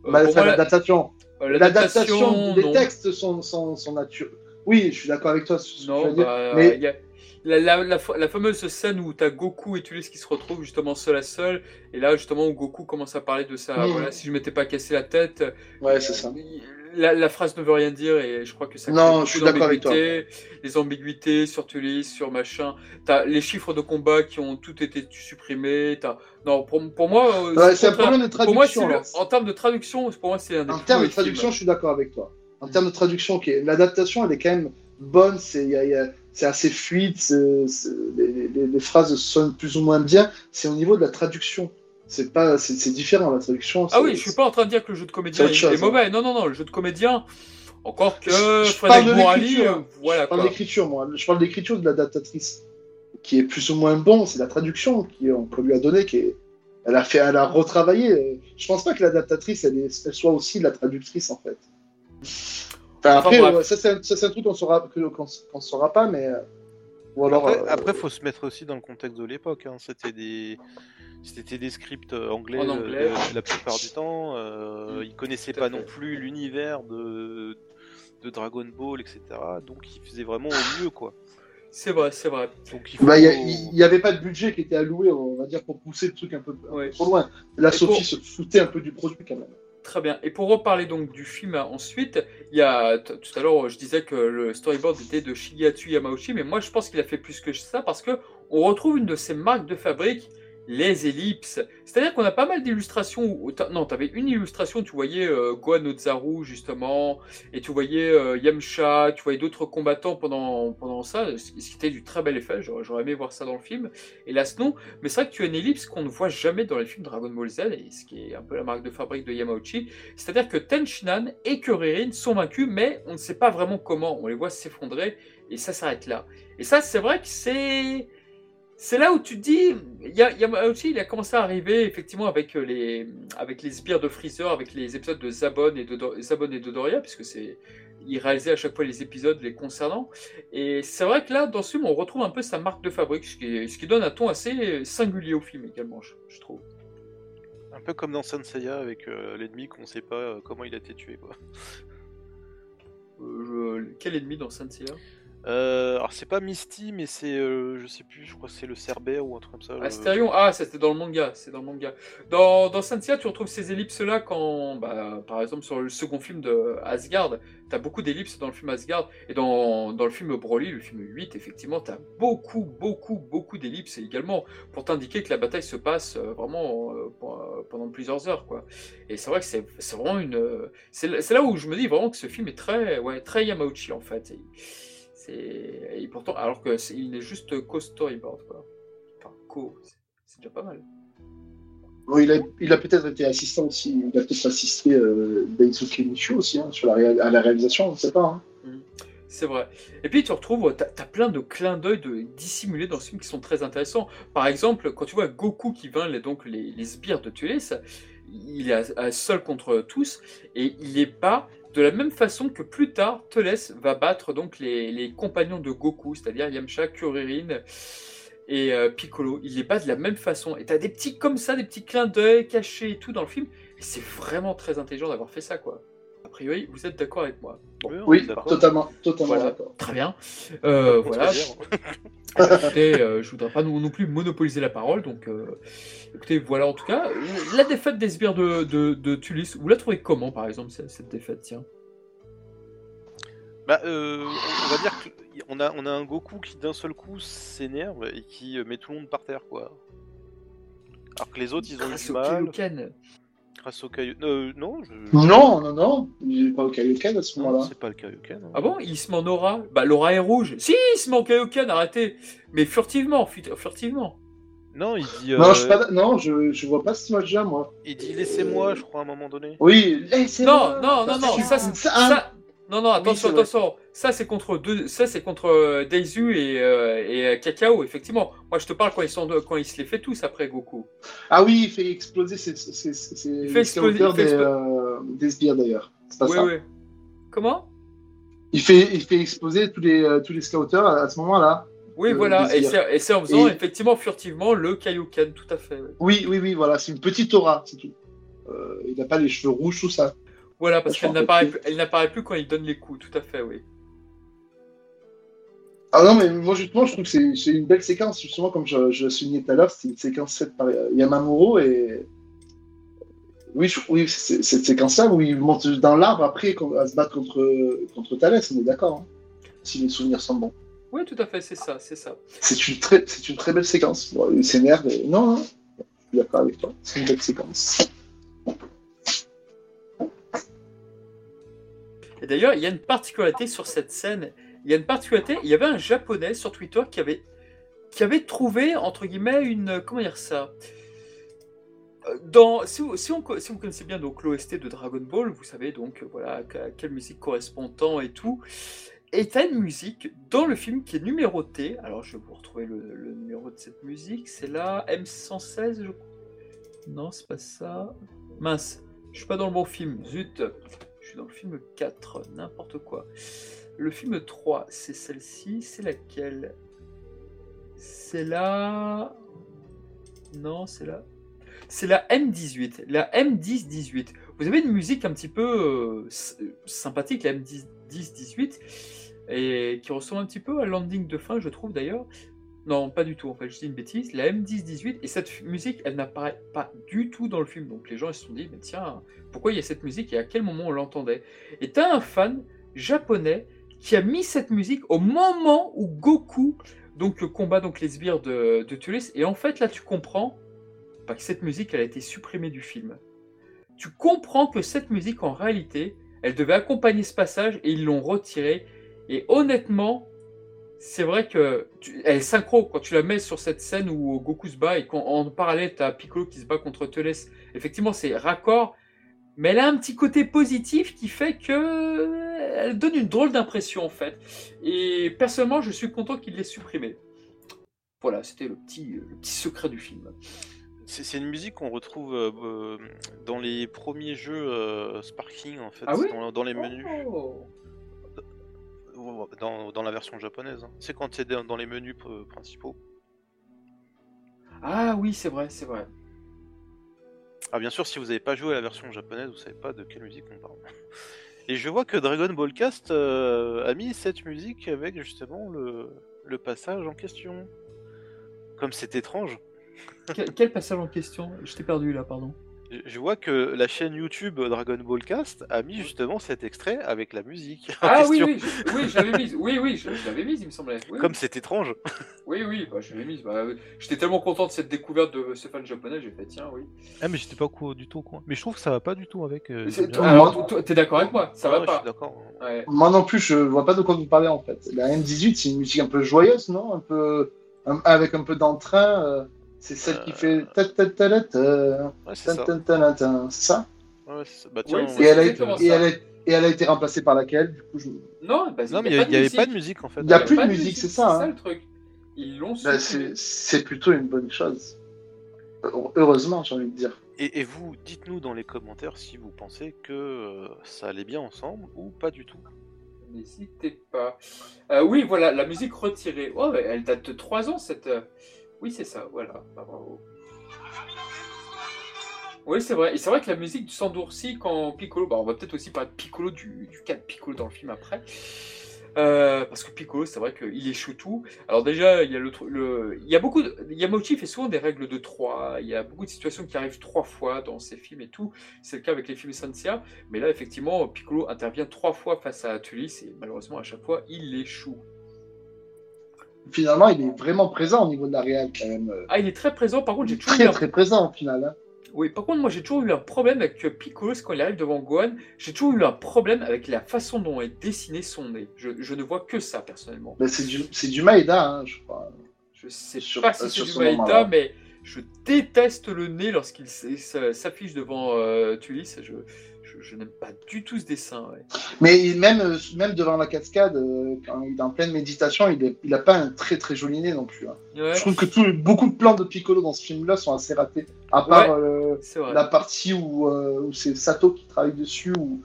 A: Euh,
C: Bah, enfin, l'adaptation,
A: euh,
C: l'adaptation, les
A: non.
C: textes sont, sont, sont naturels. Oui, je suis d'accord avec toi. sur ce que tu
A: Non, bah,
C: mais-
A: y a- la, la, la, fa- la fameuse scène où t'as Goku et Tulis qui se retrouvent justement seul à seul, et là justement où Goku commence à parler de ça,
C: Mhm.
A: voilà, si je m'étais pas cassé la tête,
C: Ouais, c'est ça.
A: La, la phrase ne veut rien dire et je crois que ça
C: Non, je suis d'accord avec toi.
A: Les ambiguïtés sur Tulis, sur machin, t'as les chiffres de combat qui ont tout été supprimés, t'as... Non, pour, pour moi, euh,
C: Ouais,
A: c'est
C: un problème de
A: Pour moi, c'est
C: traduction.
A: le- en termes de traduction, pour moi, c'est un des
C: En termes de
A: films.
C: traduction, je suis d'accord avec toi. En termes de traduction, ok, l'adaptation, elle est quand même bonne, c'est il y a- il y a- c'est assez fluide, les phrases sonnent plus ou moins bien. C'est au niveau de la traduction. C'est pas, c'est c'est différent la traduction.
A: Ah
C: c'est-
A: oui, je suis pas en train de dire que le jeu de comédien est,
C: chose,
A: est mauvais. Non, non, non, le jeu de comédien, encore que
C: Je-
A: Frédéric
C: parle de
A: Morali,
C: l'écriture.
A: euh, voilà
C: Je parle
A: quoi.
C: d'écriture, moi. Je parle d'écriture de l'adaptatrice, qui est plus ou moins bon. C'est la traduction qu'on lui a donnée, qui est, elle a fait, elle a retravaillé. Je pense pas que l'adaptatrice, elle, est- elle soit aussi la traductrice en fait. Enfin,
A: Enfin,
C: après, ouais, ça c'est un, ça, c'est un truc qu'on saura, que- qu'on qu'on saura pas, mais euh, ou alors.
D: Après,
C: euh,
D: après, faut se mettre aussi dans le contexte de l'époque. hein. C'était des, c'était des scripts euh, anglais,
A: En
D: euh,
A: anglais.
D: la plupart du temps. Euh, ils connaissaient pas
A: fait.
D: non plus l'univers de, de Dragon Ball, etc. Donc ils faisaient vraiment au mieux, quoi.
A: C'est vrai, c'est vrai.
D: Donc il faut.
C: bah, y a- y avait pas de budget qui était alloué, on va dire, pour pousser le truc un peu, un peu
A: Ouais.
C: trop loin. La
A: Et
C: Sophie
A: pour-
C: se foutait un peu du produit quand même.
A: Très bien. Et pour reparler donc du film hein, ensuite, il y a tout à l'heure je disais que le storyboard était de Shigehatsu Yamauchi, mais moi je pense qu'il a fait plus que ça parce que on retrouve une de ses marques de fabrique, les ellipses. C'est-à-dire qu'on a pas mal d'illustrations. Non, tu avais une illustration, tu voyais euh, Gohan Ozaru justement, et tu voyais euh, Yamcha, tu voyais d'autres combattants pendant, pendant ça, ce qui était du très bel effet. J'aurais aimé voir ça dans le film. Hélas non, mais c'est vrai que tu as une ellipse qu'on ne voit jamais dans les films Dragon Ball Z, et ce qui est un peu la marque de fabrique de Yamauchi. C'est-à-dire que Tenshinhan et Kuririn sont vaincus, mais on ne sait pas vraiment comment. On les voit s'effondrer, et ça s'arrête là. Et ça, c'est vrai que c'est... C'est là où tu te dis, Ya- Yamauchi, il a commencé à arriver effectivement avec les, avec les sbires de Freezer, avec les épisodes de Zabon et de, Do- Zabon et Dodoria, puisque c'est, il réalisait à chaque fois les épisodes les concernant. Et c'est vrai que là, dans ce film, on retrouve un peu sa marque de fabrique, ce qui, est- ce qui donne un ton assez singulier au film également, je, je trouve.
D: Un peu comme dans Senseiya avec euh, l'ennemi qu'on sait pas euh, comment il a été tué, quoi.
A: Euh, quel ennemi dans Senseiya
D: Euh, alors c'est pas Misty, mais c'est, euh, je sais plus, je crois que c'est le Cerbère ou un truc comme ça.
A: Astérion, ah, ça, c'était dans le manga, c'est dans le manga. Dans, dans Senseiya, tu retrouves ces ellipses-là quand, bah, par exemple, sur le second film de Asgard, tu as beaucoup d'ellipses dans le film Asgard, et dans, dans le film Broly, le film 8, effectivement, tu as beaucoup, beaucoup, beaucoup d'ellipses également, pour t'indiquer que la bataille se passe euh, vraiment pendant plusieurs heures, quoi. Et c'est vrai que c'est vraiment une... C'est là- où je me dis vraiment que ce film est très, ouais, très Yamauchi, en fait. Et, et pourtant, alors que il est juste co-storyboard, quoi. Enfin, co, c'est- déjà pas mal.
C: Bon, il a, il a peut-être été assistant aussi, il a peut-être assisté euh, Daisuke Michio aussi hein, sur la, à la réalisation, on ne sait pas. hein.
A: C'est vrai. Et puis tu retrouves, t'as as plein de clins d'œil de, dissimulés dans ce film qui sont très intéressants. Par exemple, quand tu vois Goku qui vainc les, donc les, les sbires de Tulis, il est à- à seul contre tous et il est pas de la même façon que plus tard, Teles va battre donc les, compagnons de Goku, c'est-à-dire Yamcha, Kuririn et euh, Piccolo. Il les bat de la même façon. Et t'as des petits comme ça, des petits clins d'œil cachés et tout dans le film. C'est vraiment très intelligent d'avoir fait ça, quoi. Priori, vous êtes d'accord avec moi Bon.
D: Oui,
C: totalement, totalement
A: Voilà.
C: d'accord.
A: Très bien. Euh, voilà. [laughs] Écoutez, euh, je voudrais pas non, non plus monopoliser la parole, donc euh, écoutez, voilà en tout cas. La défaite des sbires de, de, de Tulis, vous la trouvez comment par exemple cette, cette défaite tiens?
D: Bah, euh, on va dire qu'on a, on a un Goku qui d'un seul coup s'énerve et qui met tout le monde par terre, quoi. Alors que les autres, ils ont eu
A: Grâce
D: du mal.
A: Kaioken.
D: Grâce au Kaioken. Euh, non, je...
C: Non, non, non, il n'est pas au Kaioken à ce
D: non,
C: moment-là.
D: c'est pas le Kaioken. hein.
A: Ah bon Il se met en aura Bah l'aura est rouge. Si, il se met en Kaioken, arrêtez Mais furtivement, furtivement.
D: Non, il dit.
C: Non,
D: euh,
C: je, suis pas, non je, je vois pas cette image-là, moi.
D: Il dit laissez-moi, je crois, à un moment donné.
C: Oui, laissez
A: Non, non, non, non, ça c'est...
C: Ça-
A: Non, non, attention, attention. Ça c'est contre deux... ça c'est contre euh, Daizu et, euh, et euh, Kakao, effectivement. Moi je te parle quand ils sont quand ils se les fait tous après Goku.
C: Ah oui, il fait exploser ses, ses, ses, ses
A: Il
C: les
A: fait exploser-
C: scouters
A: il fait
C: des, euh, des sbires d'ailleurs. C'est pas
A: Ouais,
C: ça.
A: ouais. Comment?
C: Il fait, il fait exploser tous les, euh, tous les scouters à, à ce moment-là.
A: Oui, voilà, et c'est en faisant
C: Et-
A: effectivement furtivement le Kaioken, tout à fait.
C: Oui, oui, oui, voilà, c'est une petite aura, c'est tout. Euh, il n'a pas les cheveux rouges, tout ça.
A: Voilà, parce qu'elle n'apparaît plus, elle n'apparaît plus quand il donne les coups, tout à fait, oui.
C: Ah non, mais moi, justement, je trouve que c'est c'est une belle séquence. Justement, comme je, je souligné tout à l'heure, c'est une séquence faite par euh, Yamamuro et. Oui, je- oui c'est cette séquence-là où il monte dans l'arbre après à se battre contre, contre Thalès, on est d'accord. hein, si les souvenirs sont bons.
A: Oui, tout à fait, c'est ça, c'est ça.
C: C'est une, très, c'est une très belle séquence. Bon, s'énerve. et- Non, non, je suis d'accord avec toi. C'est une belle séquence.
A: D'ailleurs, il y a une particularité sur cette scène. Il y a une particularité. Il y avait un japonais sur Twitter qui avait, qui avait trouvé, entre guillemets, une. Comment dire ça? Euh, dans, si, vous, si, on, si connaissez bien l'OST de Dragon Ball, vous savez donc euh, voilà à quelle musique correspond tant et tout. Et t'as une musique dans le film qui est numérotée. Alors je vais vous retrouver le, numéro de cette musique. C'est la M116, je crois. Non, c'est pas ça. Mince, je suis pas dans le bon film. Zut, dans le film 4, n'importe quoi. Le film 3, c'est celle-ci. C'est laquelle? C'est la. Non, c'est la. C'est la M18. La M10-18. Vous avez une musique un petit peu euh, sympathique, la M10-18, et qui ressemble un petit peu à Landing de fin, je trouve d'ailleurs. Non, pas du tout, en fait, je dis une bêtise. La M10-18, et cette musique, elle n'apparaît pas du tout dans le film. Donc les gens ils se sont dit, mais tiens, pourquoi il y a cette musique et à quel moment on l'entendait? Et t'as un fan japonais qui a mis cette musique au moment où Goku donc, combat donc les sbires de, de Tulis. Et en fait, là, tu comprends bah, que cette musique, elle a été supprimée du film. Tu comprends que cette musique, en réalité, elle devait accompagner ce passage et ils l'ont retirée. Et honnêtement, c'est vrai que tu- elle est synchro quand tu la mets sur cette scène où Goku se bat et qu'en en parallèle, tu as Piccolo qui se bat contre Teles. Effectivement, c'est raccord, mais elle a un petit côté positif qui fait que elle donne une drôle d'impression en fait. Et personnellement, je suis content qu'il l'ait supprimée. Voilà, c'était le petit, le petit secret du film.
B: C'est une musique qu'on retrouve euh, euh, dans les premiers jeux euh, Sparking en fait,
A: Ah oui?
B: dans, dans les menus,
A: Oh.
B: Dans, dans la version japonaise. hein. C'est quand c'est dans les menus principaux.
A: Ah oui, c'est vrai, c'est vrai.
B: Ah bien sûr, si vous n'avez pas joué à la version japonaise, vous savez pas de quelle musique on parle. [laughs] Et je vois que Dragon Ball Cast euh, a mis cette musique avec justement le, le passage en question. Comme c'est étrange.
A: Quel, quel passage en question? Je t'ai perdu là, pardon.
B: Je- vois que la chaîne YouTube Dragon Ball Cast a mis justement cet extrait avec la musique
A: Ah oui, oui, je, oui, je l'avais mise. Oui, oui, je, je l'avais mise, il me semblait. Oui,
B: Comme c'est étrange. [laughs]
A: oui, oui, bah, je l'avais mise. Bah. J'étais tellement content de cette découverte de ce fan japonais, j'ai fait tiens, oui.
D: Ah, mais j'étais pas au du tout au coin. Mais je trouve que ça va pas du tout avec. euh,
A: t'es d'accord avec moi? Ça
B: Ouais,
A: va
B: je suis
A: pas
B: d'accord.
A: Ouais.
C: Moi non plus, je vois pas de quoi vous parlez en fait. La M18, c'est une musique un peu joyeuse, non? Un peu. un- avec un peu d'entrain. euh, C'est celle qui fait. ta ta ta ta ta,
B: Ouais, c'est ça. Ouais. Bah, tiens,
C: et elle, a,
A: exactement
C: et,
A: ça.
C: elle a, et elle a été remplacée par laquelle Du coup, je...
A: Non, bah,
B: Non, mais il n'y avait
A: de
B: pas de
A: musique.
B: en fait.
C: Il y a plus de musique, c'est ça,
A: C'est
C: hein.
A: ça le truc. Ils l'ont
C: Bah, c'est plutôt une bonne chose. Heureusement, j'ai envie de dire.
B: Et, et vous, dites-nous dans les commentaires si vous pensez que euh, ça allait bien ensemble ou pas du tout.
A: N'hésitez pas. Euh, oui, voilà, la musique retirée. Oh, elle date de 3 ans, cette. Oui, c'est ça, voilà. Bah, bravo. Oui, c'est vrai. Et c'est vrai que la musique s'endurcit quand Piccolo. Bah, on va peut-être aussi parler de Piccolo, du, du cas de Piccolo dans le film après. Euh, parce que Piccolo, c'est vrai qu'il échoue tout. Alors déjà, il y a le, le, il y a beaucoup, de, Yamauchi fait souvent des règles de 3. Il y a beaucoup de situations qui arrivent trois fois dans ses films et tout. C'est le cas avec les films Sansia. Mais là, effectivement, Piccolo intervient trois fois face à Tulis et malheureusement, à chaque fois, il échoue.
C: Finalement, il est vraiment présent au niveau de la réal quand même.
A: Ah, il est très présent. Par contre, j'ai toujours eu
C: Très
A: un...
C: très présent au final. hein.
A: Oui, par contre, moi, j'ai toujours eu un problème avec euh, Piccolo quand il arrive devant Gohan. J'ai toujours eu un problème avec la façon dont est dessiné son nez. Je, je ne vois que ça, personnellement.
C: Mais c'est du, c'est du Maeda, hein, je crois.
A: Je sais
C: Sur-
A: pas si
C: euh,
A: c'est du
C: ce
A: Maïda,
C: moment-là.
A: mais je déteste le nez lorsqu'il s'affiche devant euh, Tulis. Je, je, n'aime pas du tout ce dessin. ouais.
C: Mais même, euh, même devant la cascade, euh, quand il est en pleine méditation, il n'a pas un très très joli nez non plus. hein.
A: Ouais,
C: Je trouve que tout- beaucoup de plans de Piccolo dans ce film-là sont assez ratés. À part euh, la partie où, euh, où c'est Sato qui travaille dessus, où,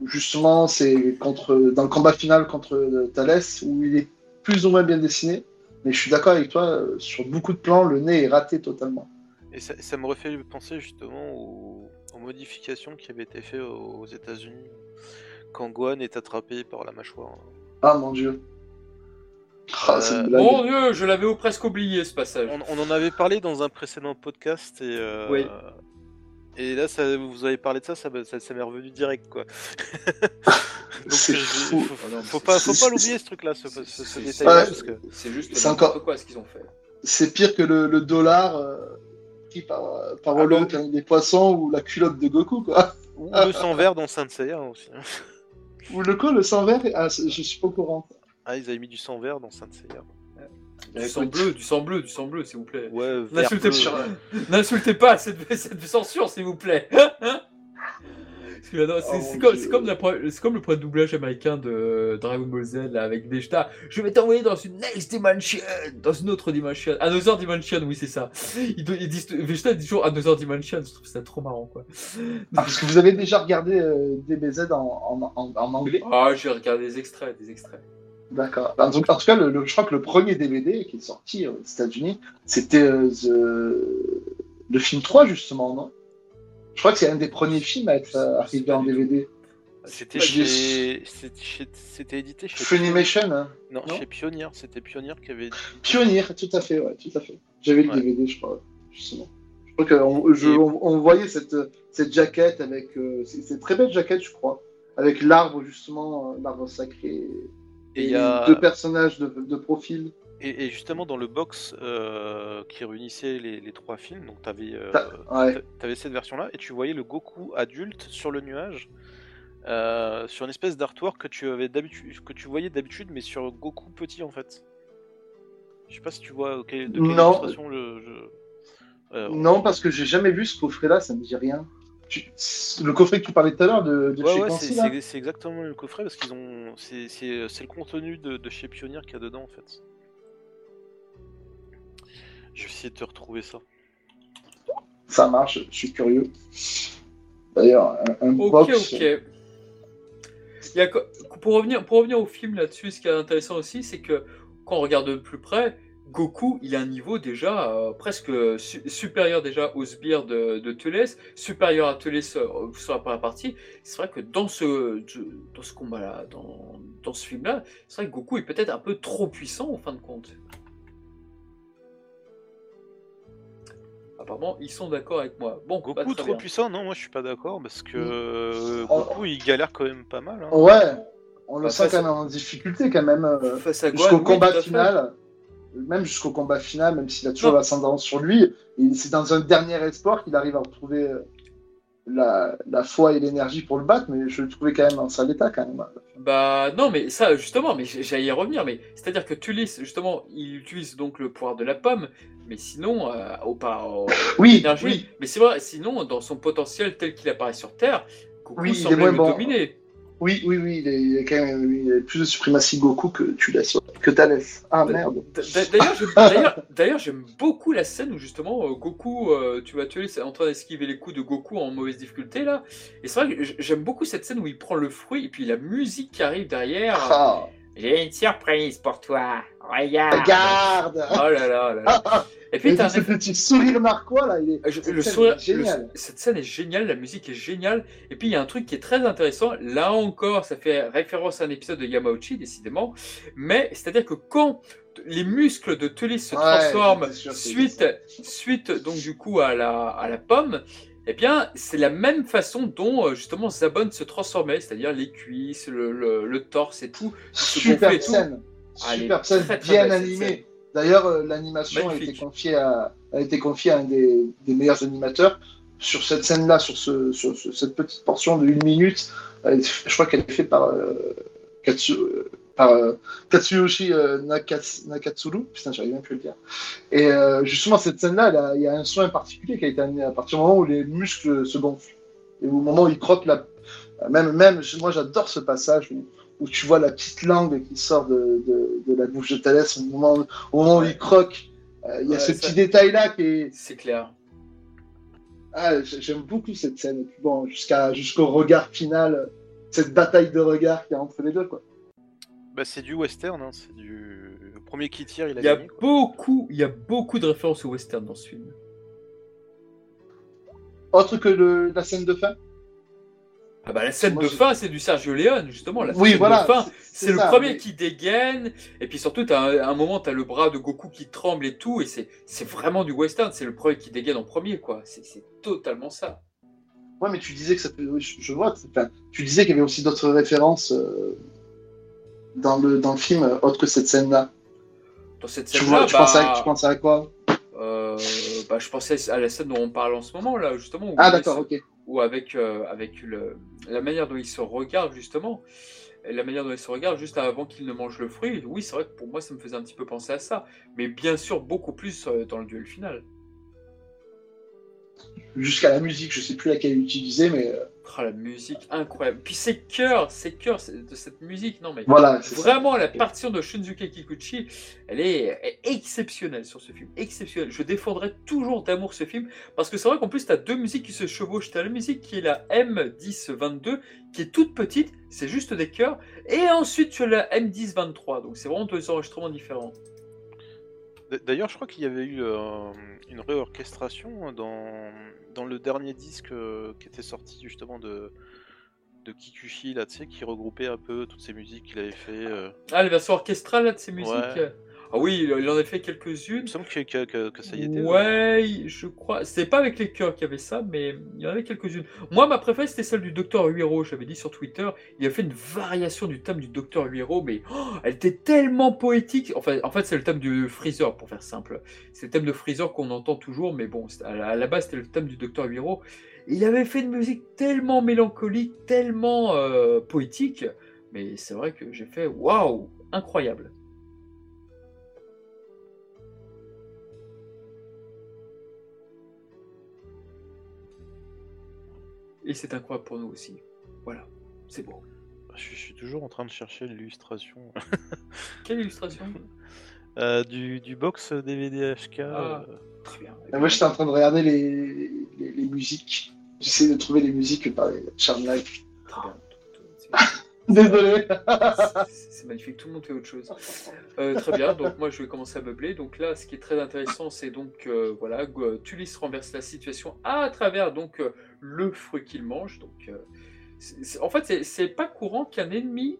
C: où justement c'est contre dans le combat final contre euh, Thalès, où il est plus ou moins bien dessiné. Mais je suis d'accord avec toi, sur beaucoup de plans, le nez est raté totalement.
B: Et ça, ça m'aurait fait penser justement aux, aux modifications qui avaient été faites aux États-Unis quand Gohan est attrapé par la mâchoire.
C: Ah mon dieu. Ah,
B: Euh.
A: Mon dieu, je l'avais presque oublié ce passage.
B: On, on en avait parlé dans un précédent podcast et, euh,
A: Oui.
B: et là ça, vous avez parlé de ça, ça, ça, ça m'est revenu direct quoi. [laughs] Donc
C: C'est
B: je-
C: fou.
B: faut,
A: Ah
B: faut pas, faut
C: c'est-
B: pas l'oublier ce truc-là, ce, ce, ce
A: c'est-
B: détail-là,
C: Ouais.
B: parce que
A: C'est juste
C: C'est
A: n'importe
C: encore-
A: quoi ce qu'ils ont fait.
C: C'est pire que le, le dollar euh, pris par, par
A: Ah
C: Hollande il des poissons ou la culotte de Goku, quoi.
B: ou le [laughs] sang vert dans Saint Seiya aussi. hein.
C: Ou le quoi, le sang vert ah, Je suis pas au courant.
B: Ah ils avaient mis du sang vert dans Saint Seiya.
A: Du sang bleu, du sang bleu, du sang bleu, s'il vous plaît.
B: Ouais, [laughs]
A: n'insultez pas cette, [laughs] cette censure, s'il vous plaît. C'est-
C: Oh,
A: c'est comme, le point de doublage américain de Dragon Ball Z là, avec Vegeta. Je vais t'envoyer dans une next dimension, dans une autre dimension. Another dimension, oui, c'est ça. Disent, Vegeta dit toujours Another dimension. Je trouve ça trop marrant, quoi.
C: Ah, parce que vous avez déjà regardé euh, DBZ en, en, en, en anglais?
A: Ah, j'ai regardé des extraits, des extraits.
C: D'accord. En, tout- en tout cas, le, le- je crois que le premier DVD qui est sorti euh, aux États-Unis, c'était euh, The- le film 3, justement, non? Je crois que c'est un des premiers films à être euh, arrivé en DVD.
B: C'était chez... c'était édité chez
C: Funimation, hein
B: Non,
C: Non
B: chez Pioneer, c'était Pioneer qui avait
C: Pionnier, tout à fait, ouais, tout à fait. J'avais le
B: Ouais.
C: DVD, je crois, justement. Je crois qu'on je- on, on voyait cette, cette jaquette avec. euh, une très belle jaquette, je crois. Avec l'arbre, justement, euh, l'arbre sacré.
B: Et il y a-
C: deux personnages de, de profil.
B: Et, et justement, dans le box euh, qui réunissait les, les trois films, donc tu avais,
C: T'as- ouais.
B: cette version-là, et tu voyais le Goku adulte sur le nuage, euh, sur une espèce d'artwork que tu avais d'habitude, que tu voyais d'habitude, mais sur Goku petit en fait. Je sais pas si tu vois de quelle
C: Non.
B: illustration je. je- euh,
C: Non, parce que j'ai jamais vu ce coffret-là, ça me dit rien. Tu- Le coffret que tu parlais tout à l'heure de, de
B: Ouais,
C: chez
B: ouais, c'est exactement le coffret parce qu'ils ont. C'est c'est- c'est le contenu de, de chez Pioneer qu'il y a dedans en fait. Je vais essayer de te retrouver ça.
C: Ça marche, je suis curieux. D'ailleurs, un, un
A: Ok,
C: box.
A: ok. Il y a co- pour, revenir, pour revenir au film là-dessus, ce qui est intéressant aussi, c'est que quand on regarde de plus près, Goku, il a un niveau déjà euh, presque su- supérieur déjà au sbire de, de Teles, supérieur à Teles euh, sur la première partie. C'est vrai que dans ce, dans ce combat-là, dans, dans ce film-là, c'est vrai que Goku est peut-être un peu trop puissant en fin de compte. Apparemment, ils sont d'accord avec moi. Bon, bah,
B: Goku
A: très
B: trop
A: bien.
B: puissant, non, moi je suis pas d'accord parce que
C: Mm.
B: euh,
C: Oh.
B: Goku il galère quand même pas mal. hein.
C: Ouais, on le
A: Bah,
C: sent
A: face-
C: quand même en difficulté, quand même. euh,
A: Face à Gohan,
C: jusqu'au
A: oui,
C: combat final, même jusqu'au combat final, même s'il a toujours l'ascendance sur lui, et c'est dans un dernier espoir qu'il arrive à retrouver euh, la, la foi et l'énergie pour le battre, mais je le trouvais quand même en sale état quand même.
A: Bah non, mais ça justement, mais j'allais y revenir, mais c'est-à-dire que Tulis, justement, il utilise donc le pouvoir de la pomme, mais sinon, euh, au pas au- [coughs]
C: Oui, oui,
A: mais c'est vrai, sinon, dans son potentiel tel qu'il apparaît sur Terre, Goku
C: Oui, il est
A: le
C: bon.
A: dominer.
C: Oui, oui, oui, il est, il est quand même il a plus de suprématie Goku que tu laisses, que Thalès. Ah merde.
A: D'ailleurs, j'aime- beaucoup la scène où justement euh, Goku, euh, tu vois, Tulis est en train d'esquiver les coups de Goku en mauvaise difficulté là, et c'est vrai que j'aime beaucoup cette scène où il prend le fruit et puis la musique qui arrive derrière.
C: Ah,
A: J'ai une surprise pour toi, regarde.
C: regarde
A: Oh là là là là. [laughs] Et puis t'as un
C: ce petit sourire narquois là, il est.
A: Je-
C: cette
A: le
C: scène
A: sourire-
C: est géniale.
A: le- cette scène est géniale, la musique est géniale. Et puis il y a un truc qui est très intéressant. Là encore, ça fait référence à un épisode de Yamauchi, décidément. Mais c'est-à-dire que quand les muscles de Tullis se
C: Ouais,
A: transforment
C: sûr
A: suite, suite donc du coup à la, à la pomme, eh bien c'est la même façon dont euh, justement Zabon se transformait, c'est-à-dire les cuisses, le, le- le torse et tout. et
C: Super
A: tout.
C: scène.
A: Ah,
C: Super scène,
A: très, très
C: bien animée. D'ailleurs, euh, l'animation a été confiée à, a été confiée à un des, des meilleurs animateurs sur cette scène-là, sur, ce, sur ce- cette petite portion de une minute. Je crois qu'elle est faite par, euh, Katsu, par euh, Katsuyoshi euh, Nakatsuru. Putain, j'arrive même plus à le dire. Et euh, justement, cette scène-là, il y a un soin particulier qui a été amené à partir du moment où les muscles se gonflent. Et au moment où il croque la. Même, même moi, j'adore ce passage où, où tu vois la petite langue qui sort de, de, de la bouche de Thalès au moment, au moment où il croque. Euh, Il y a
A: Ouais,
C: ce
A: ça-
C: petit détail-là qui est.
A: C'est clair.
C: Ah, j'aime beaucoup cette scène. Et puis bon, jusqu'à, jusqu'au regard final, cette bataille de regard qui est entre les deux. Quoi.
B: Bah, c'est du western, hein, c'est du premier qui tire, il a
A: Il y a
B: gagné.
A: beaucoup, il y a beaucoup de références au western dans ce film.
C: Autre que le- la scène de fin?
A: Ah bah la scène
C: Moi,
A: de
C: je-
A: fin, c'est du Sergio Leone, justement. La
C: Oui,
A: scène
C: voilà.
A: de fin, c'est le
C: ça,
A: premier
C: mais-
A: qui dégaine. Et puis surtout, t'as un, un moment, tu as le bras de Goku qui tremble et tout. Et c'est c'est vraiment du western. C'est le premier qui dégaine en premier, quoi. C'est c'est totalement ça.
C: Ouais, mais tu disais que ça je, je vois. tu disais qu'il y avait aussi d'autres références euh, dans, le, dans le film, euh, autres que cette scène-là.
A: Dans cette
C: Tu,
A: scène-là,
C: vois, tu,
A: bah,
C: pensais à, tu pensais à quoi
A: euh, bah, je pensais à la scène dont on parle en ce moment, là, justement. où
C: Ah, d'accord, ok.
A: ou avec, euh, avec le, la manière dont il se regarde justement, et la manière dont il se regarde juste avant qu'il ne mange le fruit, oui, c'est vrai que pour moi ça me faisait un petit peu penser à ça, mais bien sûr beaucoup plus euh, dans le duel final.
C: Jusqu'à la musique, je sais plus laquelle utiliser, mais
A: Ah, la musique incroyable. Puis ces chœurs, ces chœurs de cette musique, non mais
C: voilà. ça.
A: vraiment la partition de Shunsuke Kikuchi, elle est, est exceptionnelle sur ce film, exceptionnelle. Je défendrai toujours d'amour ce film parce que c'est vrai qu'en plus tu as deux musiques qui se chevauchent. Tu as la musique qui est la M1022 qui est toute petite, c'est juste des chœurs, et ensuite tu as la M1023. Donc c'est vraiment deux enregistrements différents.
B: D'ailleurs, je crois qu'il y avait eu euh, une réorchestration dans, dans le dernier disque euh, qui était sorti justement de, de Kikuchi, là, tu sais, qui regroupait un peu toutes ces musiques qu'il avait fait. euh.
A: Ah, la version orchestrale là, de ces musiques.
B: Ouais.
A: Ah oui, il il en a fait
B: Il
A: quelques-unes.
B: me semble que, que- que- que ça y était.
A: Ouais, je crois. C'était pas avec les chœurs qu'il y avait ça, mais il y en avait quelques-unes. Moi, ma préférée, c'était celle du Docteur Huiro. J'avais dit sur Twitter, il a fait une variation du thème du Docteur Huiro, mais oh, elle était tellement poétique. Enfin, en fait, c'est le thème du Freezer, pour faire simple. C'est le thème de Freezer qu'on entend toujours, mais bon, c'est- à la, base, c'était le thème du Docteur Huiro. Il avait fait une musique tellement mélancolique, tellement euh, poétique, mais c'est vrai que j'ai fait waouh, incroyable. Et c'est incroyable pour nous aussi. Voilà, c'est beau.
B: Je, je suis toujours en train de chercher l'illustration [laughs]
A: Quelle illustration?
B: Euh, du, du box DVD HK.
A: Ah.
B: euh,
A: Très bien.
C: Et moi, j'étais en train de regarder les, les, les musiques. J'essaie de trouver les musiques par les Charm Light.
A: Très bien. [laughs] [laughs]
C: Désolé.
A: C'est magnifique, tout le monde fait autre chose. Euh, très bien, donc moi je vais commencer à meubler. Donc là, ce qui est très intéressant, c'est donc euh, voilà, Go- Tulis renverse la situation à travers donc euh, le fruit qu'il mange. Donc, euh, en fait, c'est- pas courant qu'un ennemi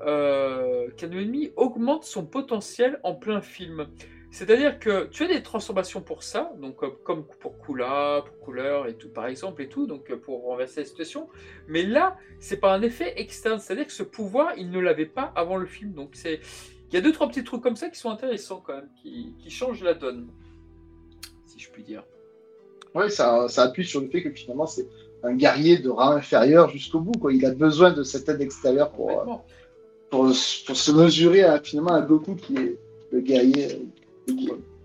A: euh, qu'un ennemi augmente son potentiel en plein film. C'est-à-dire que tu as des transformations pour ça, donc euh, comme pour Kula, pour couleur et tout, par exemple, et tout, donc euh, pour renverser la situation. Mais là, c'est pas un effet externe, c'est-à-dire que ce pouvoir, il ne l'avait pas avant le film. Donc c'est, il y a deux trois petits trucs comme ça qui sont intéressants quand même, qui, qui changent la donne, si je puis dire.
C: Oui, ça, ça appuie sur le fait que finalement, c'est un guerrier de rang inférieur jusqu'au bout. Quoi. Il a besoin de cette aide extérieure pour, euh, pour, pour se mesurer à, finalement à Goku qui est le guerrier,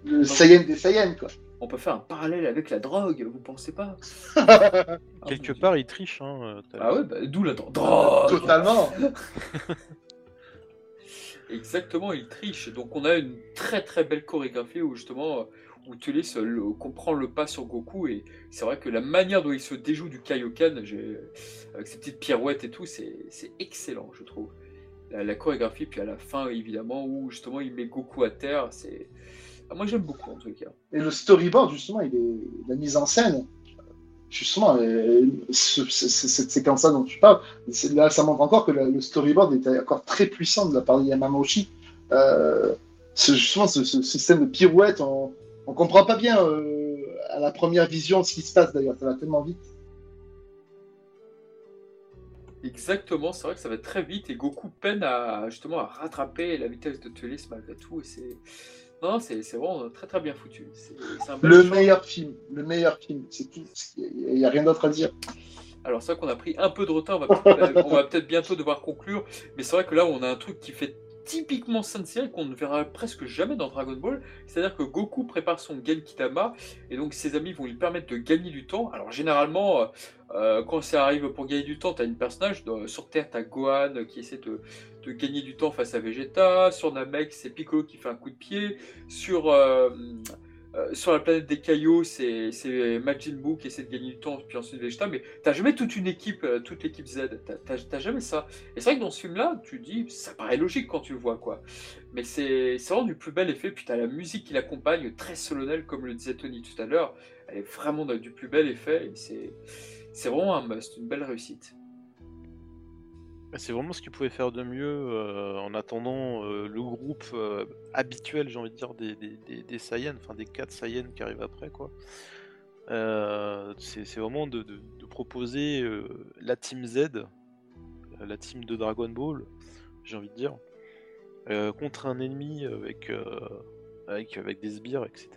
C: le, Saiyan des Saiyans. Quoi.
A: On peut faire un parallèle avec la drogue, vous pensez pas [laughs]
B: Quelque
A: Ah,
B: part, il triche. Hein, euh,
A: Ah ouais, bah, d'où la dro- drogue.
C: Totalement. [laughs]
A: Exactement, il triche. Donc on a une très très belle chorégraphie où justement où Tulis comprend le pas sur Goku et c'est vrai que la manière dont il se déjoue du Kaioken, j'ai- avec ses petites pirouettes et tout, c'est c'est excellent, je trouve. La, chorégraphie, puis à la fin évidemment où justement il met Goku à terre, c'est ah, moi j'aime beaucoup en tout cas.
C: Et le storyboard, justement, il est la mise en scène. Justement, euh, ce- ce- ce- cette séquence-là dont tu parles, là, ça montre encore que le, storyboard était encore très puissant de la part de Yamamoshi. Euh, ce- justement, ce système de pirouette, on, on comprend pas bien euh, à la première vision ce qui se passe d'ailleurs, ça va tellement vite.
A: Exactement, c'est vrai que ça va très vite et Goku peine à justement à rattraper la vitesse de Tulis malgré tout et c'est non, c'est vraiment très très bien foutu. Un
C: Le
A: choix.
C: meilleur film, le meilleur film, c'est tout. Il n'y a rien d'autre à dire.
A: Alors c'est vrai qu'on a pris un peu de retard, on va peut-être on va peut-être bientôt devoir conclure, mais c'est vrai que là on a un truc qui fait typiquement Saint-Cyr qu'on ne verra presque jamais dans Dragon Ball, c'est-à-dire que Goku prépare son Genkidama et donc ses amis vont lui permettre de gagner du temps. Alors généralement, euh, euh, quand ça arrive pour gagner du temps, tu as une personnage, sur Terre tu as Gohan qui essaie de, de gagner du temps face à Vegeta, sur Namek c'est Piccolo qui fait un coup de pied, sur... euh, euh, sur la planète des cailloux, c'est Majin Buu qui essaie de gagner du temps, puis ensuite Vegeta, mais t'as jamais toute une équipe, euh, toute l'équipe Z, T'as- jamais ça. Et c'est vrai que dans ce film-là, tu dis, ça paraît logique quand tu le vois, quoi. Mais c'est vraiment du plus bel effet, puis t'as la musique qui l'accompagne, très solennelle, comme le disait Tony tout à l'heure, elle est vraiment du plus bel effet, et c'est c'est vraiment un must, une belle réussite.
B: Bah, C'est vraiment ce qu'ils pouvaient faire de mieux euh, en attendant euh, le groupe euh, habituel, j'ai envie de dire, des, des, des, des Saiyans, enfin des 4 Saiyans qui arrivent après, quoi. C'est vraiment de, de- de proposer la team Z, la team de Dragon Ball, j'ai envie de dire, contre un ennemi avec, avec, avec des sbires, etc.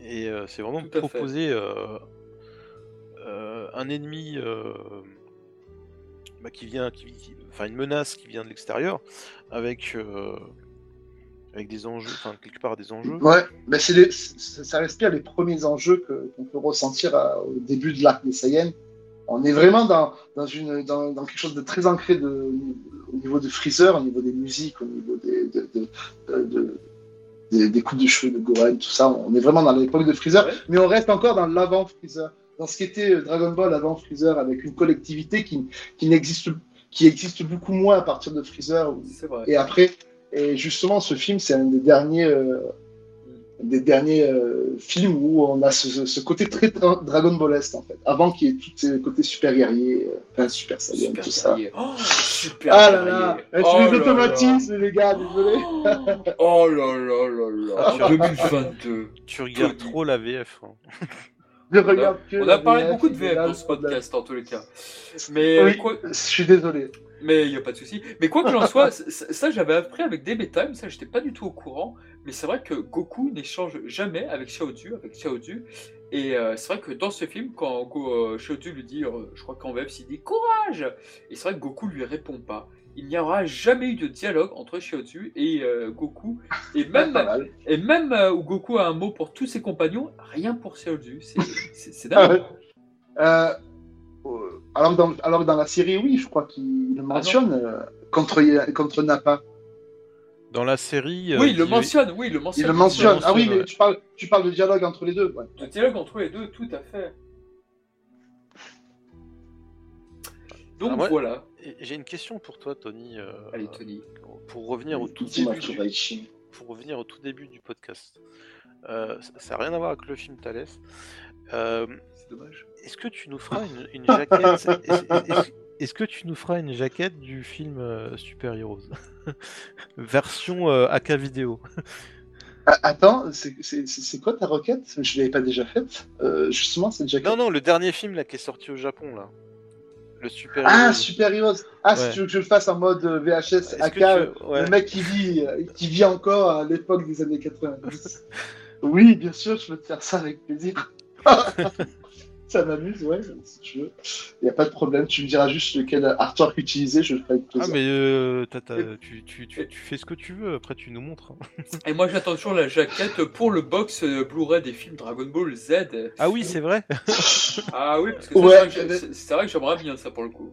B: Et c'est vraiment
A: fait.
B: proposer un ennemi euh, bah, qui vient, qui, qui- enfin une menace qui vient de l'extérieur, avec euh, avec des enjeux, enfin quelque part des enjeux.
C: Ouais, mais c'est les- ça respire les premiers enjeux que- qu'on peut ressentir à- au début de l'arc des Saiyans. On est vraiment dans, dans, une, dans, dans quelque chose de très ancré de, au niveau de Freezer, au niveau des musiques, au niveau des, de, de- de- de- des, des coupes de cheveux de Gohan, tout ça. On est vraiment dans l'époque de Freezer,
A: Ouais.
C: mais on reste encore dans l'avant Freezer, dans ce qu'était euh, Dragon Ball avant Freezer, avec une collectivité qui, qui n'existe qui existe beaucoup moins à partir de Freezer,
A: vrai.
C: et après, et justement, ce film, c'est un des derniers, euh, des derniers euh, films où on a ce, ce côté très dra- Dragon Ballesque, en fait. Avant qu'il y ait tous ces côtés super guerriers, euh, enfin super saiyan,
A: Super
C: tout ça.
A: Oh, super
C: Ah là là,
A: guerrier.
C: c'est
A: Oh
C: les
A: là là.
C: automatismes, les gars, désolé.
A: Oh là là là là. En [laughs] 2022.
B: Tu regardes trop la VF. hein. [laughs]
C: Je regarde que
A: On a parlé
C: VF,
A: beaucoup de VF dans ce podcast, en tous les cas. Mais
C: Oui.
A: quoi,
C: Je suis désolé.
A: Mais il n'y a pas de souci. Mais quoi qu'il en [laughs] soit, c- c- ça j'avais appris avec DB Time, ça j'étais pas du tout au courant. Mais c'est vrai que Goku n'échange jamais avec Xiaozu, avec. Et euh, c'est vrai que dans ce film, quand Go, euh, Xiaozu lui dit, euh, je crois qu'en web, il dit courage. Et c'est vrai que Goku lui répond pas. Il n'y aura jamais eu de dialogue entre Xiaozu et euh, Goku. Et même,
C: Pas mal.
A: et même euh, où Goku a un mot pour tous ses compagnons, rien pour Xiaozu. C'est-
C: Ah
A: dingue.
C: Euh, euh, alors, que dans, alors dans la série, oui, je crois qu'il le mentionne euh, contre, contre Nappa.
B: Dans la série. euh,
A: Oui, il le mentionne. Oui, il le
C: Il
A: mentionne.
C: le mentionne. Ah oui,
B: mentionne,
C: mais tu parles, tu parles de dialogue entre les deux. Ouais.
A: Le dialogue entre les deux, tout à fait. Donc
B: Ah ouais.
A: voilà.
B: J'ai une question pour toi, Tony. euh,
A: Allez, Tony.
B: Pour revenir au tout début. du- pour revenir au tout début du podcast. Euh, ça n'a rien à voir avec le film Thalès. Euh,
A: C'est dommage.
B: est-ce que tu nous feras une, une jaquette [laughs] est-ce, que tu nous feras une jaquette du film euh, Super Heroes [laughs] Version AK vidéo. [laughs]
C: Ah, attends, c'est c'est- quoi ta requête? Je l'avais pas déjà faite. Justement, cette jaquette.
B: Non, non, le dernier film là qui est sorti au Japon là. Le Super
C: Ah. Super Heroes. Ah,
B: Ouais.
C: si tu veux que je le fasse en mode euh, VHS, AK,
B: tu- ouais.
C: le mec qui vit, euh, qui vit encore à l'époque des années 90. oui, bien sûr, je peux te faire ça avec plaisir. [laughs] ça m'amuse, ouais, si tu veux. Il n'y a pas de problème. Tu me diras juste lequel artwork utiliser, je le ferai avec
B: Ah,
C: plaisir.
B: mais euh, tu, tu, tu, tu fais ce que tu veux, après tu nous montres. hein. [laughs]
A: Et moi j'attends toujours la jaquette pour le box euh, Blu-ray des films Dragon Ball Z.
B: Ah oui, c'est vrai [laughs]
A: Ah oui, parce que c'est vrai que
C: mais-
A: j'ai- c'est vrai que j'aimerais bien ça pour le coup.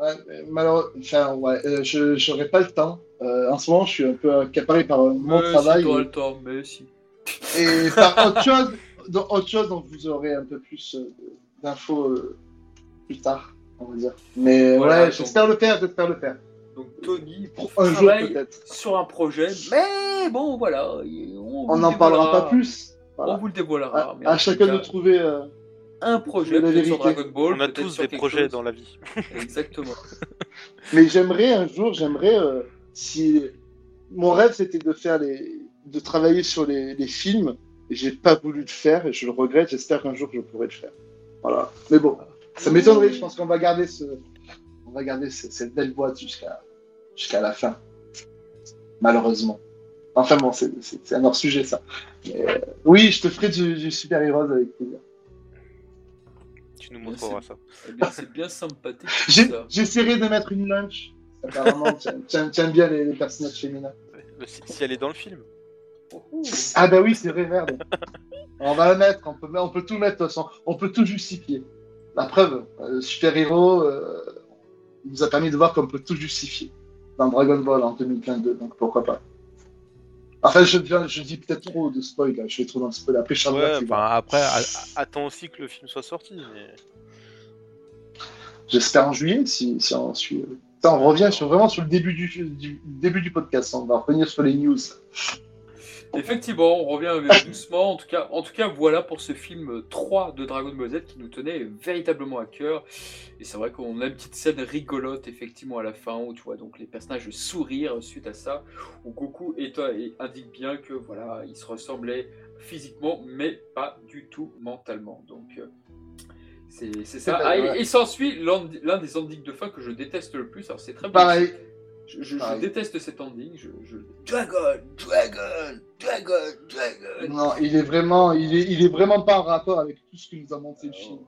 C: Ouais, mais malheureusement, enfin, ouais, euh, je n'aurai pas le temps. Euh, en ce moment, je suis un peu accaparé par euh, mon
A: mais
C: travail.
A: si le temps, mais si.
C: Et par autre chose, dans autre chose dont vous aurez un peu plus euh, d'infos euh, plus tard, on va dire. Mais
A: Voilà,
C: ouais,
A: donc-
C: j'espère le faire, j'espère le faire.
A: Donc Tony
C: Pour un jour
A: travaille
C: peut-être.
A: sur un projet, mais bon voilà, on,
C: n'en parlera pas plus.
A: On vous le dévoilera.
C: À,
A: mais
C: chacun
A: cas,
C: de trouver. euh,
A: un projet sur
C: vérité.
A: Dragon Ball.
B: On a tous des projets
A: chose.
B: dans la vie. [laughs]
A: Exactement. [laughs]
C: Mais j'aimerais un jour, j'aimerais euh, si mon rêve c'était de faire les, de travailler sur les, les films. Et j'ai pas voulu le faire et je le regrette. J'espère qu'un jour je pourrai le faire. Voilà. Mais bon, ça m'étonnerait. Je pense qu'on va garder ce, on va garder ce- cette belle boîte jusqu'à jusqu'à la fin. Malheureusement. Enfin bon, c'est un hors sujet ça. Mais, euh, oui, je te ferai du, du super héros avec plaisir.
B: Tu nous montreras ça.
A: Eh c'est bien sympathique.
C: J'essaierai de mettre une lunch. Apparemment, tu aimes bien les, les personnages féminins.
B: Si elle est dans le film.
C: Ah bah oui, c'est vrai, merde. On va le mettre, on peut, on peut tout mettre, on peut tout justifier. La preuve, euh, Super Hero euh, nous a permis de voir qu'on peut tout justifier dans Dragon Ball en 2022, donc pourquoi pas. Enfin, je, je dis peut-être trop de spoil, là. je vais trop dans le spoil. Après,
B: Ouais, après, attends aussi que le film soit sorti. Mais...
C: j'espère en juillet, si, si on suit. on revient sur, vraiment sur le début du, du, début du podcast, on va revenir sur les news.
A: Effectivement, on revient avec- doucement. En tout, cas, en tout cas, voilà pour ce film 3 de Dragon Ball Z qui nous tenait véritablement à cœur. Et c'est vrai qu'on a une petite scène rigolote, effectivement, à la fin, où tu vois donc les personnages sourire suite à ça, où Goku et indique bien que voilà, ils se ressemblaient physiquement, mais pas du tout mentalement. Donc, euh, c'est ça.
C: C'est
A: Ah, et-
C: vrai.
A: et s'ensuit l'un des endings de fin que je déteste le plus. Alors, c'est très
C: Pareil.
A: Je, je- je
C: Pareil.
A: déteste cet ending. Je, je- Dragon, Dragon, Dragon, Dragon.
C: Non, il est vraiment, il est, il est vraiment pas en rapport avec tout ce que nous a montré le film.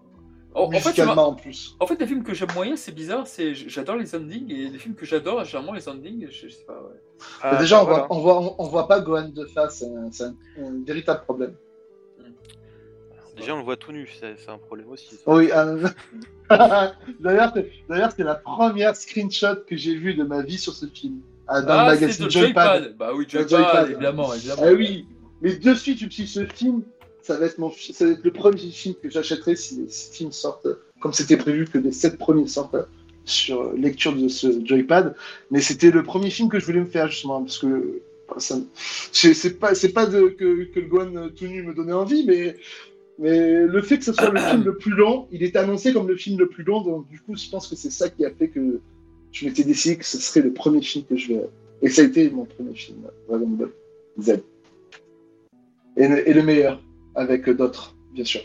A: En, en fait,
C: en plus.
A: en fait, les films que j'aime moyen, c'est bizarre. C'est j'adore les endings et les films que j'adore, généralement les endings, je, je sais pas. Ouais.
B: Ah,
C: Déjà, on,
B: voilà.
C: voit, on, voit, on, voit pas Gohan de face, c'est un, c'est un- un véritable problème.
B: Déjà, on le voit tout nu, c'est un problème aussi. ça.
C: Oui, euh, [laughs] d'ailleurs, c'est- d'ailleurs, c'est la première screenshot que j'ai vue de ma vie sur ce film. Ah, dans
A: ah,
C: le
A: c'est
C: magazine
A: le
C: Joypad.
A: Joypad. Bah oui,
C: Le
A: Joypad,
C: Joypad.
A: évidemment, évidemment.
C: Ah oui, mais de suite, je me suis dit, ce film, ça va être, mon, ça va être le premier film que j'achèterai si les films sortent, comme c'était prévu que les sept premiers sortent sur lecture de ce Joypad. Mais c'était le premier film que je voulais me faire, justement, parce que c'est pas, c'est pas de, que, que le Gohan euh, tout nu me donnait envie, mais, mais le fait que ce soit le film le plus long, il était annoncé comme le film le plus long, donc du coup, je pense que c'est ça qui a fait que je m'étais décidé que ce serait le premier film que je verrais. Et ça a été mon premier film, Dragon Ball Z. Et, le- et le meilleur, avec d'autres, bien sûr.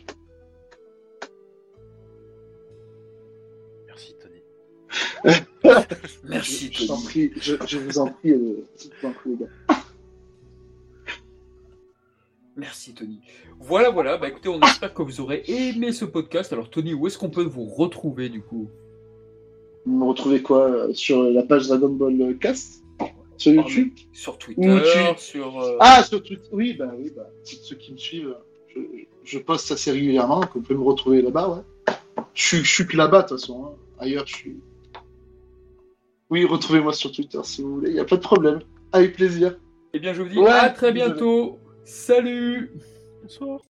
B: Merci, Tony. [laughs]
A: Merci,
C: je
A: Tony.
C: je, je vous en prie, euh, je vous en prie, les gars.
A: Merci, Tony. Voilà, voilà. Bah écoutez, on espère que vous aurez aimé ce podcast. Alors, Tony, où est-ce qu'on peut vous retrouver du coup?
C: Vous me retrouvez quoi euh, sur la page Dragon Ball Cast? Sur YouTube?
A: Sur Twitter,
C: Ou tu-
A: sur. euh,
C: Ah, sur Twitter Oui, bah oui, bah, ceux qui me suivent, je, je poste assez régulièrement, donc vous pouvez me retrouver là-bas, ouais. Je, suis- je suis que là-bas, de toute façon. hein. Ailleurs, je suis. Oui, retrouvez-moi sur Twitter si vous voulez, il n'y a pas de problème. Avec plaisir.
A: Eh bien, je vous dis
C: Ouais,
A: à très bientôt. Salut
B: Bonsoir.